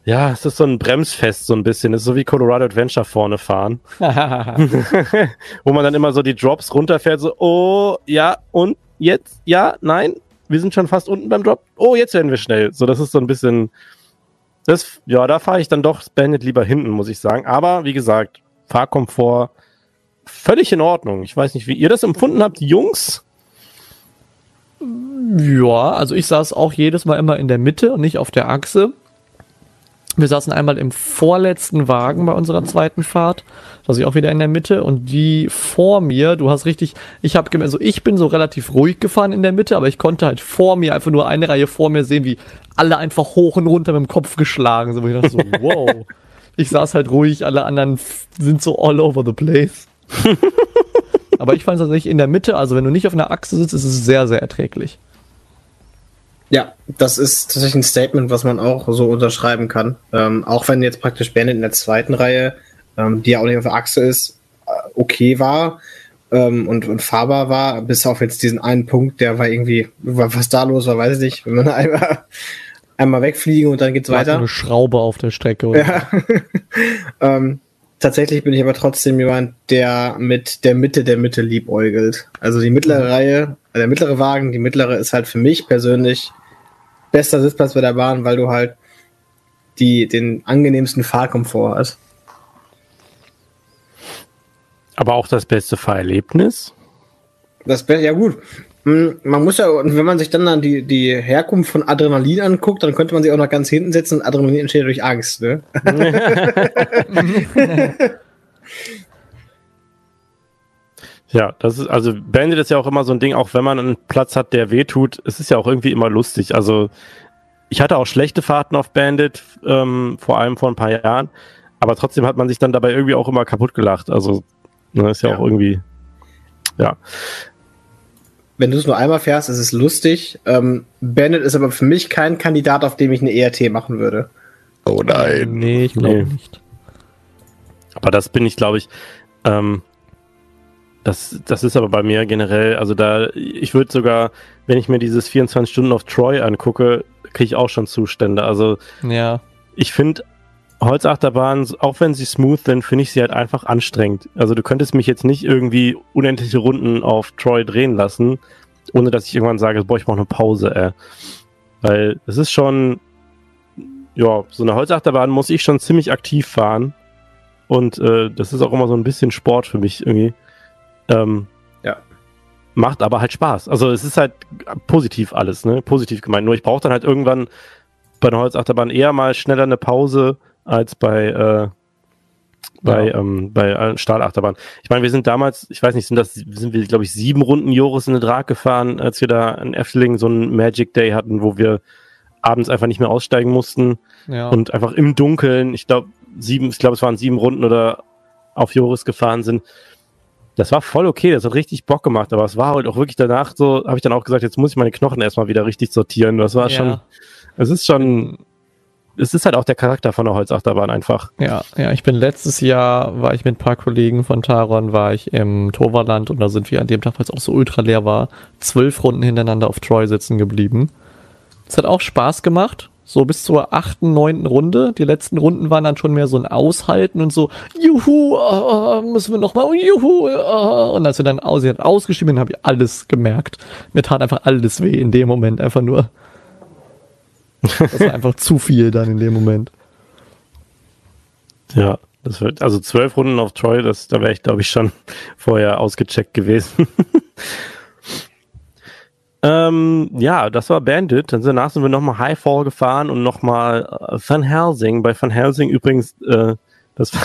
ja, es ist so ein Bremsfest so ein bisschen. Es ist so wie Colorado Adventure vorne fahren. Wo man dann immer so die Drops runterfährt, so, oh, ja, und jetzt, ja, nein, wir sind schon fast unten beim Drop. Oh, jetzt werden wir schnell. So, das ist so ein bisschen, das, ja, da fahre ich dann doch Bandit lieber hinten, muss ich sagen. Aber, wie gesagt, Fahrkomfort völlig in Ordnung. Ich weiß nicht, wie ihr das empfunden habt, Jungs. Ja, also ich saß auch jedes Mal immer in der Mitte und nicht auf der Achse. Wir saßen einmal im vorletzten Wagen bei unserer zweiten Fahrt, saß ich auch wieder in der Mitte und die vor mir, du hast richtig, ich habe also ich bin so relativ ruhig gefahren in der Mitte, aber ich konnte halt vor mir einfach nur eine Reihe vor mir sehen, wie alle einfach hoch und runter mit dem Kopf geschlagen sind, wo ich dachte so, wow. Ich saß halt ruhig, alle anderen sind so all over the place. aber ich fand es tatsächlich in der Mitte, also wenn du nicht auf einer Achse sitzt, ist es sehr, sehr erträglich. Ja, das ist tatsächlich ein Statement, was man auch so unterschreiben kann. Ähm, auch wenn jetzt praktisch Bandit in der zweiten Reihe, ähm, die ja auch nicht auf der Achse ist, äh, okay war ähm, und, und fahrbar war, bis auf jetzt diesen einen Punkt, der war irgendwie, was da los war, weiß ich nicht. Wenn man einmal, einmal wegfliegen und dann geht's War weiter. Eine Schraube auf der Strecke. Oder? Ja. ähm, tatsächlich bin ich aber trotzdem jemand, der mit der Mitte der Mitte liebäugelt. Also die mittlere Reihe, äh, der mittlere Wagen, die mittlere ist halt für mich persönlich bester Sitzplatz bei der Bahn, weil du halt die, den angenehmsten Fahrkomfort hast. Aber auch das beste Fahrerlebnis. Das Be- ja gut. Hm, Man muss ja, und wenn man sich dann, dann die, die Herkunft von Adrenalin anguckt, dann könnte man sich auch noch ganz hinten setzen und Adrenalin entsteht durch Angst, ne? Ja, das ist, also Bandit ist ja auch immer so ein Ding, auch wenn man einen Platz hat, der weh tut, es ist ja auch irgendwie immer lustig. Also ich hatte auch schlechte Fahrten auf Bandit, ähm, vor allem vor ein paar Jahren, aber trotzdem hat man sich dann dabei irgendwie auch immer kaputt gelacht. Also, ne, ist ja, Ja. auch irgendwie, ja. Wenn du es nur einmal fährst, ist es lustig. Ähm, Bandit ist aber für mich kein Kandidat, auf dem ich eine ERT machen würde. Oh Nee, ich glaube Nee. nicht. Aber das bin ich, glaube ich, ähm, das, das ist aber bei mir generell, also da, ich würde sogar, wenn ich mir dieses 24 Stunden auf Troy angucke, kriege ich auch schon Zustände. Also Ja. ich finde Holzachterbahnen, auch wenn sie smooth sind, finde ich sie halt einfach anstrengend. Also du könntest mich jetzt nicht irgendwie unendliche Runden auf Troy drehen lassen, ohne dass ich irgendwann sage, boah, ich brauche eine Pause, ey. Weil es ist schon, ja, so eine Holzachterbahn muss ich schon ziemlich aktiv fahren. Und äh, das ist auch immer so ein bisschen Sport für mich irgendwie. Ähm, Ja. Macht aber halt Spaß. Also es ist halt positiv alles, ne? Positiv gemeint. Nur ich brauche dann halt irgendwann bei einer Holzachterbahn eher mal schneller eine Pause als bei, äh, bei, Ja. ähm, bei Stahlachterbahn. Ich meine, wir sind damals, ich weiß nicht, sind das, sind wir, glaube ich, sieben Runden Joris in den Drag gefahren, als wir da in Efteling so einen Magic Day hatten, wo wir abends einfach nicht mehr aussteigen mussten Ja. und einfach im Dunkeln, ich glaube, sieben, ich glaube, es waren sieben Runden oder auf Joris gefahren sind. Das war voll okay, das hat richtig Bock gemacht, aber es war halt auch wirklich danach so, habe ich dann auch gesagt, jetzt muss ich meine Knochen erstmal wieder richtig sortieren. Das war Ja. schon, es ist schon, es ist halt auch der Charakter von der Holzachterbahn einfach. Ja, ja, ich bin letztes Jahr, war ich mit ein paar Kollegen von Taron, war ich im Toverland und da sind wir an dem Tag, weil es auch so ultra leer war, zwölf Runden hintereinander auf Troy sitzen geblieben. Es hat auch Spaß gemacht, so bis zur achten, neunten Runde. Die letzten Runden waren dann schon mehr so ein Aushalten und so, juhu, äh, müssen wir noch mal, juhu, äh, und als wir dann aus, hat ausgeschrieben, habe ich alles gemerkt. Mir tat einfach alles weh in dem Moment, einfach nur. Das war einfach zu viel dann in dem Moment. Ja, das wird, also zwölf Runden auf Troy, das, da wäre ich, glaube ich, schon vorher ausgecheckt gewesen. ähm, ja, das war Bandit. Dann danach sind wir nochmal Highfall gefahren und nochmal äh, Van Helsing. Bei Van Helsing übrigens, äh, das, war,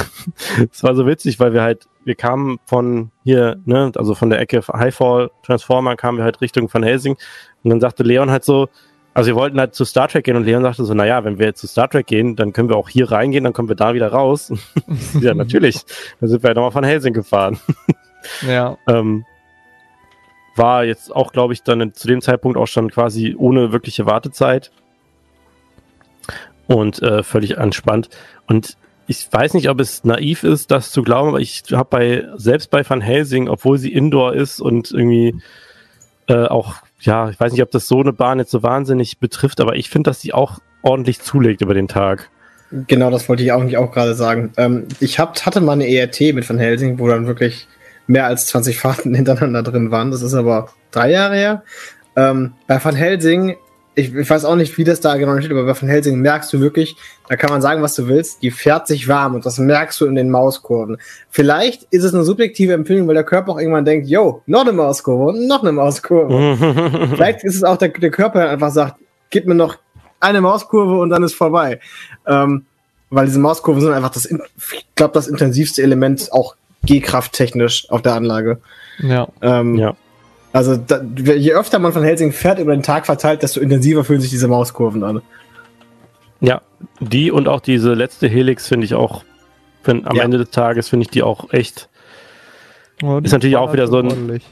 das war so witzig, weil wir halt, wir kamen von hier, ne, also von der Ecke Highfall Transformer kamen wir halt Richtung Van Helsing und dann sagte Leon halt so, also wir wollten halt zu Star Trek gehen und Leon sagte so, naja, wenn wir jetzt zu Star Trek gehen, dann können wir auch hier reingehen, dann kommen wir da wieder raus. ja, natürlich. Dann sind wir halt nochmal von Helsing gefahren. Ja. Ähm, war jetzt auch, glaube ich, dann zu dem Zeitpunkt auch schon quasi ohne wirkliche Wartezeit und äh, völlig entspannt. Und ich weiß nicht, ob es naiv ist, das zu glauben, aber ich habe bei selbst bei Van Helsing, obwohl sie Indoor ist und irgendwie äh, auch, ja, ich weiß nicht, ob das so eine Bahn jetzt so wahnsinnig betrifft, aber ich finde, dass sie auch ordentlich zulegt über den Tag. Genau, das wollte ich auch auch gerade sagen. Ähm, ich hab, hatte mal eine ERT mit Van Helsing, wo dann wirklich mehr als 20 Fahrten hintereinander drin waren. Das ist aber drei Jahre her. Ähm, bei Van Helsing, ich, ich weiß auch nicht, wie das da genau steht, aber bei Van Helsing merkst du wirklich, da kann man sagen, was du willst, die fährt sich warm und das merkst du in den Mauskurven. Vielleicht ist es eine subjektive Empfehlung, weil der Körper auch irgendwann denkt, yo, noch eine Mauskurve und noch eine Mauskurve. Vielleicht ist es auch der, der Körper, der einfach sagt, gib mir noch eine Mauskurve und dann ist vorbei. Ähm, weil diese Mauskurven sind einfach das, ich glaube, das intensivste Element auch G-Kraft-technisch auf der Anlage. Ja. Ähm, ja. Also da, je öfter man von Helsing fährt über den Tag verteilt, desto intensiver fühlen sich diese Mauskurven an. Ja, die und auch diese letzte Helix finde ich auch, find, am Ja. Ende des Tages finde ich die auch echt, Oh, die Ist natürlich auch wieder so ein- ordentlich.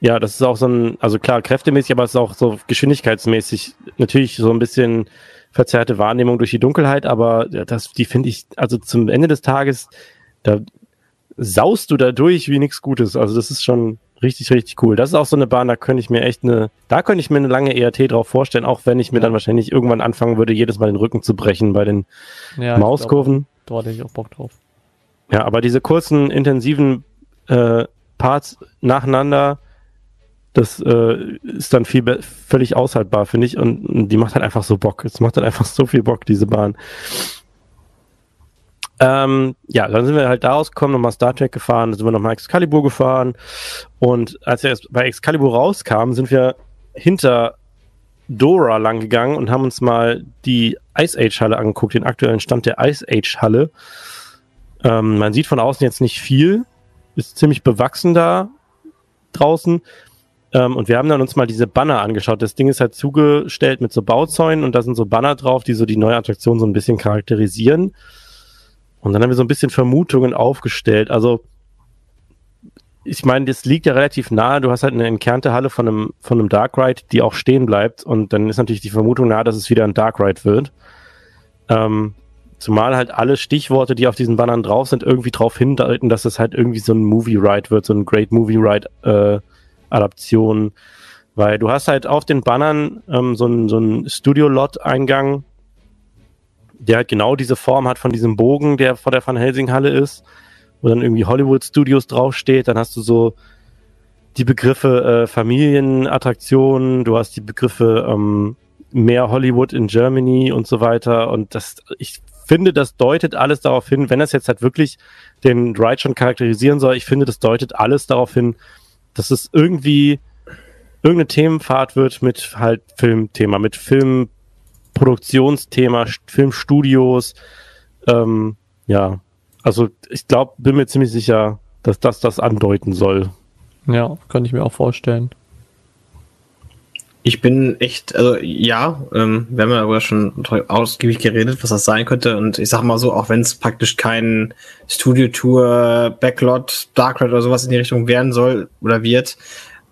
ja, das ist auch so ein, also klar, kräftemäßig, aber es ist auch so geschwindigkeitsmäßig natürlich so ein bisschen verzerrte Wahrnehmung durch die Dunkelheit, aber das, die finde ich, also zum Ende des Tages, da saust du da durch wie nichts Gutes. Also das ist schon richtig, richtig cool. Das ist auch so eine Bahn, da könnte ich mir echt eine, da könnte ich mir eine lange ERT drauf vorstellen, auch wenn ich mir Ja. dann wahrscheinlich irgendwann anfangen würde, jedes Mal den Rücken zu brechen bei den Ja, Mauskurven. Glaub, da hatte ich auch Bock drauf. Ja, aber diese kurzen, intensiven äh, Parts nacheinander, das äh, ist dann viel völlig aushaltbar, finde ich. Und, und die macht halt einfach so Bock. Es macht halt einfach so viel Bock, diese Bahn. Ähm, ja, dann sind wir halt da rausgekommen, nochmal Star Trek gefahren, dann sind wir nochmal Excalibur gefahren. Und als wir bei Excalibur rauskamen, sind wir hinter Dora lang gegangen und haben uns mal die Ice Age Halle angeguckt, den aktuellen Stand der Ice Age Halle. Ähm, man sieht von außen jetzt nicht viel, ist ziemlich bewachsen da draußen. Ähm, und wir haben dann uns mal diese Banner angeschaut. Das Ding ist halt zugestellt mit so Bauzäunen und da sind so Banner drauf, die so die neue Attraktion so ein bisschen charakterisieren. Und dann haben wir so ein bisschen Vermutungen aufgestellt. Also, ich meine, das liegt ja relativ nahe. Du hast halt eine entkernte Halle von einem, von einem Dark Ride, die auch stehen bleibt. Und dann ist natürlich die Vermutung nahe, dass es wieder ein Dark Ride wird. Ähm, zumal halt alle Stichworte, die auf diesen Bannern drauf sind, irgendwie darauf hindeuten, dass es halt irgendwie so ein Movie Ride wird, so ein Great Movie Ride äh, Adaption. Weil du hast halt auf den Bannern ähm, so ein, so ein Studio-Lot-Eingang, der halt genau diese Form hat von diesem Bogen, der vor der Van Helsing Halle ist, wo dann irgendwie Hollywood Studios draufsteht. Dann hast du so die Begriffe äh, Familienattraktionen, du hast die Begriffe ähm, mehr Hollywood in Germany und so weiter. Und das, ich finde, das deutet alles darauf hin, wenn das jetzt halt wirklich den Ride schon charakterisieren soll, ich finde, das deutet alles darauf hin, dass es irgendwie irgendeine Themenfahrt wird mit halt Filmthema, mit Film Produktionsthema, Filmstudios. Ähm, ja, also ich glaube, bin mir ziemlich sicher, dass das das andeuten soll. Ja, könnte ich mir auch vorstellen. Ich bin echt, also ja, ähm, wir haben ja aber schon ausgiebig geredet, was das sein könnte. Und ich sag mal so, auch wenn es praktisch kein Studio-Tour, Backlot, Dark Ride oder sowas in die Richtung werden soll oder wird,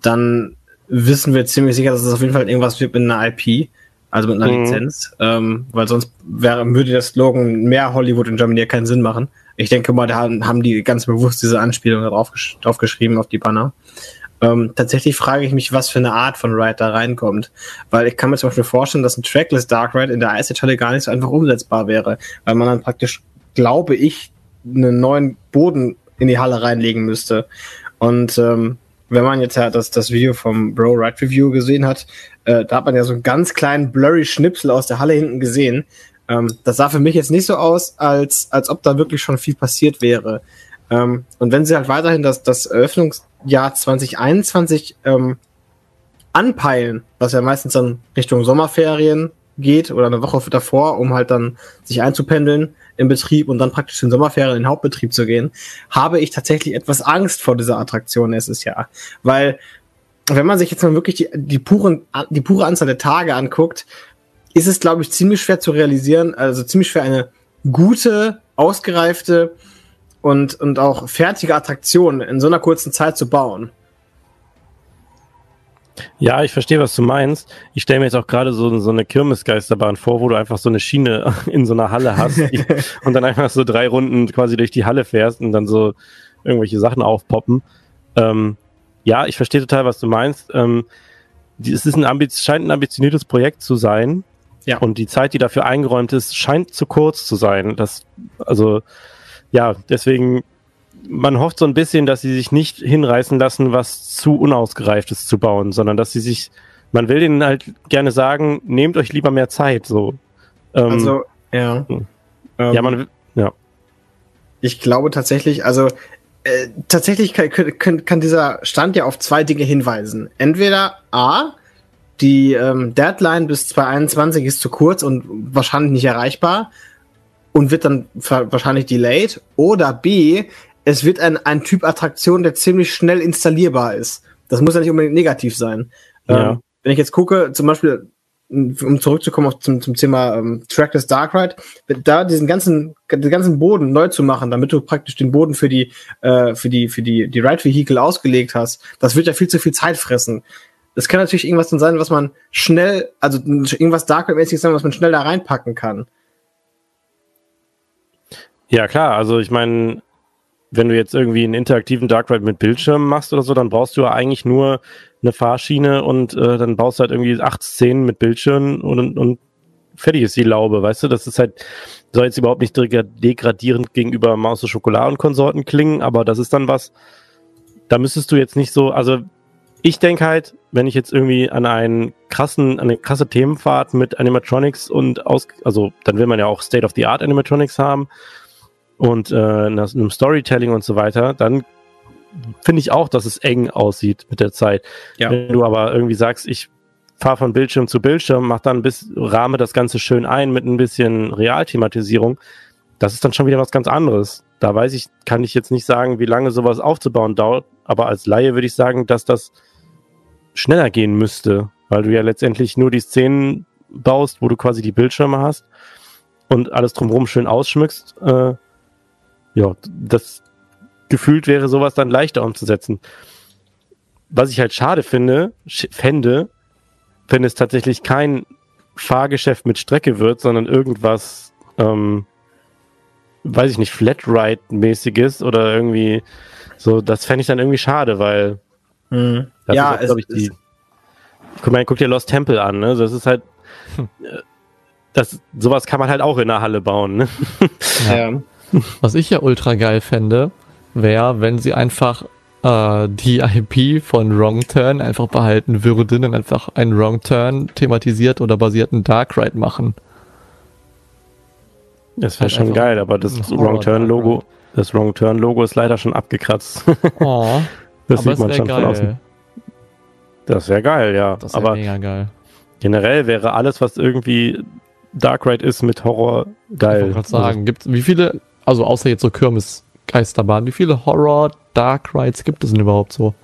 dann wissen wir ziemlich sicher, dass es auf jeden Fall irgendwas wird mit einer IP also mit einer mhm. Lizenz, ähm, weil sonst wäre, würde der Slogan mehr Hollywood in Germany ja keinen Sinn machen. Ich denke mal, da haben die ganz bewusst diese Anspielung drauf, drauf geschrieben auf die Banner. Ähm, tatsächlich frage ich mich, was für eine Art von Ride da reinkommt. Weil ich kann mir zum Beispiel vorstellen, dass ein Trackless Dark Ride in der Ice Halle gar nicht so einfach umsetzbar wäre, weil man dann praktisch, glaube ich, einen neuen Boden in die Halle reinlegen müsste. Und ähm, wenn man jetzt ja das, das Video vom Bro Ride Review gesehen hat, äh, da hat man ja so einen ganz kleinen blurry Schnipsel aus der Halle hinten gesehen. Ähm, das sah für mich jetzt nicht so aus, als, als ob da wirklich schon viel passiert wäre. Ähm, und wenn sie halt weiterhin das, das Eröffnungsjahr 2021 ähm, anpeilen, was ja meistens dann Richtung Sommerferien geht oder eine Woche davor, um halt dann sich einzupendeln im Betrieb und dann praktisch in Sommerferien in den Hauptbetrieb zu gehen, habe ich tatsächlich etwas Angst vor dieser Attraktion nächstes Jahr. Weil wenn man sich jetzt mal wirklich die, die, puren, die pure Anzahl der Tage anguckt, ist es, glaube ich, ziemlich schwer zu realisieren, also ziemlich schwer eine gute, ausgereifte und, und auch fertige Attraktion in so einer kurzen Zeit zu bauen. Ja, ich verstehe, was du meinst. Ich stelle mir jetzt auch gerade so, so eine Kirmesgeisterbahn vor, wo du einfach so eine Schiene in so einer Halle hast und dann einfach so drei Runden quasi durch die Halle fährst und dann so irgendwelche Sachen aufpoppen. Ähm, ja, ich verstehe total, was du meinst. Ähm, die, es ist ein scheint ein ambitioniertes Projekt zu sein. Ja. Und die Zeit, die dafür eingeräumt ist, scheint zu kurz zu sein. Das, also, ja, deswegen, man hofft so ein bisschen, dass sie sich nicht hinreißen lassen, was zu unausgereiftes zu bauen, sondern dass sie sich, man will ihnen halt gerne sagen, nehmt euch lieber mehr Zeit, so. Ähm, also, ja. Hm. Ja, man, ja. Ich glaube tatsächlich, also äh, tatsächlich kann, kann, kann dieser Stand ja auf zwei Dinge hinweisen. Entweder A, die ähm, Deadline bis 2021 ist zu kurz und wahrscheinlich nicht erreichbar und wird dann wahrscheinlich delayed. Oder B, es wird ein, ein Typ Attraktion, der ziemlich schnell installierbar ist. Das muss ja nicht unbedingt negativ sein. Ja. Ähm, wenn ich jetzt gucke, zum Beispiel um zurückzukommen zum, zum Thema ähm, Trackless Dark Ride, da diesen ganzen, den ganzen Boden neu zu machen, damit du praktisch den Boden für die, äh, für die, für die, die Ride Vehicle ausgelegt hast, das wird ja viel zu viel Zeit fressen. Das kann natürlich irgendwas dann sein, was man schnell, also irgendwas Dark Ride-mäßiges sein, was man schnell da reinpacken kann. Ja, klar, also ich meine, wenn du jetzt irgendwie einen interaktiven Dark Ride mit Bildschirm machst oder so, dann brauchst du ja eigentlich nur eine Fahrschiene und äh, dann baust du halt irgendwie acht Szenen mit Bildschirmen und, und fertig ist die Laube, weißt du? Das ist halt, soll jetzt überhaupt nicht degradierend gegenüber Maus und Schokolade und Konsorten klingen, aber das ist dann was, da müsstest du jetzt nicht so, also ich denke halt, wenn ich jetzt irgendwie an einen krassen, an eine krasse Themenfahrt mit Animatronics und aus, also dann will man ja auch State of the Art Animatronics haben und äh, einem Storytelling und so weiter, dann finde ich auch, dass es eng aussieht mit der Zeit. Ja. Wenn du aber irgendwie sagst, ich fahre von Bildschirm zu Bildschirm, mach dann bis rahme das Ganze schön ein mit ein bisschen Realthematisierung, das ist dann schon wieder was ganz anderes. Da weiß ich, kann ich jetzt nicht sagen, wie lange sowas aufzubauen dauert, aber als Laie würde ich sagen, dass das schneller gehen müsste, weil du ja letztendlich nur die Szenen baust, wo du quasi die Bildschirme hast und alles drumherum schön ausschmückst. Äh, ja, das gefühlt wäre sowas dann leichter umzusetzen. Was ich halt schade finde, sch- fände, wenn es tatsächlich kein Fahrgeschäft mit Strecke wird, sondern irgendwas, ähm, weiß ich nicht, Flatride-mäßiges oder irgendwie so, das fände ich dann irgendwie schade, weil Mhm. das Ja, glaube ich, die. Guck mal, guck dir Lost Temple an, ne? Das ist halt. äh, Das, sowas kann man halt auch in der Halle bauen, ne? Ja. Was ich ja ultra geil fände, wäre, wenn sie einfach äh, die IP von Wrong Turn einfach behalten würden und einfach einen Wrong Turn thematisiert oder basierten Dark Ride machen. Das wäre Halt schon geil, aber das Wrong Turn Logo, das Wrong Turn Logo ist leider schon abgekratzt. Oh, Das sieht man schon von außen. Das wäre geil, ja. Das wäre aber mega geil. generell wäre alles, was irgendwie Dark Ride ist mit Horror, Ich geil. wollte gerade sagen, gibt wie viele, also außer jetzt so Kirmes Geisterbahn, wie viele Horror Dark Rides gibt es denn überhaupt so?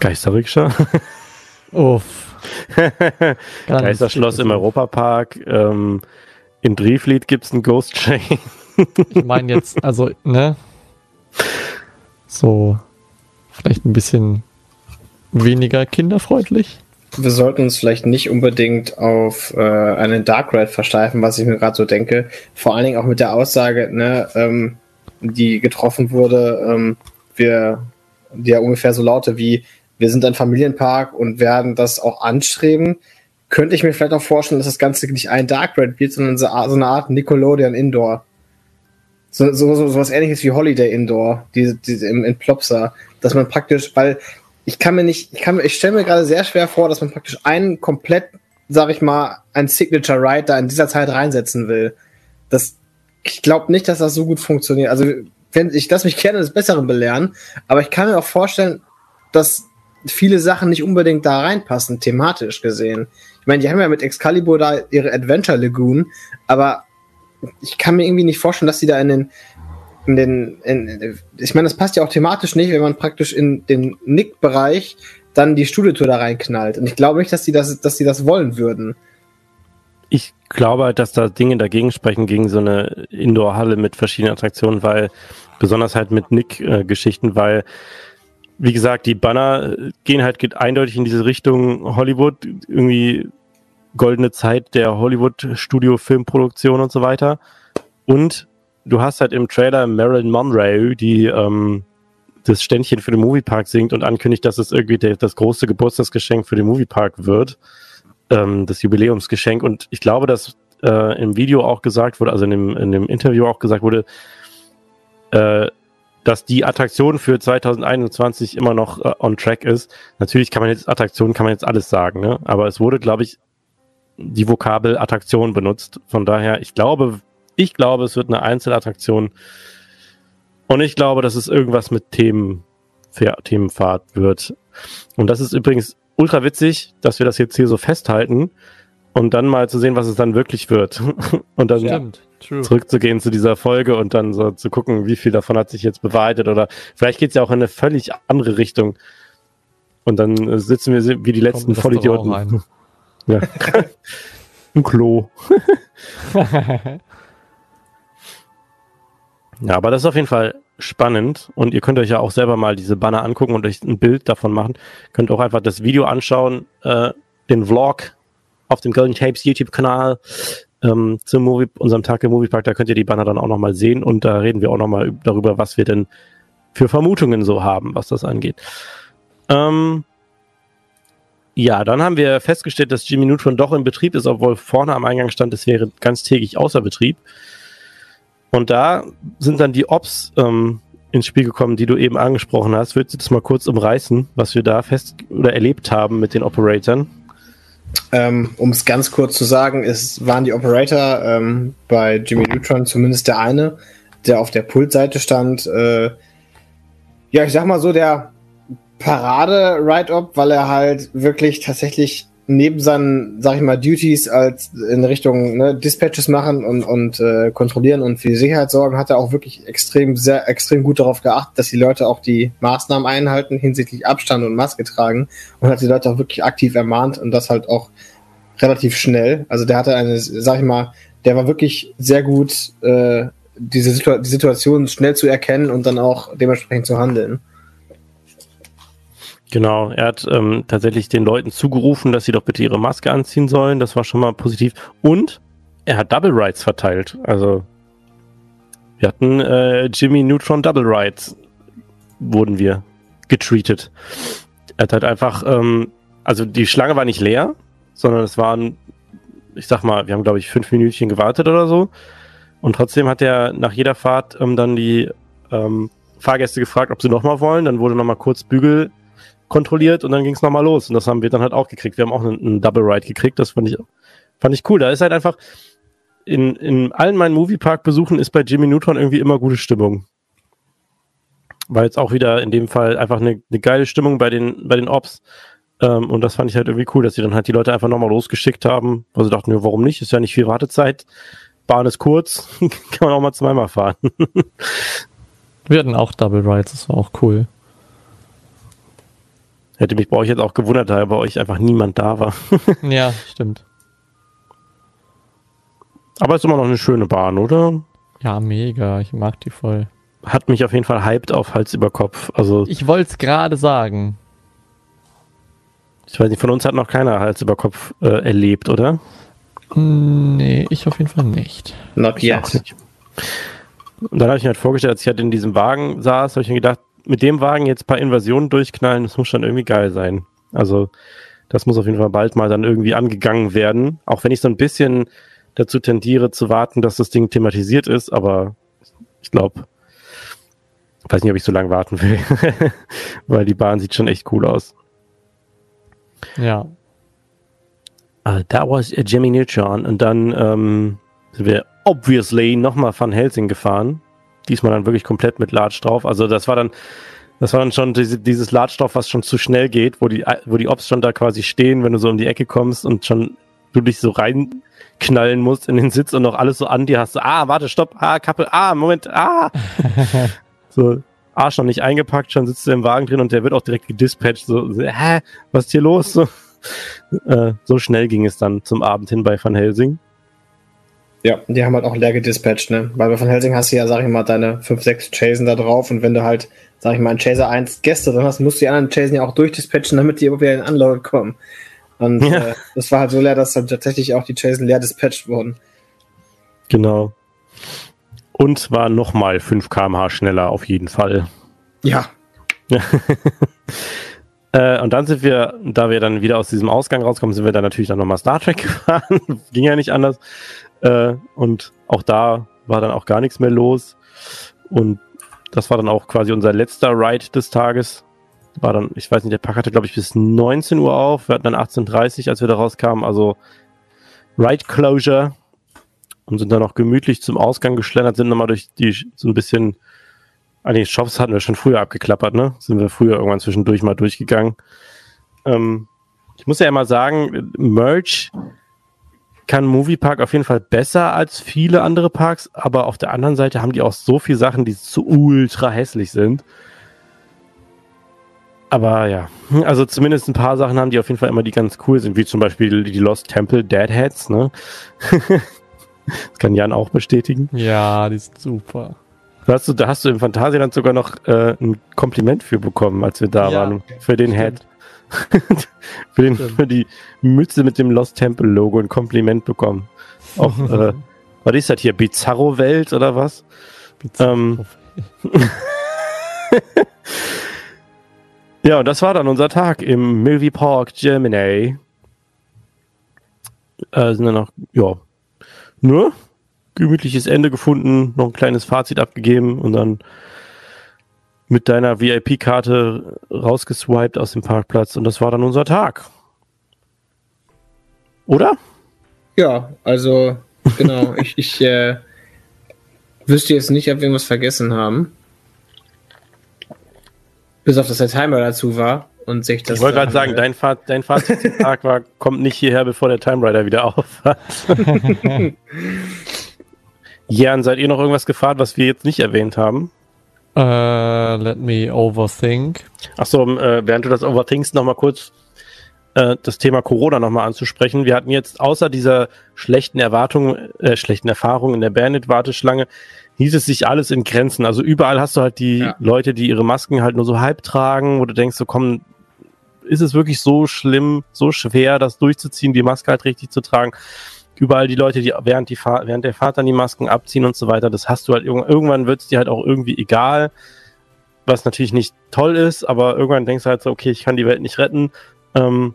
Geisterrikscha, Uff. Geisterschloss im. Europapark, ähm, in Drieflied gibt's ein Ghost Train. Ich meine jetzt, also, ne? So, vielleicht ein bisschen weniger kinderfreundlich. Wir sollten uns vielleicht nicht unbedingt auf äh, einen Dark Ride versteifen, was ich mir gerade so denke. Vor allen Dingen auch mit der Aussage, ne, ähm, die getroffen wurde, ähm, wir, die ja ungefähr so laute wie, wir sind ein Familienpark und werden das auch anstreben. Könnte ich mir vielleicht auch vorstellen, dass das Ganze nicht ein Dark Ride wird, sondern so, so eine Art Nickelodeon Indoor. So, so, so, so was ähnliches wie Holiday Indoor, diese, diese im, in Plopsa, dass man praktisch, weil ich kann mir nicht, ich kann mir, ich stelle mir gerade sehr schwer vor, dass man praktisch einen komplett, sag ich mal, ein Signature Ride da in dieser Zeit reinsetzen will. Das, ich glaube nicht, dass das so gut funktioniert. Also, wenn ich lass mich gerne des Besseren belehren, aber ich kann mir auch vorstellen, dass viele Sachen nicht unbedingt da reinpassen, thematisch gesehen. Ich meine, die haben ja mit Excalibur da ihre Adventure Lagoon, aber ich kann mir irgendwie nicht vorstellen, dass sie da in den, in den, in, ich meine, das passt ja auch thematisch nicht, wenn man praktisch in den Nick-Bereich dann die Studiotour da reinknallt. Und ich glaube nicht, dass sie das, dass sie das wollen würden. Ich glaube halt, dass da Dinge dagegen sprechen, gegen so eine Indoor-Halle mit verschiedenen Attraktionen, weil, besonders halt mit Nick-Geschichten, weil, wie gesagt, die Banner gehen halt eindeutig in diese Richtung Hollywood, irgendwie goldene Zeit der Hollywood-Studio-Filmproduktion und so weiter. Und du hast halt im Trailer Marilyn Monroe, die ähm, das Ständchen für den Moviepark singt und ankündigt, dass es irgendwie der, das große Geburtstagsgeschenk für den Moviepark wird ähm, das Jubiläumsgeschenk. Und ich glaube, dass äh, im Video auch gesagt wurde, also in dem, in dem Interview auch gesagt wurde, äh, dass die Attraktion für 2021 immer noch äh, on track ist. Natürlich kann man jetzt Attraktion, kann man jetzt alles sagen, ne? aber es wurde, glaube ich, die Vokabel Attraktion benutzt. Von daher, ich glaube, ich glaube, es wird eine Einzelattraktion. Und ich glaube, dass es irgendwas mit Themen, Themenfahrt wird. Und das ist übrigens ultra witzig, dass wir das jetzt hier so festhalten und dann mal zu sehen, was es dann wirklich wird. Und dann Stimmt, true. zurückzugehen zu dieser Folge und dann so zu gucken, wie viel davon hat sich jetzt bewahrheitet oder vielleicht geht es ja auch in eine völlig andere Richtung. Und dann sitzen wir wie die letzten Kommt Vollidioten. Ja. Im Klo. Ja, aber das ist auf jeden Fall spannend und ihr könnt euch ja auch selber mal diese Banner angucken und euch ein Bild davon machen. Könnt auch einfach das Video anschauen, äh, den Vlog auf dem Golden Tapes YouTube-Kanal ähm, zum unserem Tag im Moviepark. Da könnt ihr die Banner dann auch nochmal sehen und da reden wir auch nochmal darüber, was wir denn für Vermutungen so haben, was das angeht. Ähm, ja, dann haben wir festgestellt, dass Jimmy Neutron doch in Betrieb ist, obwohl vorne am Eingang stand, es wäre ganztägig außer Betrieb. Und da sind dann die Ops ähm, ins Spiel gekommen, die du eben angesprochen hast. Würdest du das mal kurz umreißen, was wir da fest oder erlebt haben mit den Operatoren? Ähm, um es ganz kurz zu sagen, es waren die Operator ähm, bei Jimmy Neutron, zumindest der eine, der auf der Pultseite stand. Äh, ja, ich sag mal so, der Parade-Ride-Up, weil er halt wirklich tatsächlich neben seinen, sag ich mal, Duties als in Richtung ne, Dispatches machen und, und äh, kontrollieren und für die Sicherheit sorgen, hat er auch wirklich extrem, sehr, extrem gut darauf geachtet, dass die Leute auch die Maßnahmen einhalten hinsichtlich Abstand und Maske tragen und hat die Leute auch wirklich aktiv ermahnt und das halt auch relativ schnell. Also der hatte eine, sag ich mal, der war wirklich sehr gut, äh, diese Situ die Situation schnell zu erkennen und dann auch dementsprechend zu handeln. Genau, er hat ähm, tatsächlich den Leuten zugerufen, dass sie doch bitte ihre Maske anziehen sollen. Das war schon mal positiv. Und er hat Double Rights verteilt. Also wir hatten äh, Jimmy Neutron Double Rights, wurden wir getreatet. Er hat halt einfach, ähm, also die Schlange war nicht leer, sondern es waren, ich sag mal, wir haben glaube ich fünf Minütchen gewartet oder so. Und trotzdem hat er nach jeder Fahrt ähm, dann die ähm, Fahrgäste gefragt, ob sie nochmal wollen. Dann wurde nochmal kurz Bügel kontrolliert und dann ging es nochmal los. Und das haben wir dann halt auch gekriegt. Wir haben auch einen, einen Double Ride gekriegt. Das fand ich, fand ich cool. Da ist halt einfach, in, in allen meinen Moviepark-Besuchen ist bei Jimmy Neutron irgendwie immer gute Stimmung. War jetzt auch wieder in dem Fall einfach eine, eine geile Stimmung bei den, bei den Ops. Ähm, und das fand ich halt irgendwie cool, dass sie dann halt die Leute einfach nochmal losgeschickt haben, weil sie dachten, ja, warum nicht? Ist ja nicht viel Wartezeit. Bahn ist kurz, kann man auch mal zweimal fahren. Wir hatten auch Double Rides, das war auch cool. Hätte mich bei euch jetzt auch gewundert, da bei euch einfach niemand da war. ja, stimmt. Aber es ist immer noch eine schöne Bahn, oder? Ja, mega. Ich mag die voll. Hat mich auf jeden Fall hyped auf Hals über Kopf. Also, Ich wollte es gerade sagen. ich weiß nicht, von uns hat noch keiner Hals über Kopf äh, erlebt, oder? Hm, Nee, ich auf jeden Fall nicht. Not auch nicht. Und dann habe ich mir halt vorgestellt, als ich halt in diesem Wagen saß, habe ich mir gedacht, mit dem Wagen jetzt ein paar Invasionen durchknallen, das muss schon irgendwie geil sein. Also das muss auf jeden Fall bald mal dann irgendwie angegangen werden. Auch wenn ich so ein bisschen dazu tendiere zu warten, dass das Ding thematisiert ist, aber ich glaube, ich weiß nicht, ob ich so lange warten will, weil die Bahn sieht schon echt cool aus. Ja. Uh, that was uh, Jimmy Neutron und dann ähm, sind wir obviously nochmal Van Helsing gefahren. Diesmal dann wirklich komplett mit Large drauf. Also das war dann, das war dann schon diese, dieses Large drauf, was schon zu schnell geht, wo die, wo die Ops schon da quasi stehen, wenn du so um die Ecke kommst und schon du dich so reinknallen musst in den Sitz und noch alles so an dir hast. Ah, warte, stopp, ah, Kappe, ah, Moment, ah. so, Arsch noch nicht eingepackt, schon sitzt du im Wagen drin und der wird auch direkt gedispatcht. So, so hä, was ist hier los? So, äh, so schnell ging es dann zum Abend hin bei Van Helsing. Ja, die haben halt auch leer gedispatcht, ne? Weil bei Van Helsing hast du ja, sag ich mal, deine 5, 6 Chasen da drauf und wenn du halt, sag ich mal, in Chaser 1 Gäste drin hast, musst du die anderen Chasen ja auch durchdispatchen, damit die immer wieder in den Unload kommen. Und Ja. äh, das war halt so leer, dass dann tatsächlich auch die Chasen leer dispatcht wurden. Genau. Und war nochmal 5 kmh schneller auf jeden Fall. Ja, Äh, und dann sind wir, da wir dann wieder aus diesem Ausgang rauskommen, sind wir dann natürlich dann nochmal Star Trek gefahren. Ging ja nicht anders. Äh, und auch da war dann auch gar nichts mehr los. Und das war dann auch quasi unser letzter Ride des Tages. War dann, ich weiß nicht, der Park hatte, glaube ich, bis 19 Uhr auf. Wir hatten dann 18.30 Uhr, als wir da rauskamen. Also Ride Closure. Und sind dann auch gemütlich zum Ausgang geschlendert, sind nochmal durch die, so ein bisschen Ah nee, Shops hatten wir schon früher abgeklappert, ne? Sind wir früher irgendwann zwischendurch mal durchgegangen. Ähm, ich muss ja immer sagen, Merch kann Moviepark auf jeden Fall besser als viele andere Parks, aber auf der anderen Seite haben die auch so viele Sachen, die so ultra hässlich sind. Aber ja, also zumindest ein paar Sachen haben die auf jeden Fall immer, die ganz cool sind, wie zum Beispiel die Lost Temple Deadheads, ne? das kann Jan auch bestätigen. Ja, die ist super. Da hast du, da hast du im Phantasialand sogar noch äh, ein Kompliment für bekommen, als wir da Ja, waren. Für den stimmt. Head. für, den, für die Mütze mit dem Lost Temple Logo ein Kompliment bekommen. Auch, äh, was ist das hier? Bizarro Welt oder was? Ähm, Ja, und das war dann unser Tag im Movie Park Germany. Äh, sind dann noch, ja, nur gemütliches Ende gefunden, noch ein kleines Fazit abgegeben und dann mit deiner VIP-Karte rausgeswiped aus dem Parkplatz und das war dann unser Tag. Oder? Ja, also genau, ich, ich äh, wüsste jetzt nicht, ob wir irgendwas vergessen haben. Bis auf, dass der Timer dazu war und sich das. Ich wollte gerade sagen, dein, Fa dein Fazit zum Tag war, kommt nicht hierher, bevor der Time Rider wieder auf hat. Jan, seid ihr noch irgendwas gefahren, was wir jetzt nicht erwähnt haben? Äh, let me overthink. Achso, äh, während du das overthinkst, nochmal kurz äh, das Thema Corona nochmal anzusprechen. Wir hatten jetzt außer dieser schlechten Erwartungen, äh, schlechten Erfahrungen in der Bandit-Warteschlange, hieß es sich alles in Grenzen. Also überall hast du halt die Ja. Leute, die ihre Masken halt nur so halb tragen, wo du denkst, so komm, ist es wirklich so schlimm, so schwer, das durchzuziehen, die Maske halt richtig zu tragen? Überall die Leute, die während, die Fahr während der Fahrt dann die Masken abziehen und so weiter, das hast du halt irgendwann, irgendwann wird es dir halt auch irgendwie egal, was natürlich nicht toll ist, aber irgendwann denkst du halt so, okay, ich kann die Welt nicht retten. Ähm,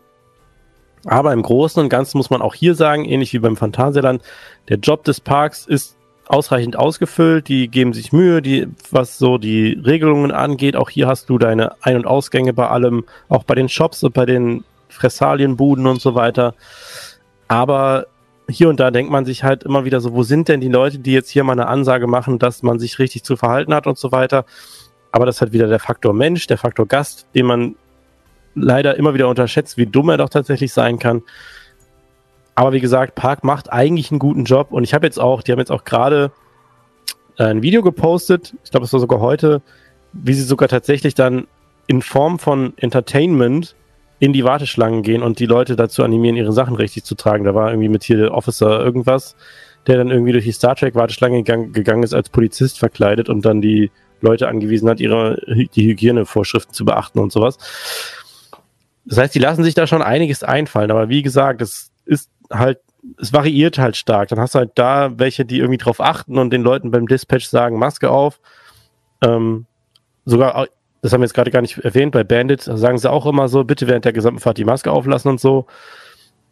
aber im Großen und Ganzen muss man auch hier sagen, ähnlich wie beim Phantasialand, der Job des Parks ist ausreichend ausgefüllt, die geben sich Mühe, die, was so die Regelungen angeht. Auch hier hast du deine Ein- und Ausgänge bei allem, auch bei den Shops und bei den Fressalienbuden und so weiter. Aber hier und da denkt man sich halt immer wieder so, wo sind denn die Leute, die jetzt hier mal eine Ansage machen, dass man sich richtig zu verhalten hat und so weiter. Aber das ist halt wieder der Faktor Mensch, der Faktor Gast, den man leider immer wieder unterschätzt, wie dumm er doch tatsächlich sein kann. Aber wie gesagt, Park macht eigentlich einen guten Job und ich habe jetzt auch, die haben jetzt auch gerade äh, ein Video gepostet, ich glaube, es war sogar heute, wie sie sogar tatsächlich dann in Form von Entertainment in die Warteschlangen gehen und die Leute dazu animieren, ihre Sachen richtig zu tragen. Da war irgendwie mit hier Officer irgendwas, der dann irgendwie durch die Star Trek Warteschlange gegangen, gegangen ist als Polizist verkleidet und dann die Leute angewiesen hat, ihre die Hygienevorschriften zu beachten und sowas. Das heißt, die lassen sich da schon einiges einfallen, aber wie gesagt, es ist halt, es variiert halt stark. Dann hast du halt da welche, die irgendwie drauf achten und den Leuten beim Dispatch sagen, Maske auf. Ähm, sogar, das haben wir jetzt gerade gar nicht erwähnt, bei Bandit sagen sie auch immer so, bitte während der gesamten Fahrt die Maske auflassen und so.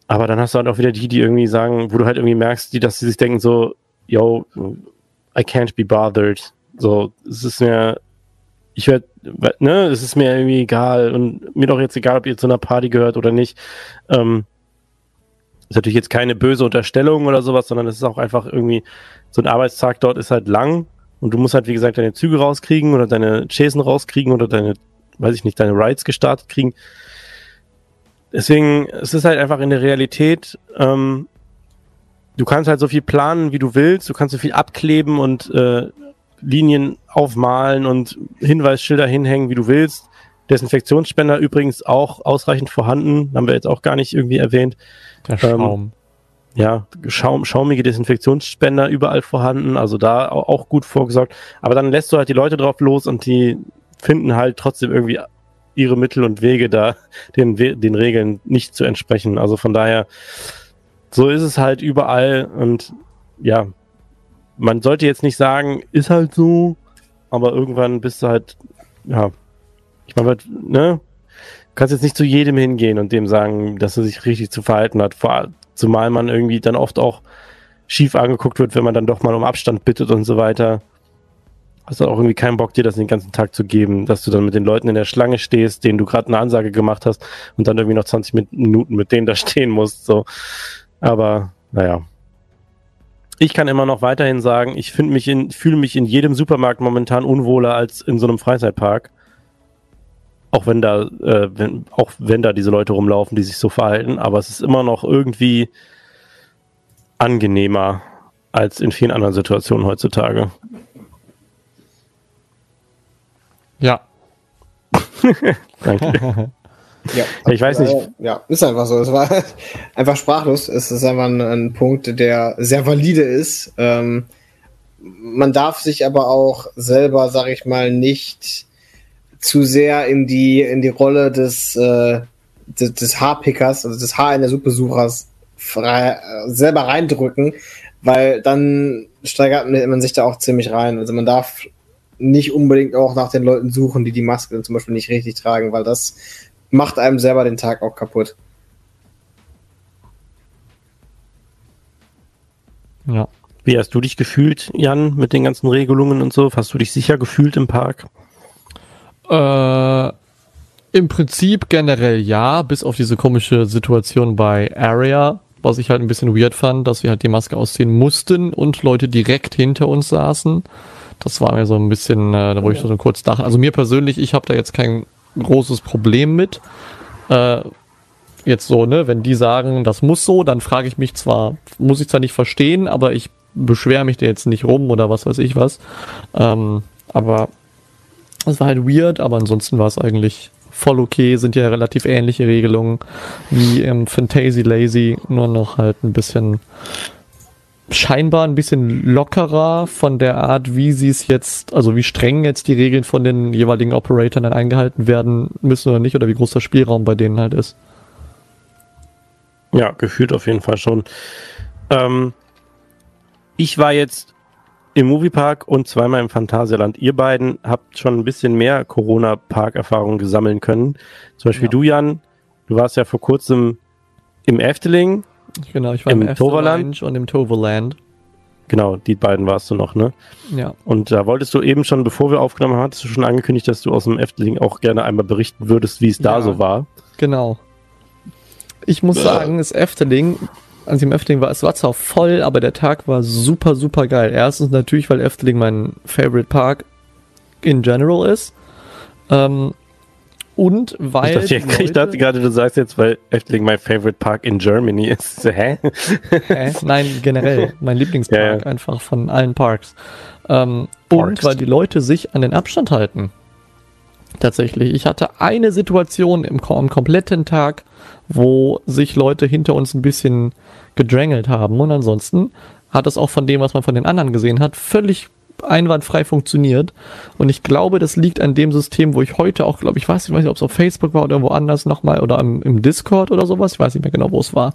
Aber dann hast du halt auch wieder die, die irgendwie sagen, wo du halt irgendwie merkst, die, dass sie sich denken so, yo, I can't be bothered. So, es ist mir, ich werde, ne, es ist mir irgendwie egal und mir doch jetzt egal, ob ihr zu einer Party gehört oder nicht. Ähm, ist natürlich jetzt keine böse Unterstellung oder sowas, sondern es ist auch einfach irgendwie, so ein Arbeitstag dort ist halt lang und du musst halt, wie gesagt, deine Züge rauskriegen oder deine Chasen rauskriegen oder deine, weiß ich nicht, deine Rides gestartet kriegen. Deswegen, es ist halt einfach in der Realität, ähm, du kannst halt so viel planen, wie du willst, du kannst so viel abkleben und äh, Linien aufmalen und Hinweisschilder hinhängen, wie du willst. Desinfektionsspender übrigens auch ausreichend vorhanden, haben wir jetzt auch gar nicht irgendwie erwähnt. Der Ähm, Schaum. Ja, schaum, schaumige Desinfektionsspender überall vorhanden, also da au- auch gut vorgesorgt. Aber dann lässt du halt die Leute drauf los und die finden halt trotzdem irgendwie ihre Mittel und Wege da, den, den Regeln nicht zu entsprechen. Also von daher, so ist es halt überall und ja, man sollte jetzt nicht sagen, ist halt so, aber irgendwann bist du halt, ja, ich meine, ne, kannst jetzt nicht zu jedem hingehen und dem sagen, dass er sich richtig zu verhalten hat, vor, zumal man irgendwie dann oft auch schief angeguckt wird, wenn man dann doch mal um Abstand bittet und so weiter. Hast du auch irgendwie keinen Bock, dir das den ganzen Tag zu geben, dass du dann mit den Leuten in der Schlange stehst, denen du gerade eine Ansage gemacht hast und dann irgendwie noch 20 Min- Minuten mit denen da stehen musst. So. Aber naja. Ich kann immer noch weiterhin sagen, ich fühle mich in jedem Supermarkt momentan unwohler als in so einem Freizeitpark. Auch wenn da, äh, wenn, auch wenn da diese Leute rumlaufen, die sich so verhalten, aber es ist immer noch irgendwie angenehmer als in vielen anderen Situationen heutzutage. Ja. Danke. Ja, Ja, ich weiß nicht. Äh, Ja, ist einfach so. Es war einfach sprachlos. Es ist einfach ein, ein Punkt, der sehr valide ist. Ähm, man darf sich aber auch selber, sag ich mal, nicht zu sehr in die in die Rolle des äh, des, des Haarpickers, also des Haar in der Suppe-Suchers frei, äh, selber reindrücken, weil dann steigert man sich da auch ziemlich rein. Also man darf nicht unbedingt auch nach den Leuten suchen, die die Maske zum Beispiel nicht richtig tragen, weil das macht einem selber den Tag auch kaputt. Ja. Wie hast du dich gefühlt, Jan, mit den ganzen Regelungen und so? Hast du dich sicher gefühlt im Park? Äh, Im Prinzip generell ja, bis auf diese komische Situation bei Area, was ich halt ein bisschen weird fand, dass wir halt die Maske ausziehen mussten und Leute direkt hinter uns saßen. Das war mir so ein bisschen, äh, da wo ich so kurz dachte. Also mir persönlich, ich habe da jetzt kein großes Problem mit. Äh, jetzt so, ne, wenn die sagen, das muss so, dann frage ich mich zwar, muss ich zwar nicht verstehen, aber ich beschwere mich da jetzt nicht rum oder was weiß ich was. Ähm, aber es war halt weird, aber ansonsten war es eigentlich voll okay, sind ja relativ ähnliche Regelungen wie im Fantasy Lazy, nur noch halt ein bisschen scheinbar ein bisschen lockerer von der Art, wie sie es jetzt, also wie streng jetzt die Regeln von den jeweiligen Operatoren dann eingehalten werden müssen oder nicht, oder wie groß der Spielraum bei denen halt ist. Ja, gefühlt auf jeden Fall schon. Ähm, ich war jetzt im Moviepark und zweimal im Phantasialand. Ihr beiden habt schon ein bisschen mehr Corona-Park-Erfahrung gesammeln können. Zum Beispiel Ja. du, Jan, du warst ja vor kurzem im Efteling. Genau, ich war Im im, Toverland? und im Toverland. Genau, die beiden warst du noch, ne? Ja. Und da wolltest du eben schon, bevor wir aufgenommen haben, hattest du schon angekündigt, dass du aus dem Efteling auch gerne einmal berichten würdest, wie es da Ja. so war. Genau. Ich muss sagen, das Efteling, als ich im Efteling war, es war zwar voll, aber der Tag war super, super geil. Erstens natürlich, weil Efteling mein Favorite Park in general ist. Ähm, und weil. ich, dachte, die ich, Leute- dachte gerade, du sagst jetzt, weil Efteling mein favorite Park in Germany ist. Hä? Hä? Nein, generell. Mein Lieblingspark Ja, einfach von allen Parks. Ähm, Parks. Und weil die Leute sich an den Abstand halten. Tatsächlich. Ich hatte eine Situation im, am kompletten Tag, wo sich Leute hinter uns ein bisschen gedrängelt haben. Und ansonsten hat es auch von dem, was man von den anderen gesehen hat, völlig einwandfrei funktioniert. Und ich glaube, das liegt an dem System, wo ich heute auch, glaube ich, weiß nicht, ob es auf Facebook war oder woanders nochmal oder im, im Discord oder sowas, ich weiß nicht mehr genau, wo es war,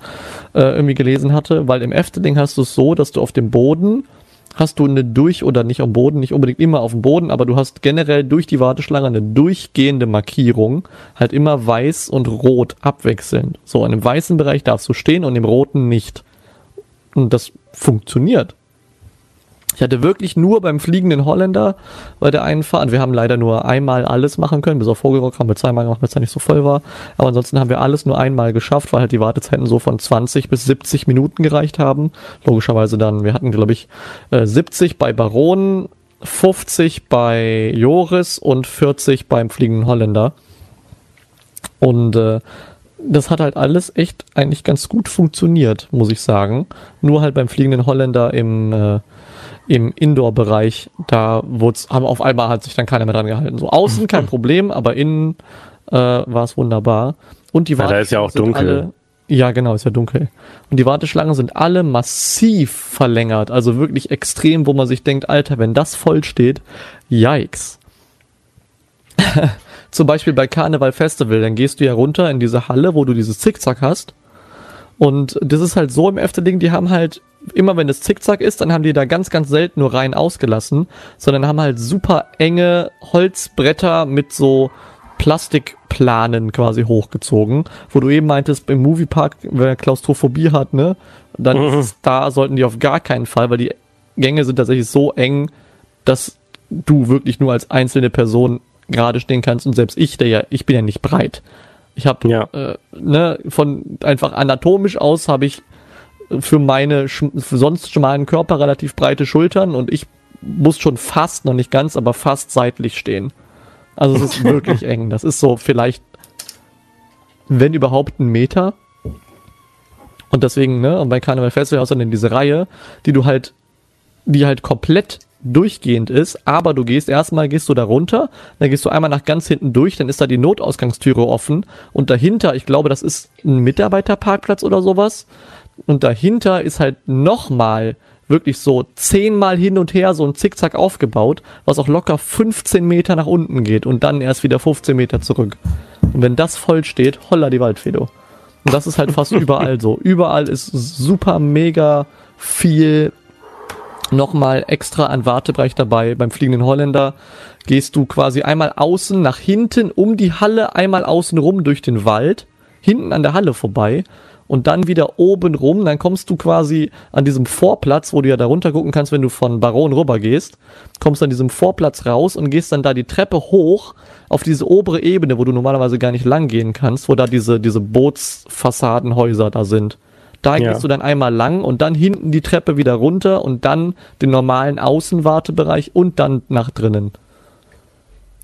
äh, irgendwie gelesen hatte, weil im Efteling hast du es so, dass du auf dem Boden hast du eine durch oder nicht am Boden, nicht unbedingt immer auf dem Boden, aber du hast generell durch die Warteschlange eine durchgehende Markierung, halt immer weiß und rot abwechselnd. So, in dem weißen Bereich darfst du stehen und im roten nicht. Und das funktioniert. Ich hatte wirklich nur beim fliegenden Holländer bei der einen Fahrt, wir haben leider nur einmal alles machen können, bis auf Vogelrock haben wir zweimal gemacht, weil es da nicht so voll war. Aber ansonsten haben wir alles nur einmal geschafft, weil halt die Wartezeiten so von 20 bis 70 Minuten gereicht haben. Logischerweise dann, wir hatten glaube ich äh, 70 bei Baron, 50 bei Joris und 40 beim fliegenden Holländer. Und äh, das hat halt alles echt eigentlich ganz gut funktioniert, muss ich sagen. Nur halt beim fliegenden Holländer im, äh, im Indoor-Bereich, da wurd's, haben auf einmal hat sich dann keiner mehr dran gehalten. So außen kein Problem, aber innen äh, war es wunderbar. Und die Ja, da ist ja auch Warteschlangen sind dunkel. Alle, ja, genau, ist ja dunkel. Und die Warteschlangen sind alle massiv verlängert, also wirklich extrem, wo man sich denkt, Alter, wenn das voll steht, yikes. Zum Beispiel bei Karneval Festival, dann gehst du ja runter in diese Halle, wo du dieses Zickzack hast. Und das ist halt so im Efteling, die haben halt, immer wenn es Zickzack ist, dann haben die da ganz, ganz selten nur rein ausgelassen, sondern haben halt super enge Holzbretter mit so Plastikplanen quasi hochgezogen, wo du eben meintest, im Moviepark, wer Klaustrophobie hat, ne, dann ist es, da sollten die auf gar keinen Fall, weil die Gänge sind tatsächlich so eng, dass du wirklich nur als einzelne Person gerade stehen kannst und selbst ich, der ja, ich bin ja nicht breit. Ich habe Ja. äh, ne, von einfach anatomisch aus habe ich für meine für sonst schmalen Körper relativ breite Schultern und ich muss schon fast, noch nicht ganz, aber fast seitlich stehen. Also es ist wirklich eng. Das ist so vielleicht, wenn überhaupt ein Meter. Und deswegen, ne, und bei Carnival Festival hast du dann diese Reihe, die du halt, die halt komplett durchgehend ist, aber du gehst erstmal gehst du da runter, dann gehst du einmal nach ganz hinten durch, dann ist da die Notausgangstüre offen und dahinter, ich glaube, das ist ein Mitarbeiterparkplatz oder sowas und dahinter ist halt nochmal wirklich so zehnmal hin und her so ein Zickzack aufgebaut, was auch locker 15 Meter nach unten geht und dann erst wieder 15 Meter zurück. Und wenn das voll steht, holla die Waldfedo. Und das ist halt fast überall so. Überall ist super mega viel nochmal extra an Wartebereich dabei. Beim fliegenden Holländer gehst du quasi einmal außen nach hinten um die Halle, einmal außen rum durch den Wald, hinten an der Halle vorbei und dann wieder oben rum. Dann kommst du quasi an diesem Vorplatz, wo du ja da runter gucken kannst, wenn du von Baron rüber gehst, kommst an diesem Vorplatz raus und gehst dann da die Treppe hoch auf diese obere Ebene, wo du normalerweise gar nicht lang gehen kannst, wo da diese, diese Bootsfassadenhäuser da sind. Da Ja. gehst du dann einmal lang und dann hinten die Treppe wieder runter und dann den normalen Außenwartebereich und dann nach drinnen.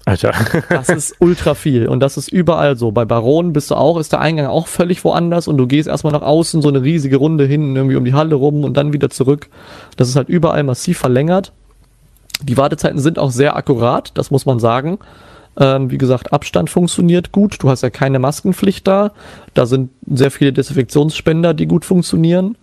Alter. Das ist ultra viel und das ist überall so. Bei Baron bist du auch, ist der Eingang auch völlig woanders und du gehst erstmal nach außen so eine riesige Runde hinten irgendwie um die Halle rum und dann wieder zurück. Das ist halt überall massiv verlängert. Die Wartezeiten sind auch sehr akkurat, das muss man sagen. Ähm, wie gesagt, Abstand funktioniert gut. Du hast ja keine Maskenpflicht da. Da sind sehr viele Desinfektionsspender, die gut funktionieren.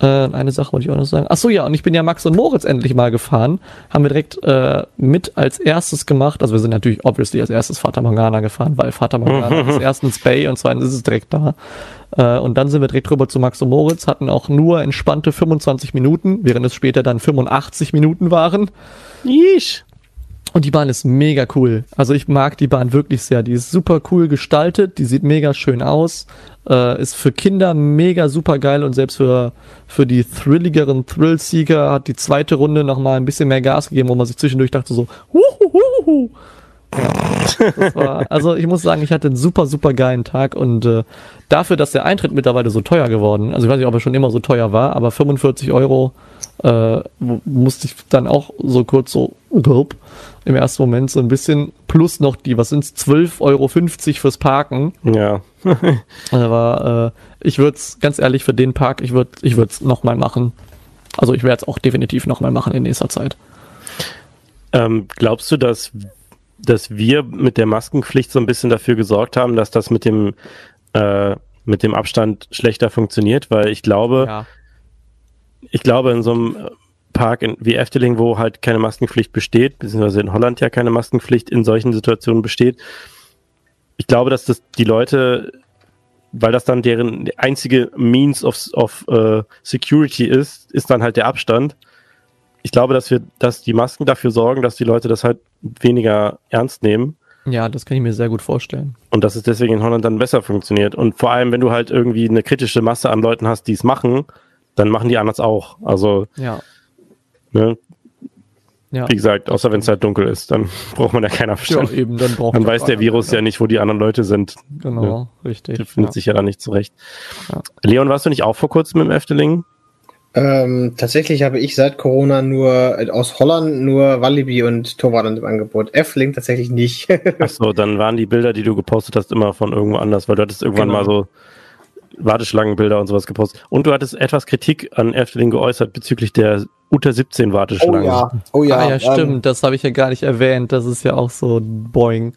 Äh, eine Sache wollte ich auch noch sagen. Ach so, ja, und ich bin ja Max und Moritz endlich mal gefahren. Haben wir direkt äh, mit als erstes gemacht. Also wir sind natürlich obviously als erstes Fata Morgana gefahren, weil Fata Morgana ist erstens Bay und zweitens ist es direkt da. Äh, und dann sind wir direkt rüber zu Max und Moritz, hatten auch nur entspannte 25 Minuten, während es später dann 85 Minuten waren. Yeesh. Und die Bahn ist mega cool. Also ich mag die Bahn wirklich sehr. Die ist super cool gestaltet, die sieht mega schön aus, äh, ist für Kinder mega super geil und selbst für, für die thrilligeren Thrillseeker hat die zweite Runde nochmal ein bisschen mehr Gas gegeben, wo man sich zwischendurch dachte so, huhuhuhu. War, also ich muss sagen, ich hatte einen super, super geilen Tag und äh, dafür, dass der Eintritt mittlerweile so teuer geworden, also ich weiß nicht, ob er schon immer so teuer war, aber 45 Euro äh, musste ich dann auch so kurz so im ersten Moment so ein bisschen plus noch die, was sind's, 12,50 Euro fürs Parken. Ja. Aber äh, ich würde es, ganz ehrlich, für den Park, ich würde ich es nochmal machen. Also ich werde es auch definitiv nochmal machen in nächster Zeit. Ähm, glaubst du, dass, dass wir mit der Maskenpflicht so ein bisschen dafür gesorgt haben, dass das mit dem, äh, mit dem Abstand schlechter funktioniert? Weil ich glaube, Ja. ich glaube, in so einem Park in, wie Efteling, wo halt keine Maskenpflicht besteht, beziehungsweise in Holland ja keine Maskenpflicht in solchen Situationen besteht, ich glaube, dass das die Leute, weil das dann deren einzige Means of, of äh, Security ist, ist dann halt der Abstand. Ich glaube, dass wir, dass die Masken dafür sorgen, dass die Leute das halt weniger ernst nehmen ja, das kann ich mir sehr gut vorstellen. und dass es deswegen in Holland dann besser funktioniert. Und vor allem, wenn du halt irgendwie eine kritische Masse an Leuten hast, die es machen, dann machen die anders auch. Also, Ja. Ne, Ja. wie gesagt, außer wenn es halt dunkel ist, dann braucht man ja keinen Ja, Abstand. eben, dann braucht dann man weiß der Virus ja nicht, wo die anderen Leute sind. Genau, richtig. Der findet ja. sich ja da nicht zurecht. Ja. Leon, warst du nicht auch vor kurzem im Efteling? Ähm, tatsächlich habe ich seit Corona nur äh, aus Holland nur Walibi und Torwart im Angebot. F-Link tatsächlich nicht. Achso, dann waren die Bilder, die du gepostet hast, immer von irgendwo anders, weil du hattest irgendwann Genau. mal so Warteschlangenbilder und sowas gepostet. Und du hattest etwas Kritik an Efteling geäußert bezüglich der unter 17 Warteschlangen. oh ja. ah ja, ähm, stimmt, das habe ich ja gar nicht erwähnt. Das ist ja auch so boing.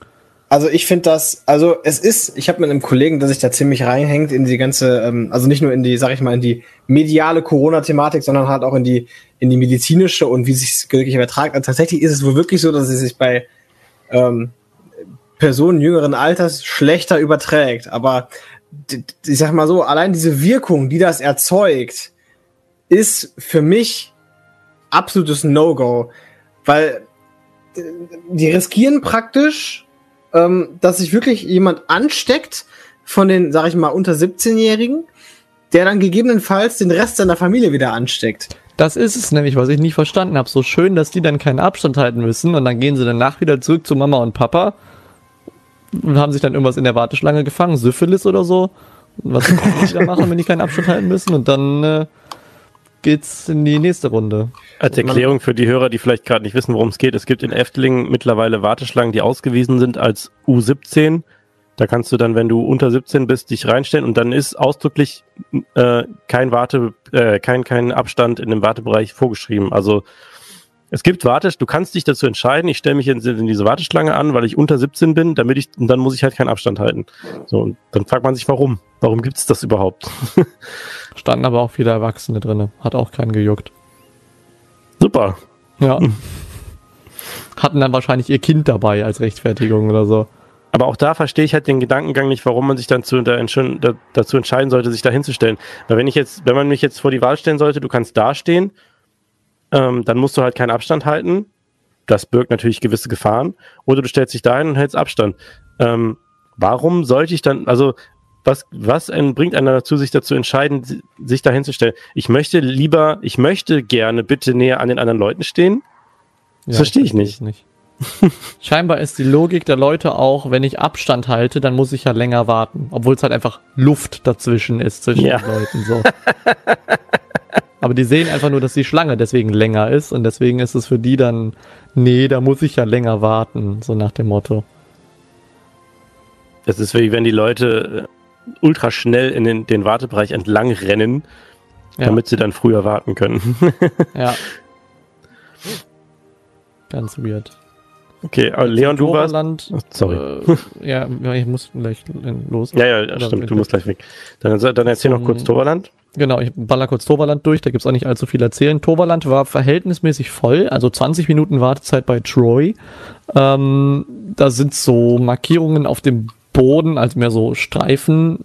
Also ich finde das, also es ist, ich habe mit einem Kollegen, der sich da ziemlich reinhängt in die ganze, ähm, also nicht nur in die, sag ich mal, in die mediale Corona-Thematik, sondern halt auch in die, in die medizinische und wie sich es wirklich übertragt. Also tatsächlich ist es wohl wirklich so, dass es sich bei ähm, Personen jüngeren Alters schlechter überträgt. Aber ich sag mal so, allein diese Wirkung, die das erzeugt, ist für mich absolutes No-Go. Weil die riskieren praktisch, ähm, dass sich wirklich jemand ansteckt von den, sag ich mal, unter 17-Jährigen, der dann gegebenenfalls den Rest seiner Familie wieder ansteckt. Das ist es nämlich, was ich nicht verstanden habe. So schön, dass die dann keinen Abstand halten müssen und dann gehen sie danach wieder zurück zu Mama und Papa und haben sich dann irgendwas in der Warteschlange gefangen, Syphilis oder so. Und Was die da machen, wenn die keinen Abstand halten müssen? Und dann äh, geht's in die nächste Runde. Als Erklärung für die Hörer, die vielleicht gerade nicht wissen, worum es geht. Es gibt in Efteling mittlerweile Warteschlangen, die ausgewiesen sind als U17. Da kannst du dann, wenn du unter 17 bist, dich reinstellen und dann ist ausdrücklich äh, kein Warte, äh, kein, kein Abstand in dem Wartebereich vorgeschrieben. Also es gibt Warte, du kannst dich dazu entscheiden, ich stelle mich in, in diese Warteschlange an, weil ich unter 17 bin, damit ich, und dann muss ich halt keinen Abstand halten. So, und dann fragt man sich, warum? Warum gibt es das überhaupt? Standen aber auch viele Erwachsene drinne. Hat auch keinen gejuckt. Super. Ja. Hatten dann wahrscheinlich ihr Kind dabei als Rechtfertigung oder so. Aber auch da verstehe ich halt den Gedankengang nicht, warum man sich dann zu, da, dazu entscheiden sollte, sich da hinzustellen. Weil wenn ich jetzt, wenn man mich jetzt vor die Wahl stellen sollte, du kannst da stehen, ähm, dann musst du halt keinen Abstand halten. Das birgt natürlich gewisse Gefahren. Oder du stellst dich dahin und hältst Abstand. Ähm, warum sollte ich dann, also was, was bringt einen dazu, sich dazu entscheiden, si- sich da hinzustellen? Ich möchte lieber, ich möchte gerne bitte näher an den anderen Leuten stehen. Das verstehe ich nicht. nicht. Scheinbar ist die Logik der Leute auch, wenn ich Abstand halte, dann muss ich ja länger warten. Obwohl es halt einfach Luft dazwischen ist, zwischen Ja. den Leuten. So. Aber die sehen einfach nur, dass die Schlange deswegen länger ist und deswegen ist es für die dann, nee, da muss ich ja länger warten, so nach dem Motto. Das ist wie wenn die Leute äh, ultra schnell in den, den Wartebereich entlang rennen, Ja. damit sie dann früher warten können. Ja. Ganz weird. okay, aber Leon, du warst. Oh, Sorry. Äh, ja, ich muss gleich los. ja, ja, stimmt, du musst gleich weg. Dann, dann erzähl noch kurz Toverland. Genau, ich baller kurz Toverland durch, da gibt's auch nicht allzu viel erzählen. Toverland war verhältnismäßig voll, also 20 Minuten Wartezeit bei Troy. Ähm, da sind so Markierungen auf dem Boden, also mehr so Streifen,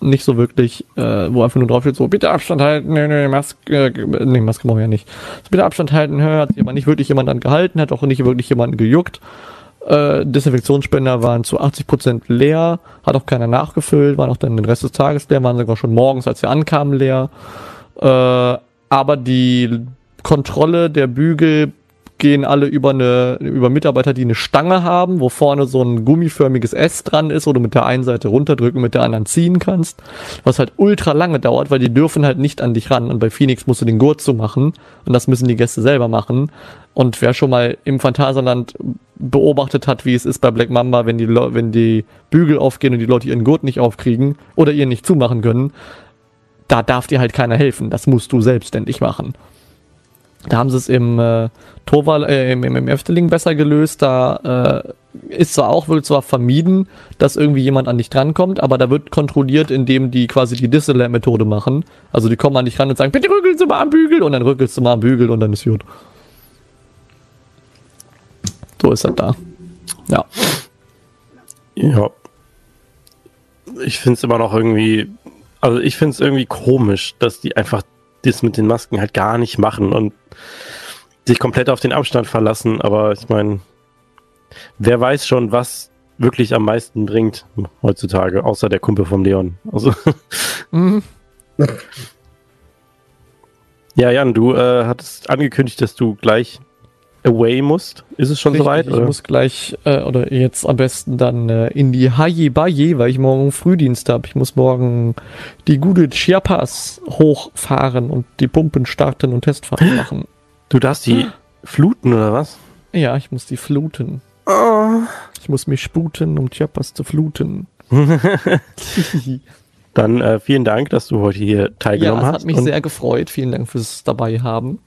nicht so wirklich, äh, wo einfach nur drauf steht, so bitte Abstand halten, nee, nee, Maske, äh, nee, Maske brauchen wir ja nicht. Bitte Abstand halten, hör, hat sich aber nicht wirklich jemand dann gehalten, hat auch nicht wirklich jemanden gejuckt. Äh, Desinfektionsspender waren zu 80% leer, hat auch keiner nachgefüllt, waren auch dann den Rest des Tages leer, waren sogar schon morgens, als wir ankamen, leer. Äh, aber die Kontrolle der Bügel gehen alle über eine, über Mitarbeiter, die eine Stange haben, wo vorne so ein gummiförmiges S dran ist, wo du mit der einen Seite runterdrücken, mit der anderen ziehen kannst. Was halt ultra lange dauert, weil die dürfen halt nicht an dich ran. Und bei Phoenix musst du den Gurt zumachen. Und das müssen die Gäste selber machen. Und wer schon mal im Phantasialand beobachtet hat, wie es ist bei Black Mamba, wenn die, wenn die Bügel aufgehen und die Leute ihren Gurt nicht aufkriegen oder ihr nicht zumachen können, da darf dir halt keiner helfen. Das musst du selbstständig machen. Da haben sie es im äh, Torwal, äh, im, im, im Efteling besser gelöst. Da äh, ist zwar auch, wird zwar vermieden, dass irgendwie jemand an dich drankommt, aber da wird kontrolliert, indem die quasi die Disneyland-Methode machen. Also die kommen an dich ran und sagen, bitte rückeln Sie mal am Bügel und dann rückelst du mal am Bügel und dann ist gut. So ist das da. Ja. Ja. Ich finde es immer noch irgendwie, also ich finde es irgendwie komisch, dass die einfach das mit den Masken halt gar nicht machen und sich komplett auf den Abstand verlassen. Aber ich meine, wer weiß schon, was wirklich am meisten bringt heutzutage, außer der Kumpel vom Leon. Also, Mhm. ja, Jan, du äh, hattest angekündigt, dass du gleich away musst. Ist es schon Richtig, soweit? Ich oder? muss gleich, äh, oder jetzt am besten dann äh, in die Haye Baye, weil ich morgen Frühdienst habe. Ich muss morgen die gute Chiapas hochfahren und die Pumpen starten und Testfahrten machen. Du darfst die fluten oder was? Ja, ich muss die fluten. Ich muss mich sputen, um Chiapas zu fluten. Dann äh, vielen Dank, dass du heute hier ja, teilgenommen es hast. hat mich sehr gefreut. Vielen Dank fürs dabei haben.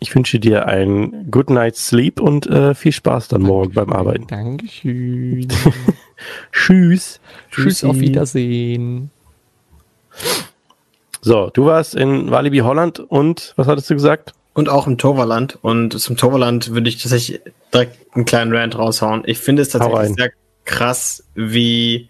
Ich wünsche dir einen Good Night's Sleep und äh, viel Spaß dann morgen beim Arbeiten. Dankeschön. Tschüss. Tschüss, auf Wiedersehen. So, du warst in Walibi Holland und was hattest du gesagt? Und auch im Toverland. Und zum Toverland würde ich tatsächlich direkt einen kleinen Rant raushauen. Ich finde es tatsächlich sehr krass, wie,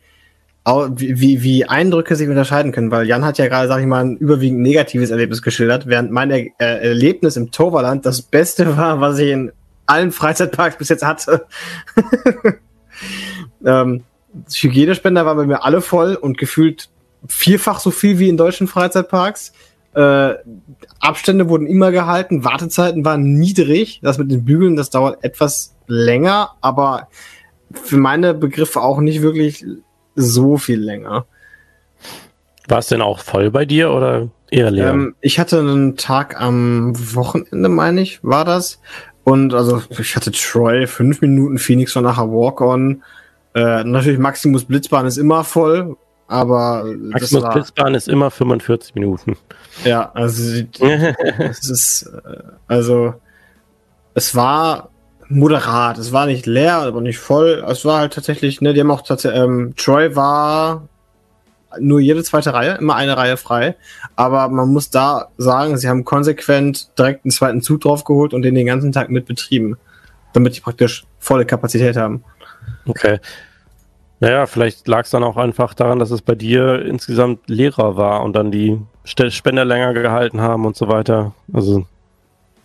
wie, wie, Eindrücke sich unterscheiden können. Weil Jan hat ja gerade, sag ich mal, ein überwiegend negatives Erlebnis geschildert, während mein er äh, Erlebnis im Toverland das Beste war, was ich in allen Freizeitparks bis jetzt hatte. ähm, Hygienespender waren bei mir alle voll und gefühlt vierfach so viel wie in deutschen Freizeitparks. Äh, Abstände wurden immer gehalten, Wartezeiten waren niedrig. Das mit den Bügeln, das dauert etwas länger, aber für meine Begriffe auch nicht wirklich so viel länger. War es denn auch voll bei dir oder eher leer? Ähm, ich hatte einen Tag am Wochenende, meine ich, war das. Und also ich hatte Troy, fünf Minuten, Phoenix war nachher Walk-On. Äh, natürlich Maximus Blitzbahn ist immer voll, aber Maximus war, Blitzbahn ist immer 45 Minuten. ja, also es ist äh, also es war moderat, es war nicht leer, aber nicht voll. Es war halt tatsächlich, ne, die haben auch tatsächlich, ähm, Troy war nur jede zweite Reihe, immer eine Reihe frei. Aber man muss da sagen, sie haben konsequent direkt einen zweiten Zug draufgeholt und den den ganzen Tag mit betrieben, damit die praktisch volle Kapazität haben. Okay. Naja, vielleicht lag es dann auch einfach daran, dass es bei dir insgesamt leerer war und dann die Spender länger gehalten haben und so weiter. Also,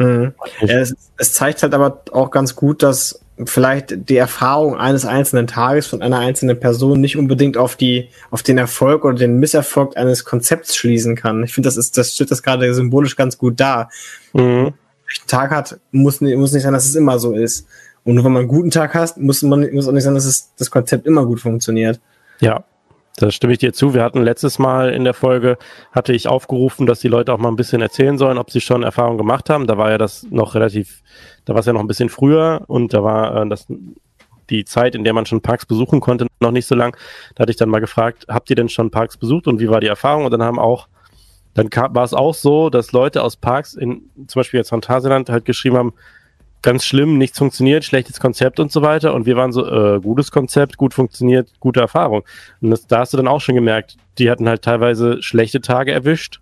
Mhm. Es, es zeigt halt aber auch ganz gut, dass vielleicht die Erfahrung eines einzelnen Tages von einer einzelnen Person nicht unbedingt auf die, auf den Erfolg oder den Misserfolg eines Konzepts schließen kann. Ich finde, das ist, das steht das gerade symbolisch ganz gut dar. mhm. einen Tag hat, muss, nicht- muss nicht sein, dass es immer so ist. Und nur wenn man einen guten Tag hast, muss man muss auch nicht sagen, dass es, das Konzept immer gut funktioniert. Ja, da stimme ich dir zu. Wir hatten letztes Mal in der Folge, hatte ich aufgerufen, dass die Leute auch mal ein bisschen erzählen sollen, ob sie schon Erfahrungen gemacht haben. Da war ja das noch relativ, da war es ja noch ein bisschen früher und da war äh, das die Zeit, in der man schon Parks besuchen konnte, noch nicht so lang. Da hatte ich dann mal gefragt, habt ihr denn schon Parks besucht und wie war die Erfahrung? Und dann haben auch, dann kam, war es auch so, dass Leute aus Parks in, zum Beispiel jetzt Phantasialand halt geschrieben haben, ganz schlimm, nichts funktioniert, schlechtes Konzept und so weiter. Und wir waren so, äh, gutes Konzept, gut funktioniert, gute Erfahrung. Und das, da hast du dann auch schon gemerkt, die hatten halt teilweise schlechte Tage erwischt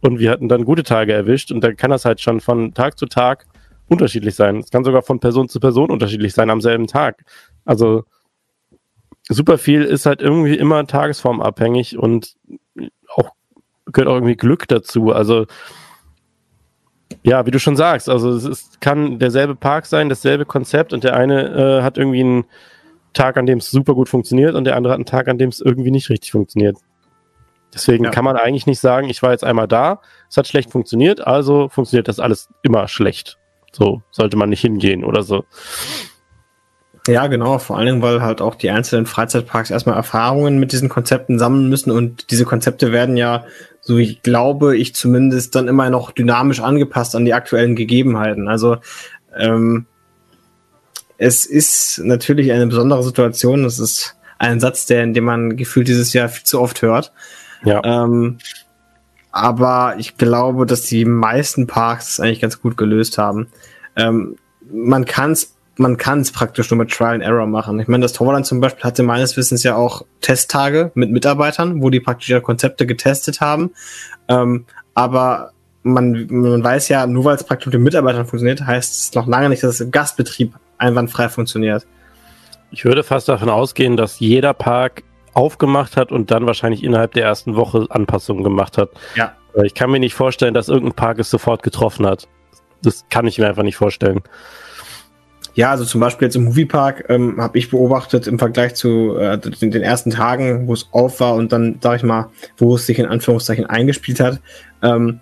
und wir hatten dann gute Tage erwischt. Und dann kann das halt schon von Tag zu Tag unterschiedlich sein. Es kann sogar von Person zu Person unterschiedlich sein am selben Tag. Also super viel ist halt irgendwie immer tagesformabhängig und auch gehört auch irgendwie Glück dazu. Also ja, wie du schon sagst, also es ist, kann derselbe Park sein, dasselbe Konzept und der eine äh, hat irgendwie einen Tag, an dem es super gut funktioniert und der andere hat einen Tag, an dem es irgendwie nicht richtig funktioniert. Deswegen Ja. kann man eigentlich nicht sagen, ich war jetzt einmal da, es hat schlecht funktioniert, also funktioniert das alles immer schlecht. So sollte man nicht hingehen oder so. Ja, genau, vor allen Dingen, weil halt auch die einzelnen Freizeitparks erstmal Erfahrungen mit diesen Konzepten sammeln müssen und diese Konzepte werden ja, so ich glaube ich zumindest, dann immer noch dynamisch angepasst an die aktuellen Gegebenheiten. Also ähm, es ist natürlich eine besondere Situation. Das ist ein Satz, der, in dem man gefühlt dieses Jahr viel zu oft hört. Ja. Ähm, aber ich glaube, dass die meisten Parks es eigentlich ganz gut gelöst haben. Ähm, man kann es man kann es praktisch nur mit Trial and Error machen. Ich meine, das Torland zum Beispiel hatte meines Wissens ja auch Testtage mit Mitarbeitern, wo die praktisch ihre Konzepte getestet haben. Ähm, aber man, man weiß ja, nur weil es praktisch mit den Mitarbeitern funktioniert, heißt es noch lange nicht, dass es im Gastbetrieb einwandfrei funktioniert. Ich würde fast davon ausgehen, dass jeder Park aufgemacht hat und dann wahrscheinlich innerhalb der ersten Woche Anpassungen gemacht hat. Ja. Weil Ich kann mir nicht vorstellen, dass irgendein Park es sofort getroffen hat. Das kann ich mir einfach nicht vorstellen. Ja, also zum Beispiel jetzt im Moviepark ähm, habe ich beobachtet im Vergleich zu äh, den, den ersten Tagen, wo es auf war und dann, sag ich mal, wo es sich in Anführungszeichen eingespielt hat. Ähm,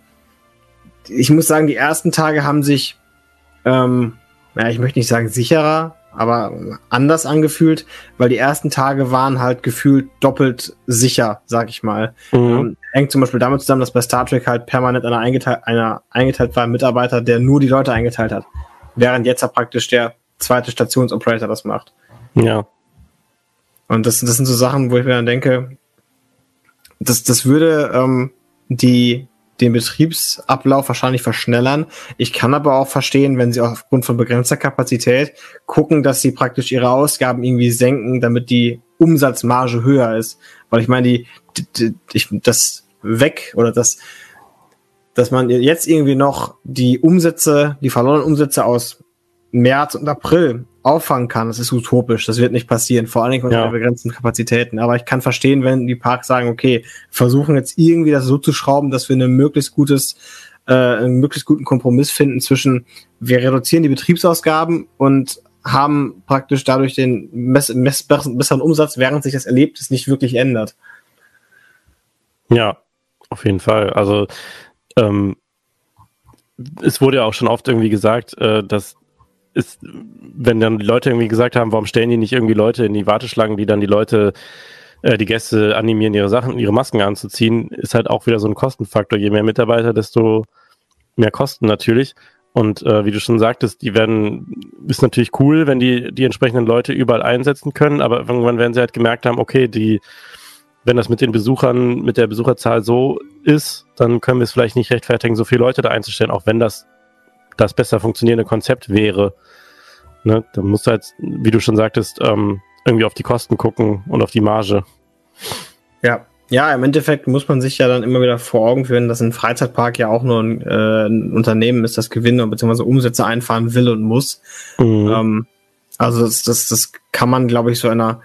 ich muss sagen, die ersten Tage haben sich, ähm, ja, ich möchte nicht sagen sicherer, aber anders angefühlt, weil die ersten Tage waren halt gefühlt doppelt sicher, sag ich mal. Mhm. Ähm, hängt zum Beispiel damit zusammen, dass bei Star Trek halt permanent einer eingeteilt, einer eingeteilt war, ein Mitarbeiter, der nur die Leute eingeteilt hat. Während jetzt ja praktisch der zweite Stationsoperator das macht. Ja. Und das, das sind so Sachen, wo ich mir dann denke, das, das würde ähm, die, den Betriebsablauf wahrscheinlich verschnellern. Ich kann aber auch verstehen, wenn sie aufgrund von begrenzter Kapazität gucken, dass sie praktisch ihre Ausgaben irgendwie senken, damit die Umsatzmarge höher ist. Weil ich meine, die, die, die das weg oder das, dass man jetzt irgendwie noch die Umsätze, die verlorenen Umsätze aus März und April auffangen kann, das ist utopisch. Das wird nicht passieren, vor allen Dingen unter Ja. begrenzten Kapazitäten. Aber ich kann verstehen, wenn die Parks sagen, okay, versuchen jetzt irgendwie das so zu schrauben, dass wir eine möglichst gutes, äh, einen möglichst guten Kompromiss finden zwischen, wir reduzieren die Betriebsausgaben und haben praktisch dadurch den mess mess besseren Umsatz, während sich das Erlebnis nicht wirklich ändert. Ja, auf jeden Fall. Also ähm, es wurde ja auch schon oft irgendwie gesagt, äh, dass ist, wenn dann die Leute irgendwie gesagt haben, warum stellen die nicht irgendwie Leute in die Warteschlangen, die dann die Leute, äh, die Gäste animieren, ihre Sachen, ihre Masken anzuziehen, ist halt auch wieder so ein Kostenfaktor. Je mehr Mitarbeiter, desto mehr Kosten natürlich. Und äh, wie du schon sagtest, die werden, ist natürlich cool, wenn die die entsprechenden Leute überall einsetzen können, aber irgendwann werden sie halt gemerkt haben, okay, die, wenn das mit den Besuchern, mit der Besucherzahl so ist, dann können wir es vielleicht nicht rechtfertigen, so viele Leute da einzustellen, auch wenn das das besser funktionierende Konzept wäre. Ne? Da musst du halt, wie du schon sagtest, ähm, irgendwie auf die Kosten gucken und auf die Marge. Ja. Ja, im Endeffekt muss man sich ja dann immer wieder vor Augen führen, dass ein Freizeitpark ja auch nur ein, äh, ein Unternehmen ist, das Gewinne bzw. Umsätze einfahren will und muss. Mhm. Ähm, also das, das, das kann man, glaube ich, so einer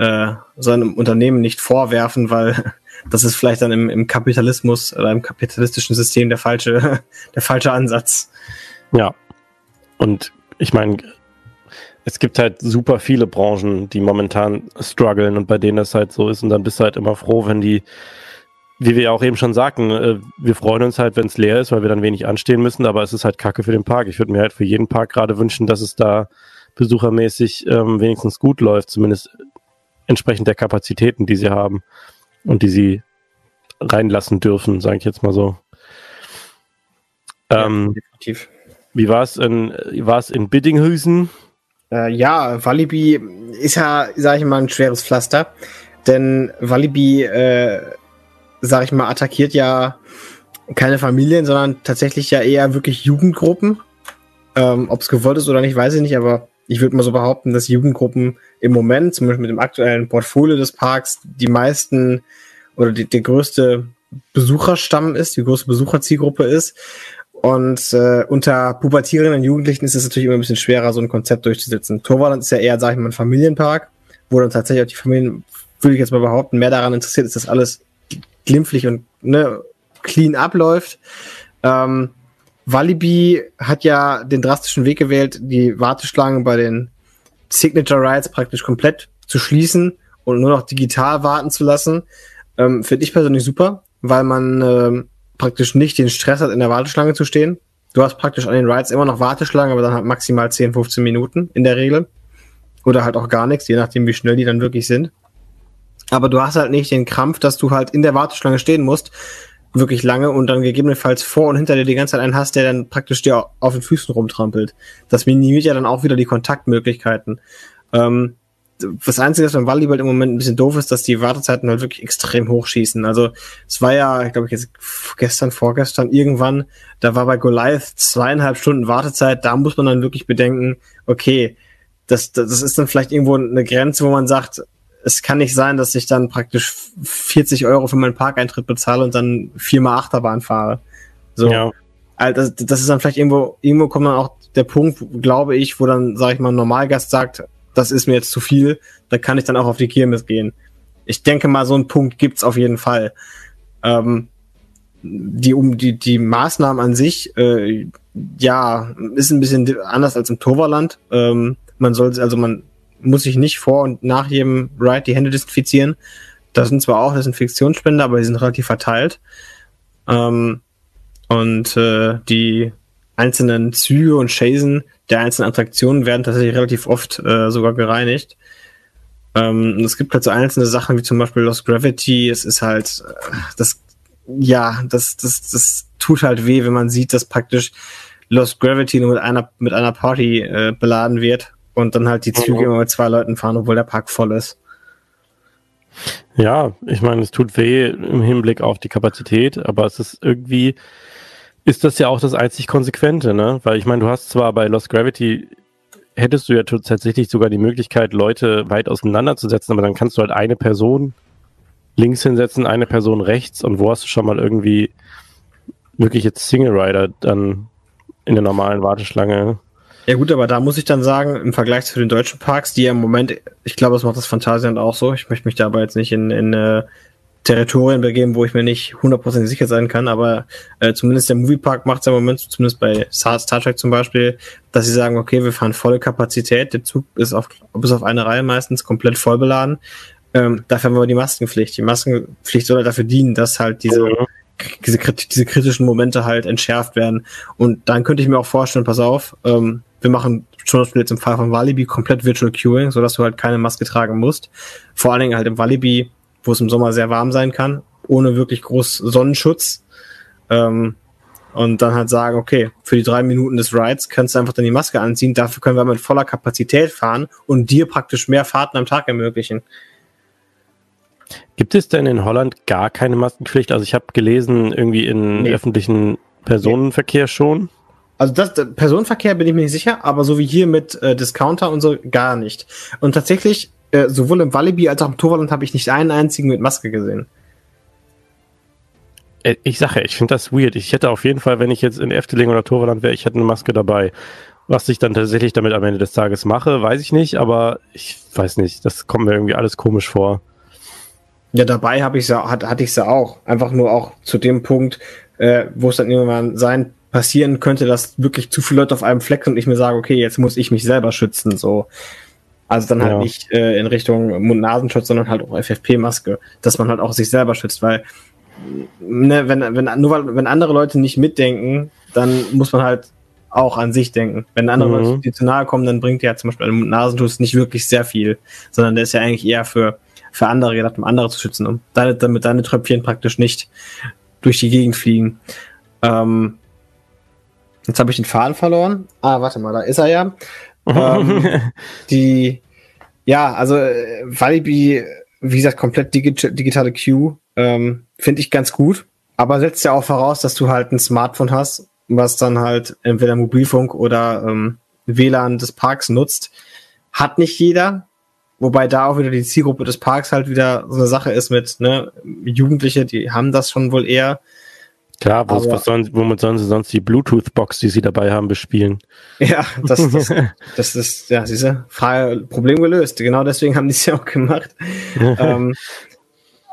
äh, so einem Unternehmen nicht vorwerfen, weil das ist vielleicht dann im, im Kapitalismus oder im kapitalistischen System der falsche, der falsche Ansatz. Ja. Und ich meine, es gibt halt super viele Branchen, die momentan strugglen und bei denen das halt so ist. Und dann bist du halt immer froh, wenn die, wie wir ja auch eben schon sagten, äh, wir freuen uns halt, wenn es leer ist, weil wir dann wenig anstehen müssen, aber es ist halt kacke für den Park. Ich würde mir halt für jeden Park gerade wünschen, dass es da besuchermäßig ähm, wenigstens gut läuft, zumindest entsprechend der Kapazitäten, die sie haben und die sie reinlassen dürfen, sage ich jetzt mal so. Ähm, definitiv. Wie war es in, in Biddinghausen? Äh, ja, Walibi ist ja, sag ich mal, ein schweres Pflaster. Denn Walibi, äh, sag ich mal, attackiert ja keine Familien, sondern tatsächlich ja eher wirklich Jugendgruppen. Ähm, Ob es gewollt ist oder nicht, weiß ich nicht, aber ich würde mal so behaupten, dass Jugendgruppen im Moment, zumindest mit dem aktuellen Portfolio des Parks, die meisten oder die, der größte Besucherstamm ist, die größte Besucherzielgruppe ist. Und äh, unter pubertierenden und Jugendlichen ist es natürlich immer ein bisschen schwerer, so ein Konzept durchzusetzen. Torvalland ist ja eher, sag ich mal, ein Familienpark, wo dann tatsächlich auch die Familien, würde ich jetzt mal behaupten, mehr daran interessiert ist, dass alles glimpflich und ne, clean abläuft. Ähm, Walibi hat ja den drastischen Weg gewählt, die Warteschlangen bei den Signature Rides praktisch komplett zu schließen und nur noch digital warten zu lassen. Ähm, Finde ich persönlich super, weil man ähm, praktisch nicht den Stress hat, in der Warteschlange zu stehen. Du hast praktisch an den Rides immer noch Warteschlangen, aber dann halt maximal 10, 15 Minuten in der Regel. Oder halt auch gar nichts, je nachdem, wie schnell die dann wirklich sind. Aber du hast halt nicht den Krampf, dass du halt in der Warteschlange stehen musst, wirklich lange und dann gegebenenfalls vor und hinter dir die ganze Zeit einen hast, der dann praktisch dir auf den Füßen rumtrampelt. Das minimiert ja dann auch wieder die Kontaktmöglichkeiten. Ähm, das Einzige, was beim Volleyball im Moment ein bisschen doof ist, dass die Wartezeiten halt wirklich extrem hochschießen. Also es war ja, ich glaube ich jetzt gestern, vorgestern irgendwann, da war bei Goliath zweieinhalb Stunden Wartezeit. Da muss man dann wirklich bedenken, okay, das, das ist dann vielleicht irgendwo eine Grenze, wo man sagt, es kann nicht sein, dass ich dann praktisch 40 Euro für meinen Parkeintritt bezahle und dann viermal Achterbahn fahre. So. Ja. Also das, das ist dann vielleicht irgendwo, irgendwo kommt dann auch der Punkt, glaube ich, wo dann, sage ich mal, ein Normalgast sagt, das ist mir jetzt zu viel, da kann ich dann auch auf die Kirmes gehen. Ich denke mal, so einen Punkt gibt's auf jeden Fall. Ähm, die, um die, die Maßnahmen an sich, äh, ja, ist ein bisschen anders als im Toverland. Ähm, man soll, also man muss sich nicht vor und nach jedem Ride die Hände desinfizieren. Das sind zwar auch Desinfektionsspender, aber die sind relativ verteilt. Ähm, und äh, die einzelnen Züge und Chasen der einzelnen Attraktionen werden tatsächlich relativ oft äh, sogar gereinigt. Ähm, es gibt halt so einzelne Sachen wie zum Beispiel Lost Gravity. Es ist halt, äh, das, ja, das, das, das tut halt weh, wenn man sieht, dass praktisch Lost Gravity nur mit einer, mit einer Party äh, beladen wird und dann halt die Züge immer mit zwei Leuten fahren, obwohl der Park voll ist. Ja, ich meine, es tut weh im Hinblick auf die Kapazität, aber es ist irgendwie, ist das ja auch das einzig Konsequente, ne? Weil ich meine, du hast zwar bei Lost Gravity, hättest du ja tatsächlich sogar die Möglichkeit, Leute weit auseinanderzusetzen, aber dann kannst du halt eine Person links hinsetzen, eine Person rechts und wo hast du schon mal irgendwie wirklich jetzt Single Rider dann in der normalen Warteschlange? Ja gut, aber da muss ich dann sagen, im Vergleich zu den deutschen Parks, die ja im Moment, ich glaube, das macht das Phantasialand auch so. Ich möchte mich da aber jetzt nicht in, in äh, Territorien begeben, wo ich mir nicht hundertprozentig sicher sein kann, aber äh, zumindest der Moviepark macht es im Moment, zumindest bei Star, Trek zum Beispiel, dass sie sagen, okay, wir fahren volle Kapazität, der Zug ist auf, bis auf eine Reihe meistens komplett voll beladen. Ähm, dafür haben wir die Maskenpflicht. Die Maskenpflicht soll dafür dienen, dass halt diese, Mhm. diese, diese kritischen Momente halt entschärft werden. Und dann könnte ich mir auch vorstellen, pass auf, ähm, wir machen zum Beispiel jetzt im Fall von Walibi komplett Virtual Queuing, sodass du halt keine Maske tragen musst. Vor allen Dingen halt im Walibi, wo es im Sommer sehr warm sein kann, ohne wirklich groß Sonnenschutz. Ähm, und dann halt sagen, okay, für die drei Minuten des Rides kannst du einfach dann die Maske anziehen, dafür können wir mit voller Kapazität fahren und dir praktisch mehr Fahrten am Tag ermöglichen. Gibt es denn in Holland gar keine Maskenpflicht? Also ich habe gelesen, irgendwie in Nee. öffentlichen Personenverkehr schon. Also das Personenverkehr bin ich mir nicht sicher, aber so wie hier mit äh, Discounter und so gar nicht. Und tatsächlich, äh, sowohl im Walibi als auch im Torwald habe ich nicht einen einzigen mit Maske gesehen. Äh, Ich sage, ich finde das weird. Ich hätte auf jeden Fall, wenn ich jetzt in Efteling oder Torvaland wäre, ich hätte eine Maske dabei. Was ich dann tatsächlich damit am Ende des Tages mache, weiß ich nicht, aber ich weiß nicht. Das kommt mir irgendwie alles komisch vor. Ja, dabei habe ich sie, hat, hatte ich sie auch. Einfach nur auch zu dem Punkt, äh, wo es dann irgendwann sein passieren könnte, dass wirklich zu viele Leute auf einem Fleck sind und ich mir sage, okay, jetzt muss ich mich selber schützen. So. Also dann halt Ja. nicht äh, in Richtung Mund-Nasenschutz, sondern halt auch FFP-Maske, dass man halt auch sich selber schützt, weil ne, wenn, wenn, nur weil, wenn andere Leute nicht mitdenken, dann muss man halt auch an sich denken. Wenn andere Mhm. Leute dir zu nahe kommen, dann bringt ja zum Beispiel ein Nasentuch nicht wirklich sehr viel, sondern der ist ja eigentlich eher für, für andere gedacht, um andere zu schützen, um deine, damit deine Tröpfchen praktisch nicht durch die Gegend fliegen. Ähm, jetzt habe ich den Faden verloren. Ah, warte mal, da ist er ja. Ähm, die, ja, also äh, Walibi, wie gesagt, komplett digi digitale Queue, ähm, finde ich ganz gut, aber setzt ja auch voraus, dass du halt ein Smartphone hast, was dann halt entweder Mobilfunk oder ähm, WLAN des Parks nutzt. Hat nicht jeder, wobei da auch wieder die Zielgruppe des Parks halt wieder so eine Sache ist mit, ne, Jugendliche, die haben das schon wohl eher. Klar, was, Aber- sollen, womit sollen sie sonst die Bluetooth-Box, die sie dabei haben, bespielen? Ja, das, das, das ist, ja, diese Frage, Problem gelöst. Genau deswegen haben die es ja auch gemacht. ähm,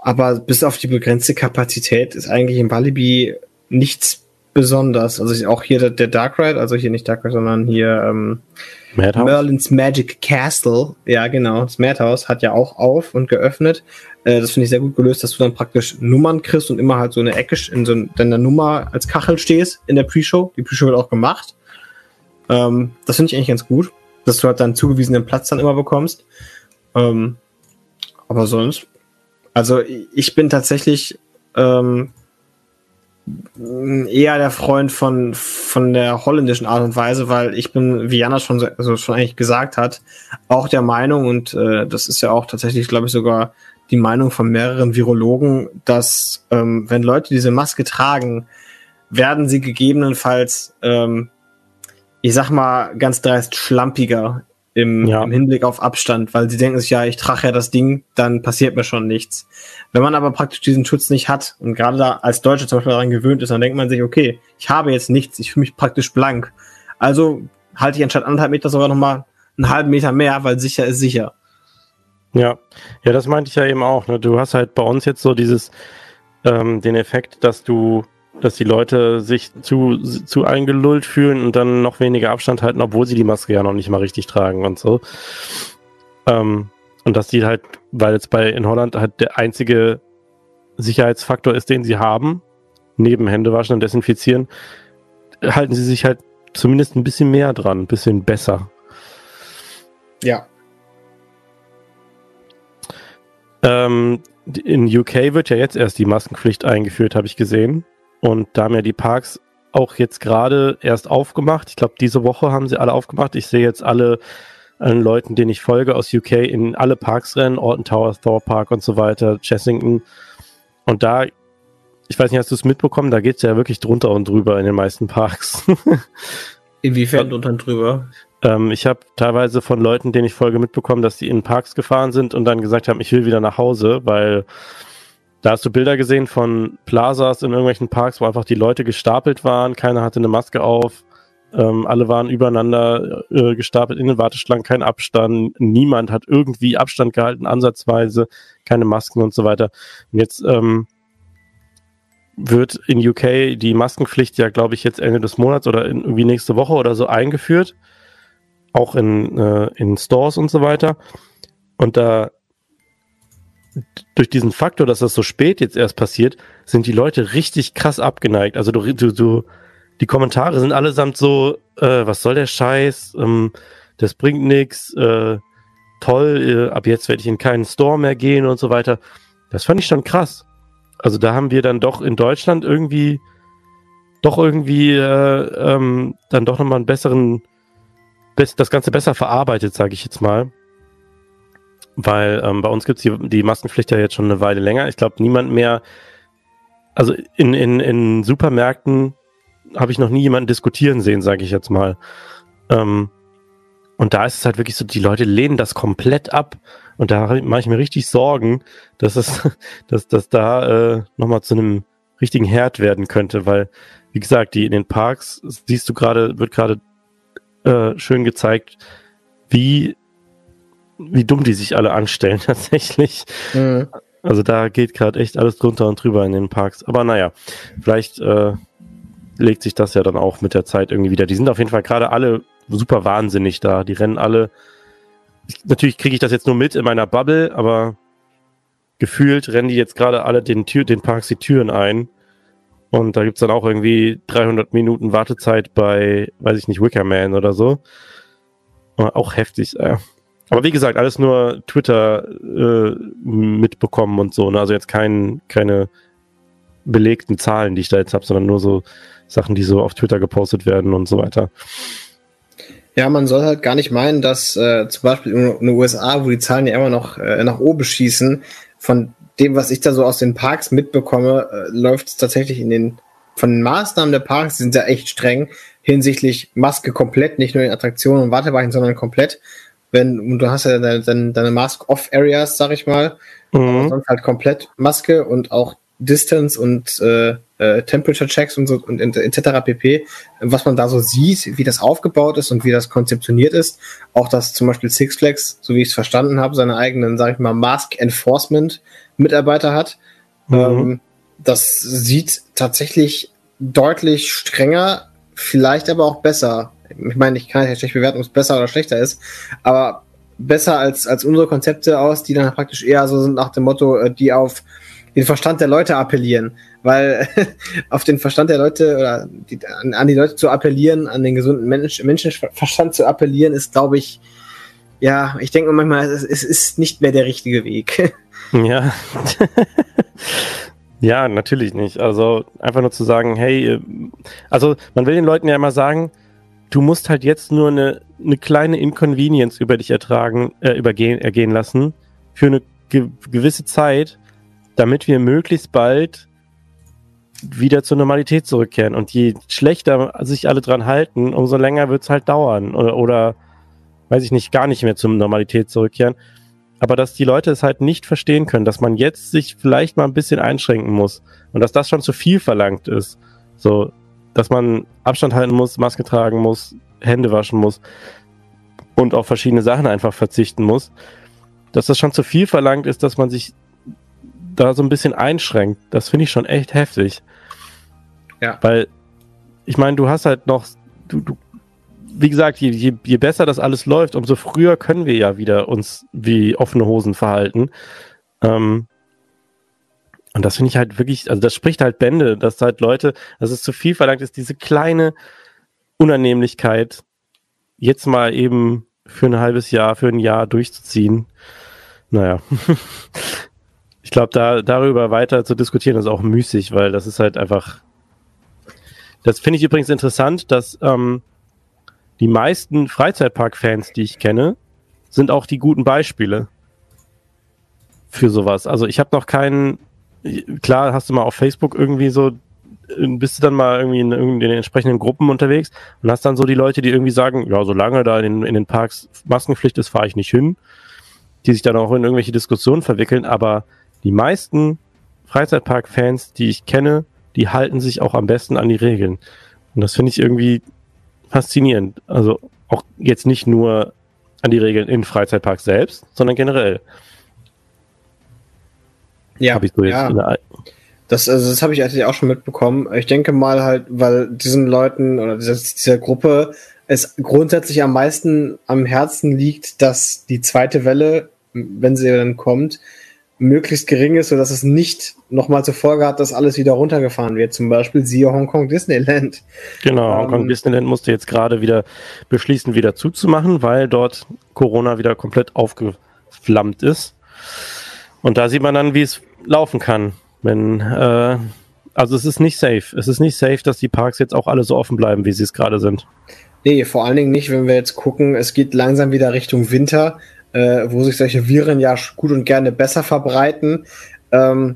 aber bis auf die begrenzte Kapazität ist eigentlich im Walibi nichts besonders. Also auch hier der, der Dark Ride, also hier nicht Dark Ride, sondern hier ähm, Madhouse? Merlin's Magic Castle, ja genau, das Madhouse hat ja auch auf und geöffnet. Äh, das finde ich sehr gut gelöst, dass du dann praktisch Nummern kriegst und immer halt so eine Ecke in so in der Nummer als Kachel stehst in der Pre-Show. Die Pre-Show wird auch gemacht. Ähm, das finde ich eigentlich ganz gut, dass du halt dann zugewiesenen Platz dann immer bekommst. Ähm, aber sonst, also ich bin tatsächlich ähm, eher der Freund von, von der holländischen Art und Weise, weil ich bin, wie Jana schon, so- also schon eigentlich gesagt hat, auch der Meinung, und äh, das ist ja auch tatsächlich, glaube ich, sogar die Meinung von mehreren Virologen, dass ähm, wenn Leute diese Maske tragen, werden sie gegebenenfalls, ähm, ich sag mal, ganz dreist schlampiger im, Ja. im Hinblick auf Abstand, weil sie denken sich, ja, ich trage ja das Ding, dann passiert mir schon nichts. Wenn man aber praktisch diesen Schutz nicht hat und gerade da als Deutscher zum Beispiel daran gewöhnt ist, dann denkt man sich, okay, ich habe jetzt nichts, ich fühle mich praktisch blank. Also halte ich anstatt anderthalb Meter sogar noch mal einen halben Meter mehr, weil sicher ist sicher. Ja, ja, das meinte ich ja eben auch. Ne? Du hast halt bei uns jetzt so dieses, ähm, den Effekt, dass du, dass die Leute sich zu, zu eingelullt fühlen und dann noch weniger Abstand halten, obwohl sie die Maske ja noch nicht mal richtig tragen und so. Ähm, und dass die halt, weil jetzt bei in Holland halt der einzige Sicherheitsfaktor ist, den sie haben, neben Händewaschen und Desinfizieren, halten sie sich halt zumindest ein bisschen mehr dran, ein bisschen besser. Ja. Ähm, in UK wird ja jetzt erst die Maskenpflicht eingeführt, habe ich gesehen. Und da haben ja die Parks auch jetzt gerade erst aufgemacht. Ich glaube, diese Woche haben sie alle aufgemacht. Ich sehe jetzt alle allen Leuten, denen ich folge aus UK, in alle Parks rennen, Alton Towers, Thor Park und so weiter, Chessington. Und da, ich weiß nicht, hast du es mitbekommen, da geht's ja wirklich drunter und drüber in den meisten Parks. Inwiefern und dann drüber? Ähm, ich habe teilweise von Leuten, denen ich folge, mitbekommen, dass die in Parks gefahren sind und dann gesagt haben, ich will wieder nach Hause, weil da hast du Bilder gesehen von Plazas in irgendwelchen Parks, wo einfach die Leute gestapelt waren, keiner hatte eine Maske auf, ähm, alle waren übereinander äh, gestapelt in den Warteschlangen, kein Abstand, niemand hat irgendwie Abstand gehalten, ansatzweise, keine Masken und so weiter. Und jetzt ähm, wird in UK die Maskenpflicht ja, glaube ich, jetzt Ende des Monats oder in, irgendwie nächste Woche oder so eingeführt. Auch in, äh, in Stores und so weiter. Und da durch diesen Faktor, dass das so spät jetzt erst passiert, sind die Leute richtig krass abgeneigt. Also du, du, du die Kommentare sind allesamt so, äh, was soll der Scheiß, ähm, das bringt nix, äh, toll, äh, ab jetzt werde ich in keinen Store mehr gehen und so weiter. Das fand ich schon krass. Also da haben wir dann doch in Deutschland irgendwie doch irgendwie äh, ähm, dann doch nochmal einen besseren bes- das Ganze besser verarbeitet, sage ich jetzt mal. Weil ähm, bei uns gibt's die, die Maskenpflicht ja jetzt schon eine Weile länger. Ich glaube, niemand mehr, also in, in, in Supermärkten habe ich noch nie jemanden diskutieren sehen, sage ich jetzt mal. Ähm, und da ist es halt wirklich so, die Leute lehnen das komplett ab. Und da mache ich mir richtig Sorgen, dass es, dass das da äh, nochmal zu einem richtigen Herd werden könnte, weil, wie gesagt, die in den Parks, siehst du gerade, wird gerade äh, schön gezeigt, wie, wie dumm die sich alle anstellen tatsächlich. Mhm. Also da geht gerade echt alles drunter und drüber in den Parks. Aber naja, vielleicht äh, legt sich das ja dann auch mit der Zeit irgendwie wieder. Die sind auf jeden Fall gerade alle super wahnsinnig da. Die rennen alle. Ich, natürlich kriege ich das jetzt nur mit in meiner Bubble, aber gefühlt rennen die jetzt gerade alle den, Tür, den Parks die Türen ein Und da gibt's dann auch irgendwie 300 Minuten Wartezeit bei, weiß ich nicht, Wickerman oder so. Äh, Auch heftig. Äh. Aber wie gesagt, alles nur Twitter äh, mitbekommen und so. Ne? Also jetzt kein, keine belegten Zahlen, die ich da jetzt habe, sondern nur so Sachen, die so auf Twitter gepostet werden und so weiter. Ja, man soll halt gar nicht meinen, dass äh, zum Beispiel in den USA, wo die Zahlen ja immer noch äh, nach oben schießen, von dem, was ich da so aus den Parks mitbekomme, äh, läuft es tatsächlich in den von den Maßnahmen der Parks die sind ja echt streng hinsichtlich Maske komplett, nicht nur in Attraktionen und Wartebereichen, sondern komplett. Wenn und du hast ja deine, deine, deine Mask-Off-Areas, sag ich mal, aber sonst halt komplett Maske und auch Distance und äh, äh, Temperature Checks und so und etc. pp. Was man da so sieht, wie das aufgebaut ist und wie das konzeptioniert ist. Auch dass zum Beispiel Six Flags, so wie ich es verstanden habe, seine eigenen, sag ich mal, Mask Enforcement Mitarbeiter hat. Mhm. Ähm, das sieht tatsächlich deutlich strenger, vielleicht aber auch besser. Ich meine, ich kann ja schlecht bewerten, ob es besser oder schlechter ist, aber besser als, als unsere Konzepte aus, die dann praktisch eher so sind nach dem Motto, äh, die auf den Verstand der Leute appellieren. Weil auf den Verstand der Leute oder die, an, an die Leute zu appellieren, an den gesunden Mensch, Menschenverstand zu appellieren, ist, glaube ich, ja, ich denke manchmal, es, es ist nicht mehr der richtige Weg. Ja. ja, natürlich nicht. Also einfach nur zu sagen, hey, also man will den Leuten ja immer sagen, du musst halt jetzt nur eine, eine kleine Inconvenience über dich ertragen, äh, übergehen, ergehen lassen für eine ge gewisse Zeit, damit wir möglichst bald wieder zur Normalität zurückkehren. Und je schlechter sich alle dran halten, umso länger wird's halt dauern. Oder, oder weiß ich nicht, gar nicht mehr zur Normalität zurückkehren. Aber dass die Leute es halt nicht verstehen können, dass man jetzt sich vielleicht mal ein bisschen einschränken muss und dass das schon zu viel verlangt ist. So, dass man Abstand halten muss, Maske tragen muss, Hände waschen muss und auf verschiedene Sachen einfach verzichten muss. Dass das schon zu viel verlangt ist, dass man sich da so ein bisschen einschränkt. Das finde ich schon echt heftig. Ja. Weil, ich meine, du hast halt noch, du, du, wie gesagt, je, je, je besser das alles läuft, umso früher können wir ja wieder uns wie offene Hosen verhalten. Ähm, und das finde ich halt wirklich, also das spricht halt Bände, dass halt Leute, dass es zu viel verlangt ist, diese kleine Unannehmlichkeit jetzt mal eben für ein halbes Jahr, für ein Jahr durchzuziehen. Naja. ich glaube, da, darüber weiter zu diskutieren ist auch müßig, weil das ist halt einfach. Das finde ich übrigens interessant, dass ähm, die meisten Freizeitpark-Fans, die ich kenne, sind auch die guten Beispiele für sowas. Also ich habe noch keinen, klar hast du mal auf Facebook irgendwie so, bist du dann mal irgendwie in, in den entsprechenden Gruppen unterwegs und hast dann so die Leute, die irgendwie sagen, ja, solange da in, in den Parks Maskenpflicht ist, fahre ich nicht hin, die sich dann auch in irgendwelche Diskussionen verwickeln, aber die meisten Freizeitpark-Fans, die ich kenne, die halten sich auch am besten an die Regeln. Und das finde ich irgendwie faszinierend. Also auch jetzt nicht nur an die Regeln in Freizeitparks selbst, sondern generell. Ja, Hab ich so jetzt ja. Das, also das habe ich eigentlich auch schon mitbekommen. Ich denke mal halt, weil diesen Leuten oder dieser, dieser Gruppe es grundsätzlich am meisten am Herzen liegt, dass die zweite Welle, wenn sie dann kommt, möglichst gering ist, sodass es nicht nochmal zur Folge hat, dass alles wieder runtergefahren wird. Zum Beispiel siehe Hongkong Disneyland. genau, Ähm, Hongkong Disneyland musste jetzt gerade wieder beschließen, wieder zuzumachen, weil dort Corona wieder komplett aufgeflammt ist. Und da sieht man dann, wie es laufen kann. Wenn, äh, also es ist nicht safe. Es ist nicht safe, dass die Parks jetzt auch alle so offen bleiben, wie sie es gerade sind. Nee, vor allen Dingen nicht, wenn wir jetzt gucken, es geht langsam wieder Richtung Winter, äh, wo sich solche Viren ja gut und gerne besser verbreiten. Ähm,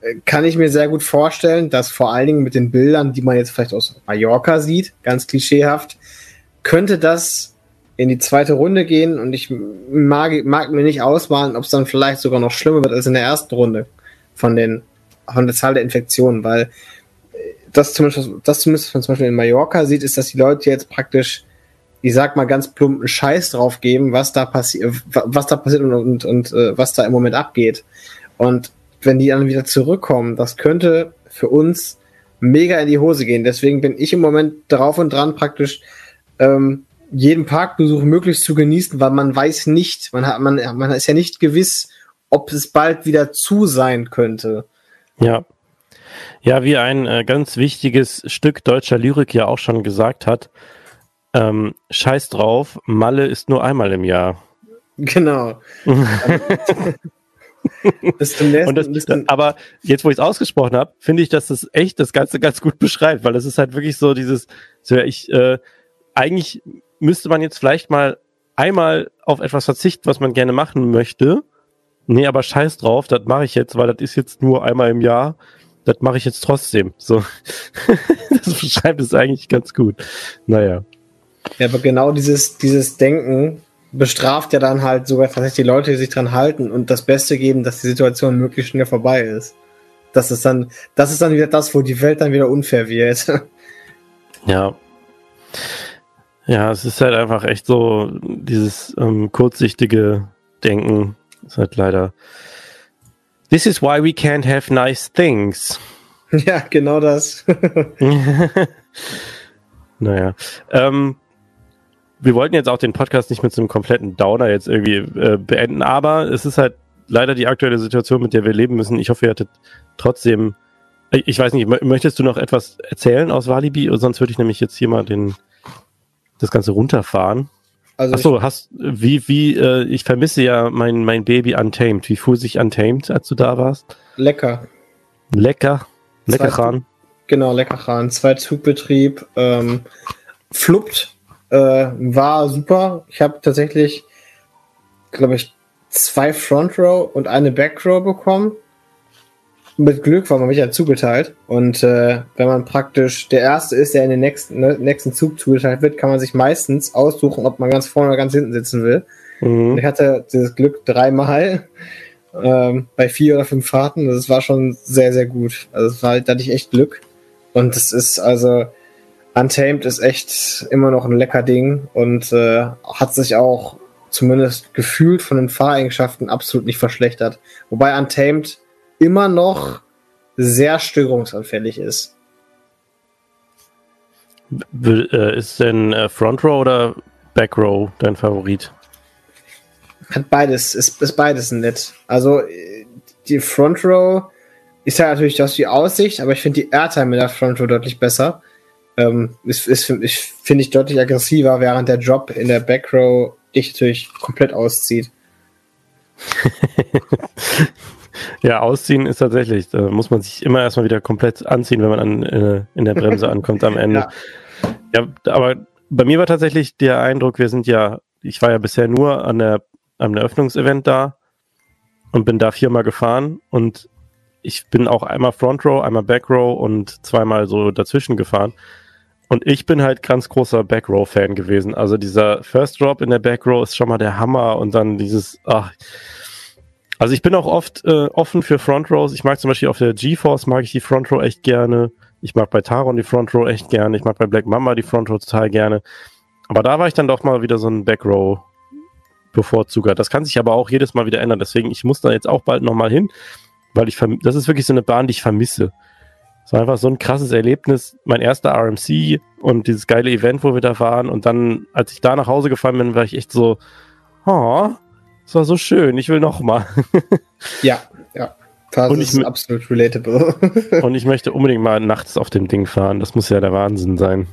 äh, kann ich mir sehr gut vorstellen, dass vor allen Dingen mit den Bildern, die man jetzt vielleicht aus Mallorca sieht, ganz klischeehaft, könnte das in die zweite Runde gehen und ich mag, mag mir nicht ausmalen, ob es dann vielleicht sogar noch schlimmer wird als in der ersten Runde von den von der Zahl der Infektionen, weil äh, das zumindest, das zumindest man zum Beispiel in Mallorca sieht, ist, dass die Leute jetzt praktisch, ich sag mal ganz plump, einen Scheiß drauf geben, was da passiert, was da passiert und, und, und äh, was da im Moment abgeht. Und wenn die dann wieder zurückkommen, das könnte für uns mega in die Hose gehen. Deswegen bin ich im Moment drauf und dran, praktisch ähm, jeden Parkbesuch möglichst zu genießen, weil man weiß nicht, man hat, man, man ist ja nicht gewiss, ob es bald wieder zu sein könnte. Ja. Ja, wie ein äh, ganz wichtiges Stück deutscher Lyrik ja auch schon gesagt hat, ähm, scheiß drauf, Malle ist nur einmal im Jahr. Genau. bis zum nächsten, das, bis zum, aber jetzt, wo ich es ausgesprochen habe, finde ich, dass das echt das Ganze ganz gut beschreibt, weil das ist halt wirklich so dieses, so ich, äh, eigentlich müsste man jetzt vielleicht mal einmal auf etwas verzichten, was man gerne machen möchte. Nee, aber scheiß drauf, das mache ich jetzt, weil das ist jetzt nur einmal im Jahr. Das mache ich jetzt trotzdem. So. das beschreibt es eigentlich ganz gut. Naja. Ja, aber genau dieses, dieses Denken bestraft ja dann halt sogar tatsächlich die Leute, die sich dran halten und das Beste geben, dass die Situation möglichst schnell vorbei ist. Das ist dann, das ist dann wieder das, wo die Welt dann wieder unfair wird. Ja. Ja, es ist halt einfach echt so, dieses ähm, kurzsichtige Denken ist halt leider. This is why we can't have nice things. ja, genau das. naja. Ähm, wir wollten jetzt auch den Podcast nicht mit so einem kompletten Downer jetzt irgendwie äh, beenden, aber es ist halt leider die aktuelle Situation, mit der wir leben müssen. Ich hoffe, ihr hattet trotzdem. Ich ich weiß nicht, mö- möchtest du noch etwas erzählen aus Walibi? Sonst würde ich nämlich jetzt hier mal den, das Ganze runterfahren. Also Ach so, hast wie wie äh, ich vermisse ja mein mein Baby Untamed. Wie fuhr sich Untamed, als du da warst? lecker. Lecker, lecker Zwei- Kran. Genau, Leckerkran. Zwei-Zugbetrieb. Ähm, fluppt. Äh, war super. Ich habe tatsächlich, glaube ich, zwei Front Row und eine Back Row bekommen. Mit Glück war man mich ja zugeteilt. Und äh, wenn man praktisch der Erste ist, der in den nächsten, ne, nächsten Zug zugeteilt wird, kann man sich meistens aussuchen, ob man ganz vorne oder ganz hinten sitzen will. Und Mhm. ich hatte dieses Glück dreimal ähm, bei vier oder fünf Fahrten. Das war schon sehr, sehr gut. Also es war, halt, da hatte ich echt Glück. Und das ist also Untamed ist echt immer noch ein lecker Ding und äh, hat sich auch zumindest gefühlt von den Fahreigenschaften absolut nicht verschlechtert. Wobei Untamed immer noch sehr störungsanfällig ist. Äh, Ist denn äh, Front Row oder Back Row dein Favorit? Hat beides, ist, ist beides nett. Also äh, die Front Row ist ja natürlich das die Aussicht, aber ich finde die Airtime in der Front Row deutlich besser. Ähm, ist, ist finde ich, deutlich aggressiver, während der Drop in der Back Row dich natürlich komplett auszieht. Ja, ausziehen ist tatsächlich, da muss man sich immer erstmal wieder komplett anziehen, wenn man an, äh, in der Bremse ankommt am Ende. Ja. aber bei mir war tatsächlich der Eindruck, wir sind ja, ich war ja bisher nur an der, am Eröffnungsevent da und bin da viermal gefahren und ich bin auch einmal Front Row, einmal Back Row und zweimal so dazwischen gefahren. Und ich bin halt ganz großer Back Row Fan gewesen. Also dieser First Drop in der Back Row ist schon mal der Hammer und dann dieses, ach, also ich bin auch oft äh, offen für Front Rows. Ich mag zum Beispiel auf der GeForce mag ich die Front Row echt gerne. Ich mag bei Taron die Front Row echt gerne. Ich mag bei Black Mamba die Front Row total gerne. Aber da war ich dann doch mal wieder so ein Back Row Bevorzuger. Das kann sich aber auch jedes Mal wieder ändern. Deswegen, ich muss da jetzt auch bald nochmal hin, weil ich, das ist wirklich so eine Bahn, die ich vermisse. Es war einfach so ein krasses Erlebnis. Mein erster RMC und dieses geile Event, wo wir da waren. Und dann, als ich da nach Hause gefahren bin, war ich echt so, oh, es war so schön, ich will noch mal. Ja, ja. Das Und ich ist absolut relatable. Und ich möchte unbedingt mal nachts auf dem Ding fahren. Das muss ja der Wahnsinn sein.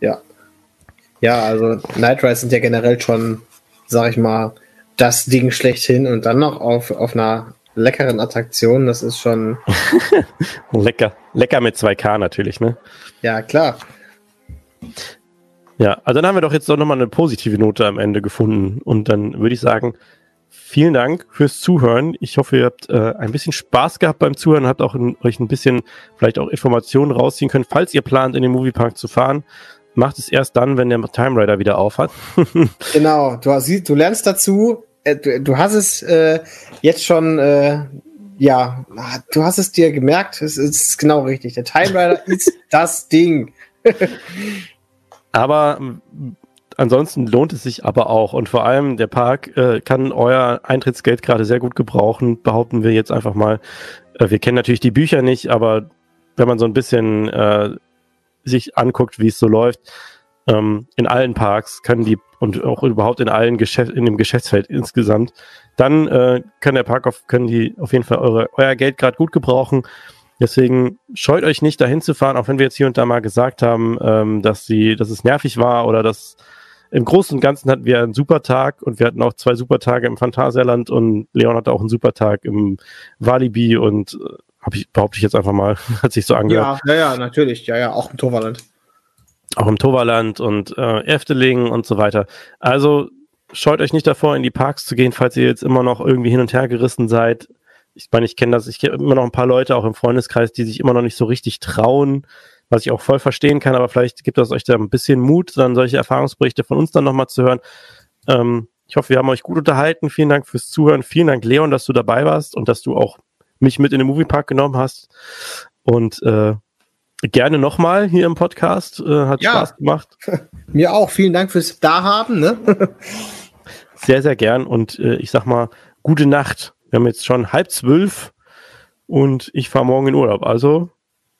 ja. Ja, also Night Rides sind ja generell schon, sag ich mal, das Ding schlechthin und dann noch auf, auf einer leckeren Attraktion, das ist schon, Lecker. Lecker mit 2K natürlich, ne? ja klar. Ja, also dann haben wir doch jetzt doch nochmal eine positive Note am Ende gefunden. Und dann würde ich sagen, vielen Dank fürs Zuhören. Ich hoffe, ihr habt äh, ein bisschen Spaß gehabt beim Zuhören, habt auch in, euch ein bisschen vielleicht auch Informationen rausziehen können. Falls ihr plant, in den Moviepark zu fahren, macht es erst dann, wenn der Time Rider wieder auf hat. Genau, du, hast, du lernst dazu, äh, du, du hast es äh, jetzt schon, äh, ja, du hast es dir gemerkt, es ist genau richtig. Der Time Rider ist das Ding. Aber m, ansonsten lohnt es sich aber auch. Und vor allem der Park äh, kann euer Eintrittsgeld gerade sehr gut gebrauchen, behaupten wir jetzt einfach mal. Äh, wir kennen natürlich die Bücher nicht, aber wenn man so ein bisschen äh, sich anguckt, wie es so läuft, ähm, in allen Parks können die und auch überhaupt in allen Geschäft, in dem Geschäftsfeld insgesamt, dann äh, kann der Park auf, können die auf jeden Fall eure, euer Geld gerade gut gebrauchen. Deswegen scheut euch nicht, dahin zu fahren, auch wenn wir jetzt hier und da mal gesagt haben, ähm, dass sie, dass es nervig war oder dass im Großen und Ganzen hatten wir einen super Tag und wir hatten auch zwei super Tage im Phantasialand und Leon hatte auch einen super Tag im Walibi und äh, hab ich, behaupte ich jetzt einfach mal, hat sich so angehört. Ja, ja, ja, natürlich. Ja, ja, auch im Toverland. Auch im Toverland und äh, Efteling und so weiter. Also scheut euch nicht davor, in die Parks zu gehen, falls ihr jetzt immer noch irgendwie hin und her gerissen seid. Ich meine, ich kenne das, ich kenne immer noch ein paar Leute auch im Freundeskreis, die sich immer noch nicht so richtig trauen, was ich auch voll verstehen kann, aber vielleicht gibt das euch da ein bisschen Mut, dann solche Erfahrungsberichte von uns dann nochmal zu hören. Ähm, ich hoffe, wir haben euch gut unterhalten. Vielen Dank fürs Zuhören. Vielen Dank, Leon, dass du dabei warst und dass du auch mich mit in den Moviepark genommen hast. Und äh, gerne nochmal hier im Podcast. Äh, hat Ja. Spaß gemacht. Mir auch. Vielen Dank fürs Dahaben. Ne? Sehr, sehr gern. Und äh, ich sag mal, gute Nacht. Wir haben jetzt schon halb zwölf und ich fahre morgen in Urlaub. Also,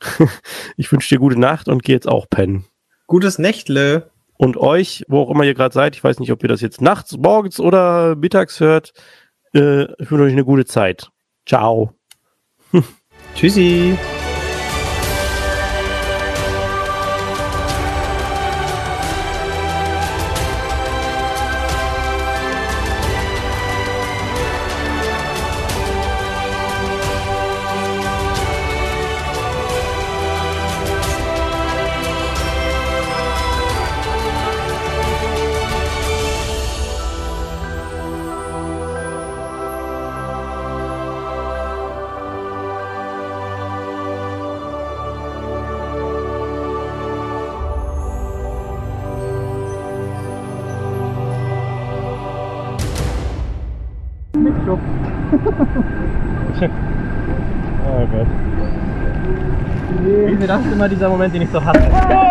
ich wünsche dir gute Nacht und gehe jetzt auch pennen. Gutes Nächtle. Und euch, wo auch immer ihr gerade seid, ich weiß nicht, ob ihr das jetzt nachts, morgens oder mittags hört, äh, ich wünsche euch eine gute Zeit. Ciao. Tschüssi. Immer dieser Moment, den ich so hasse.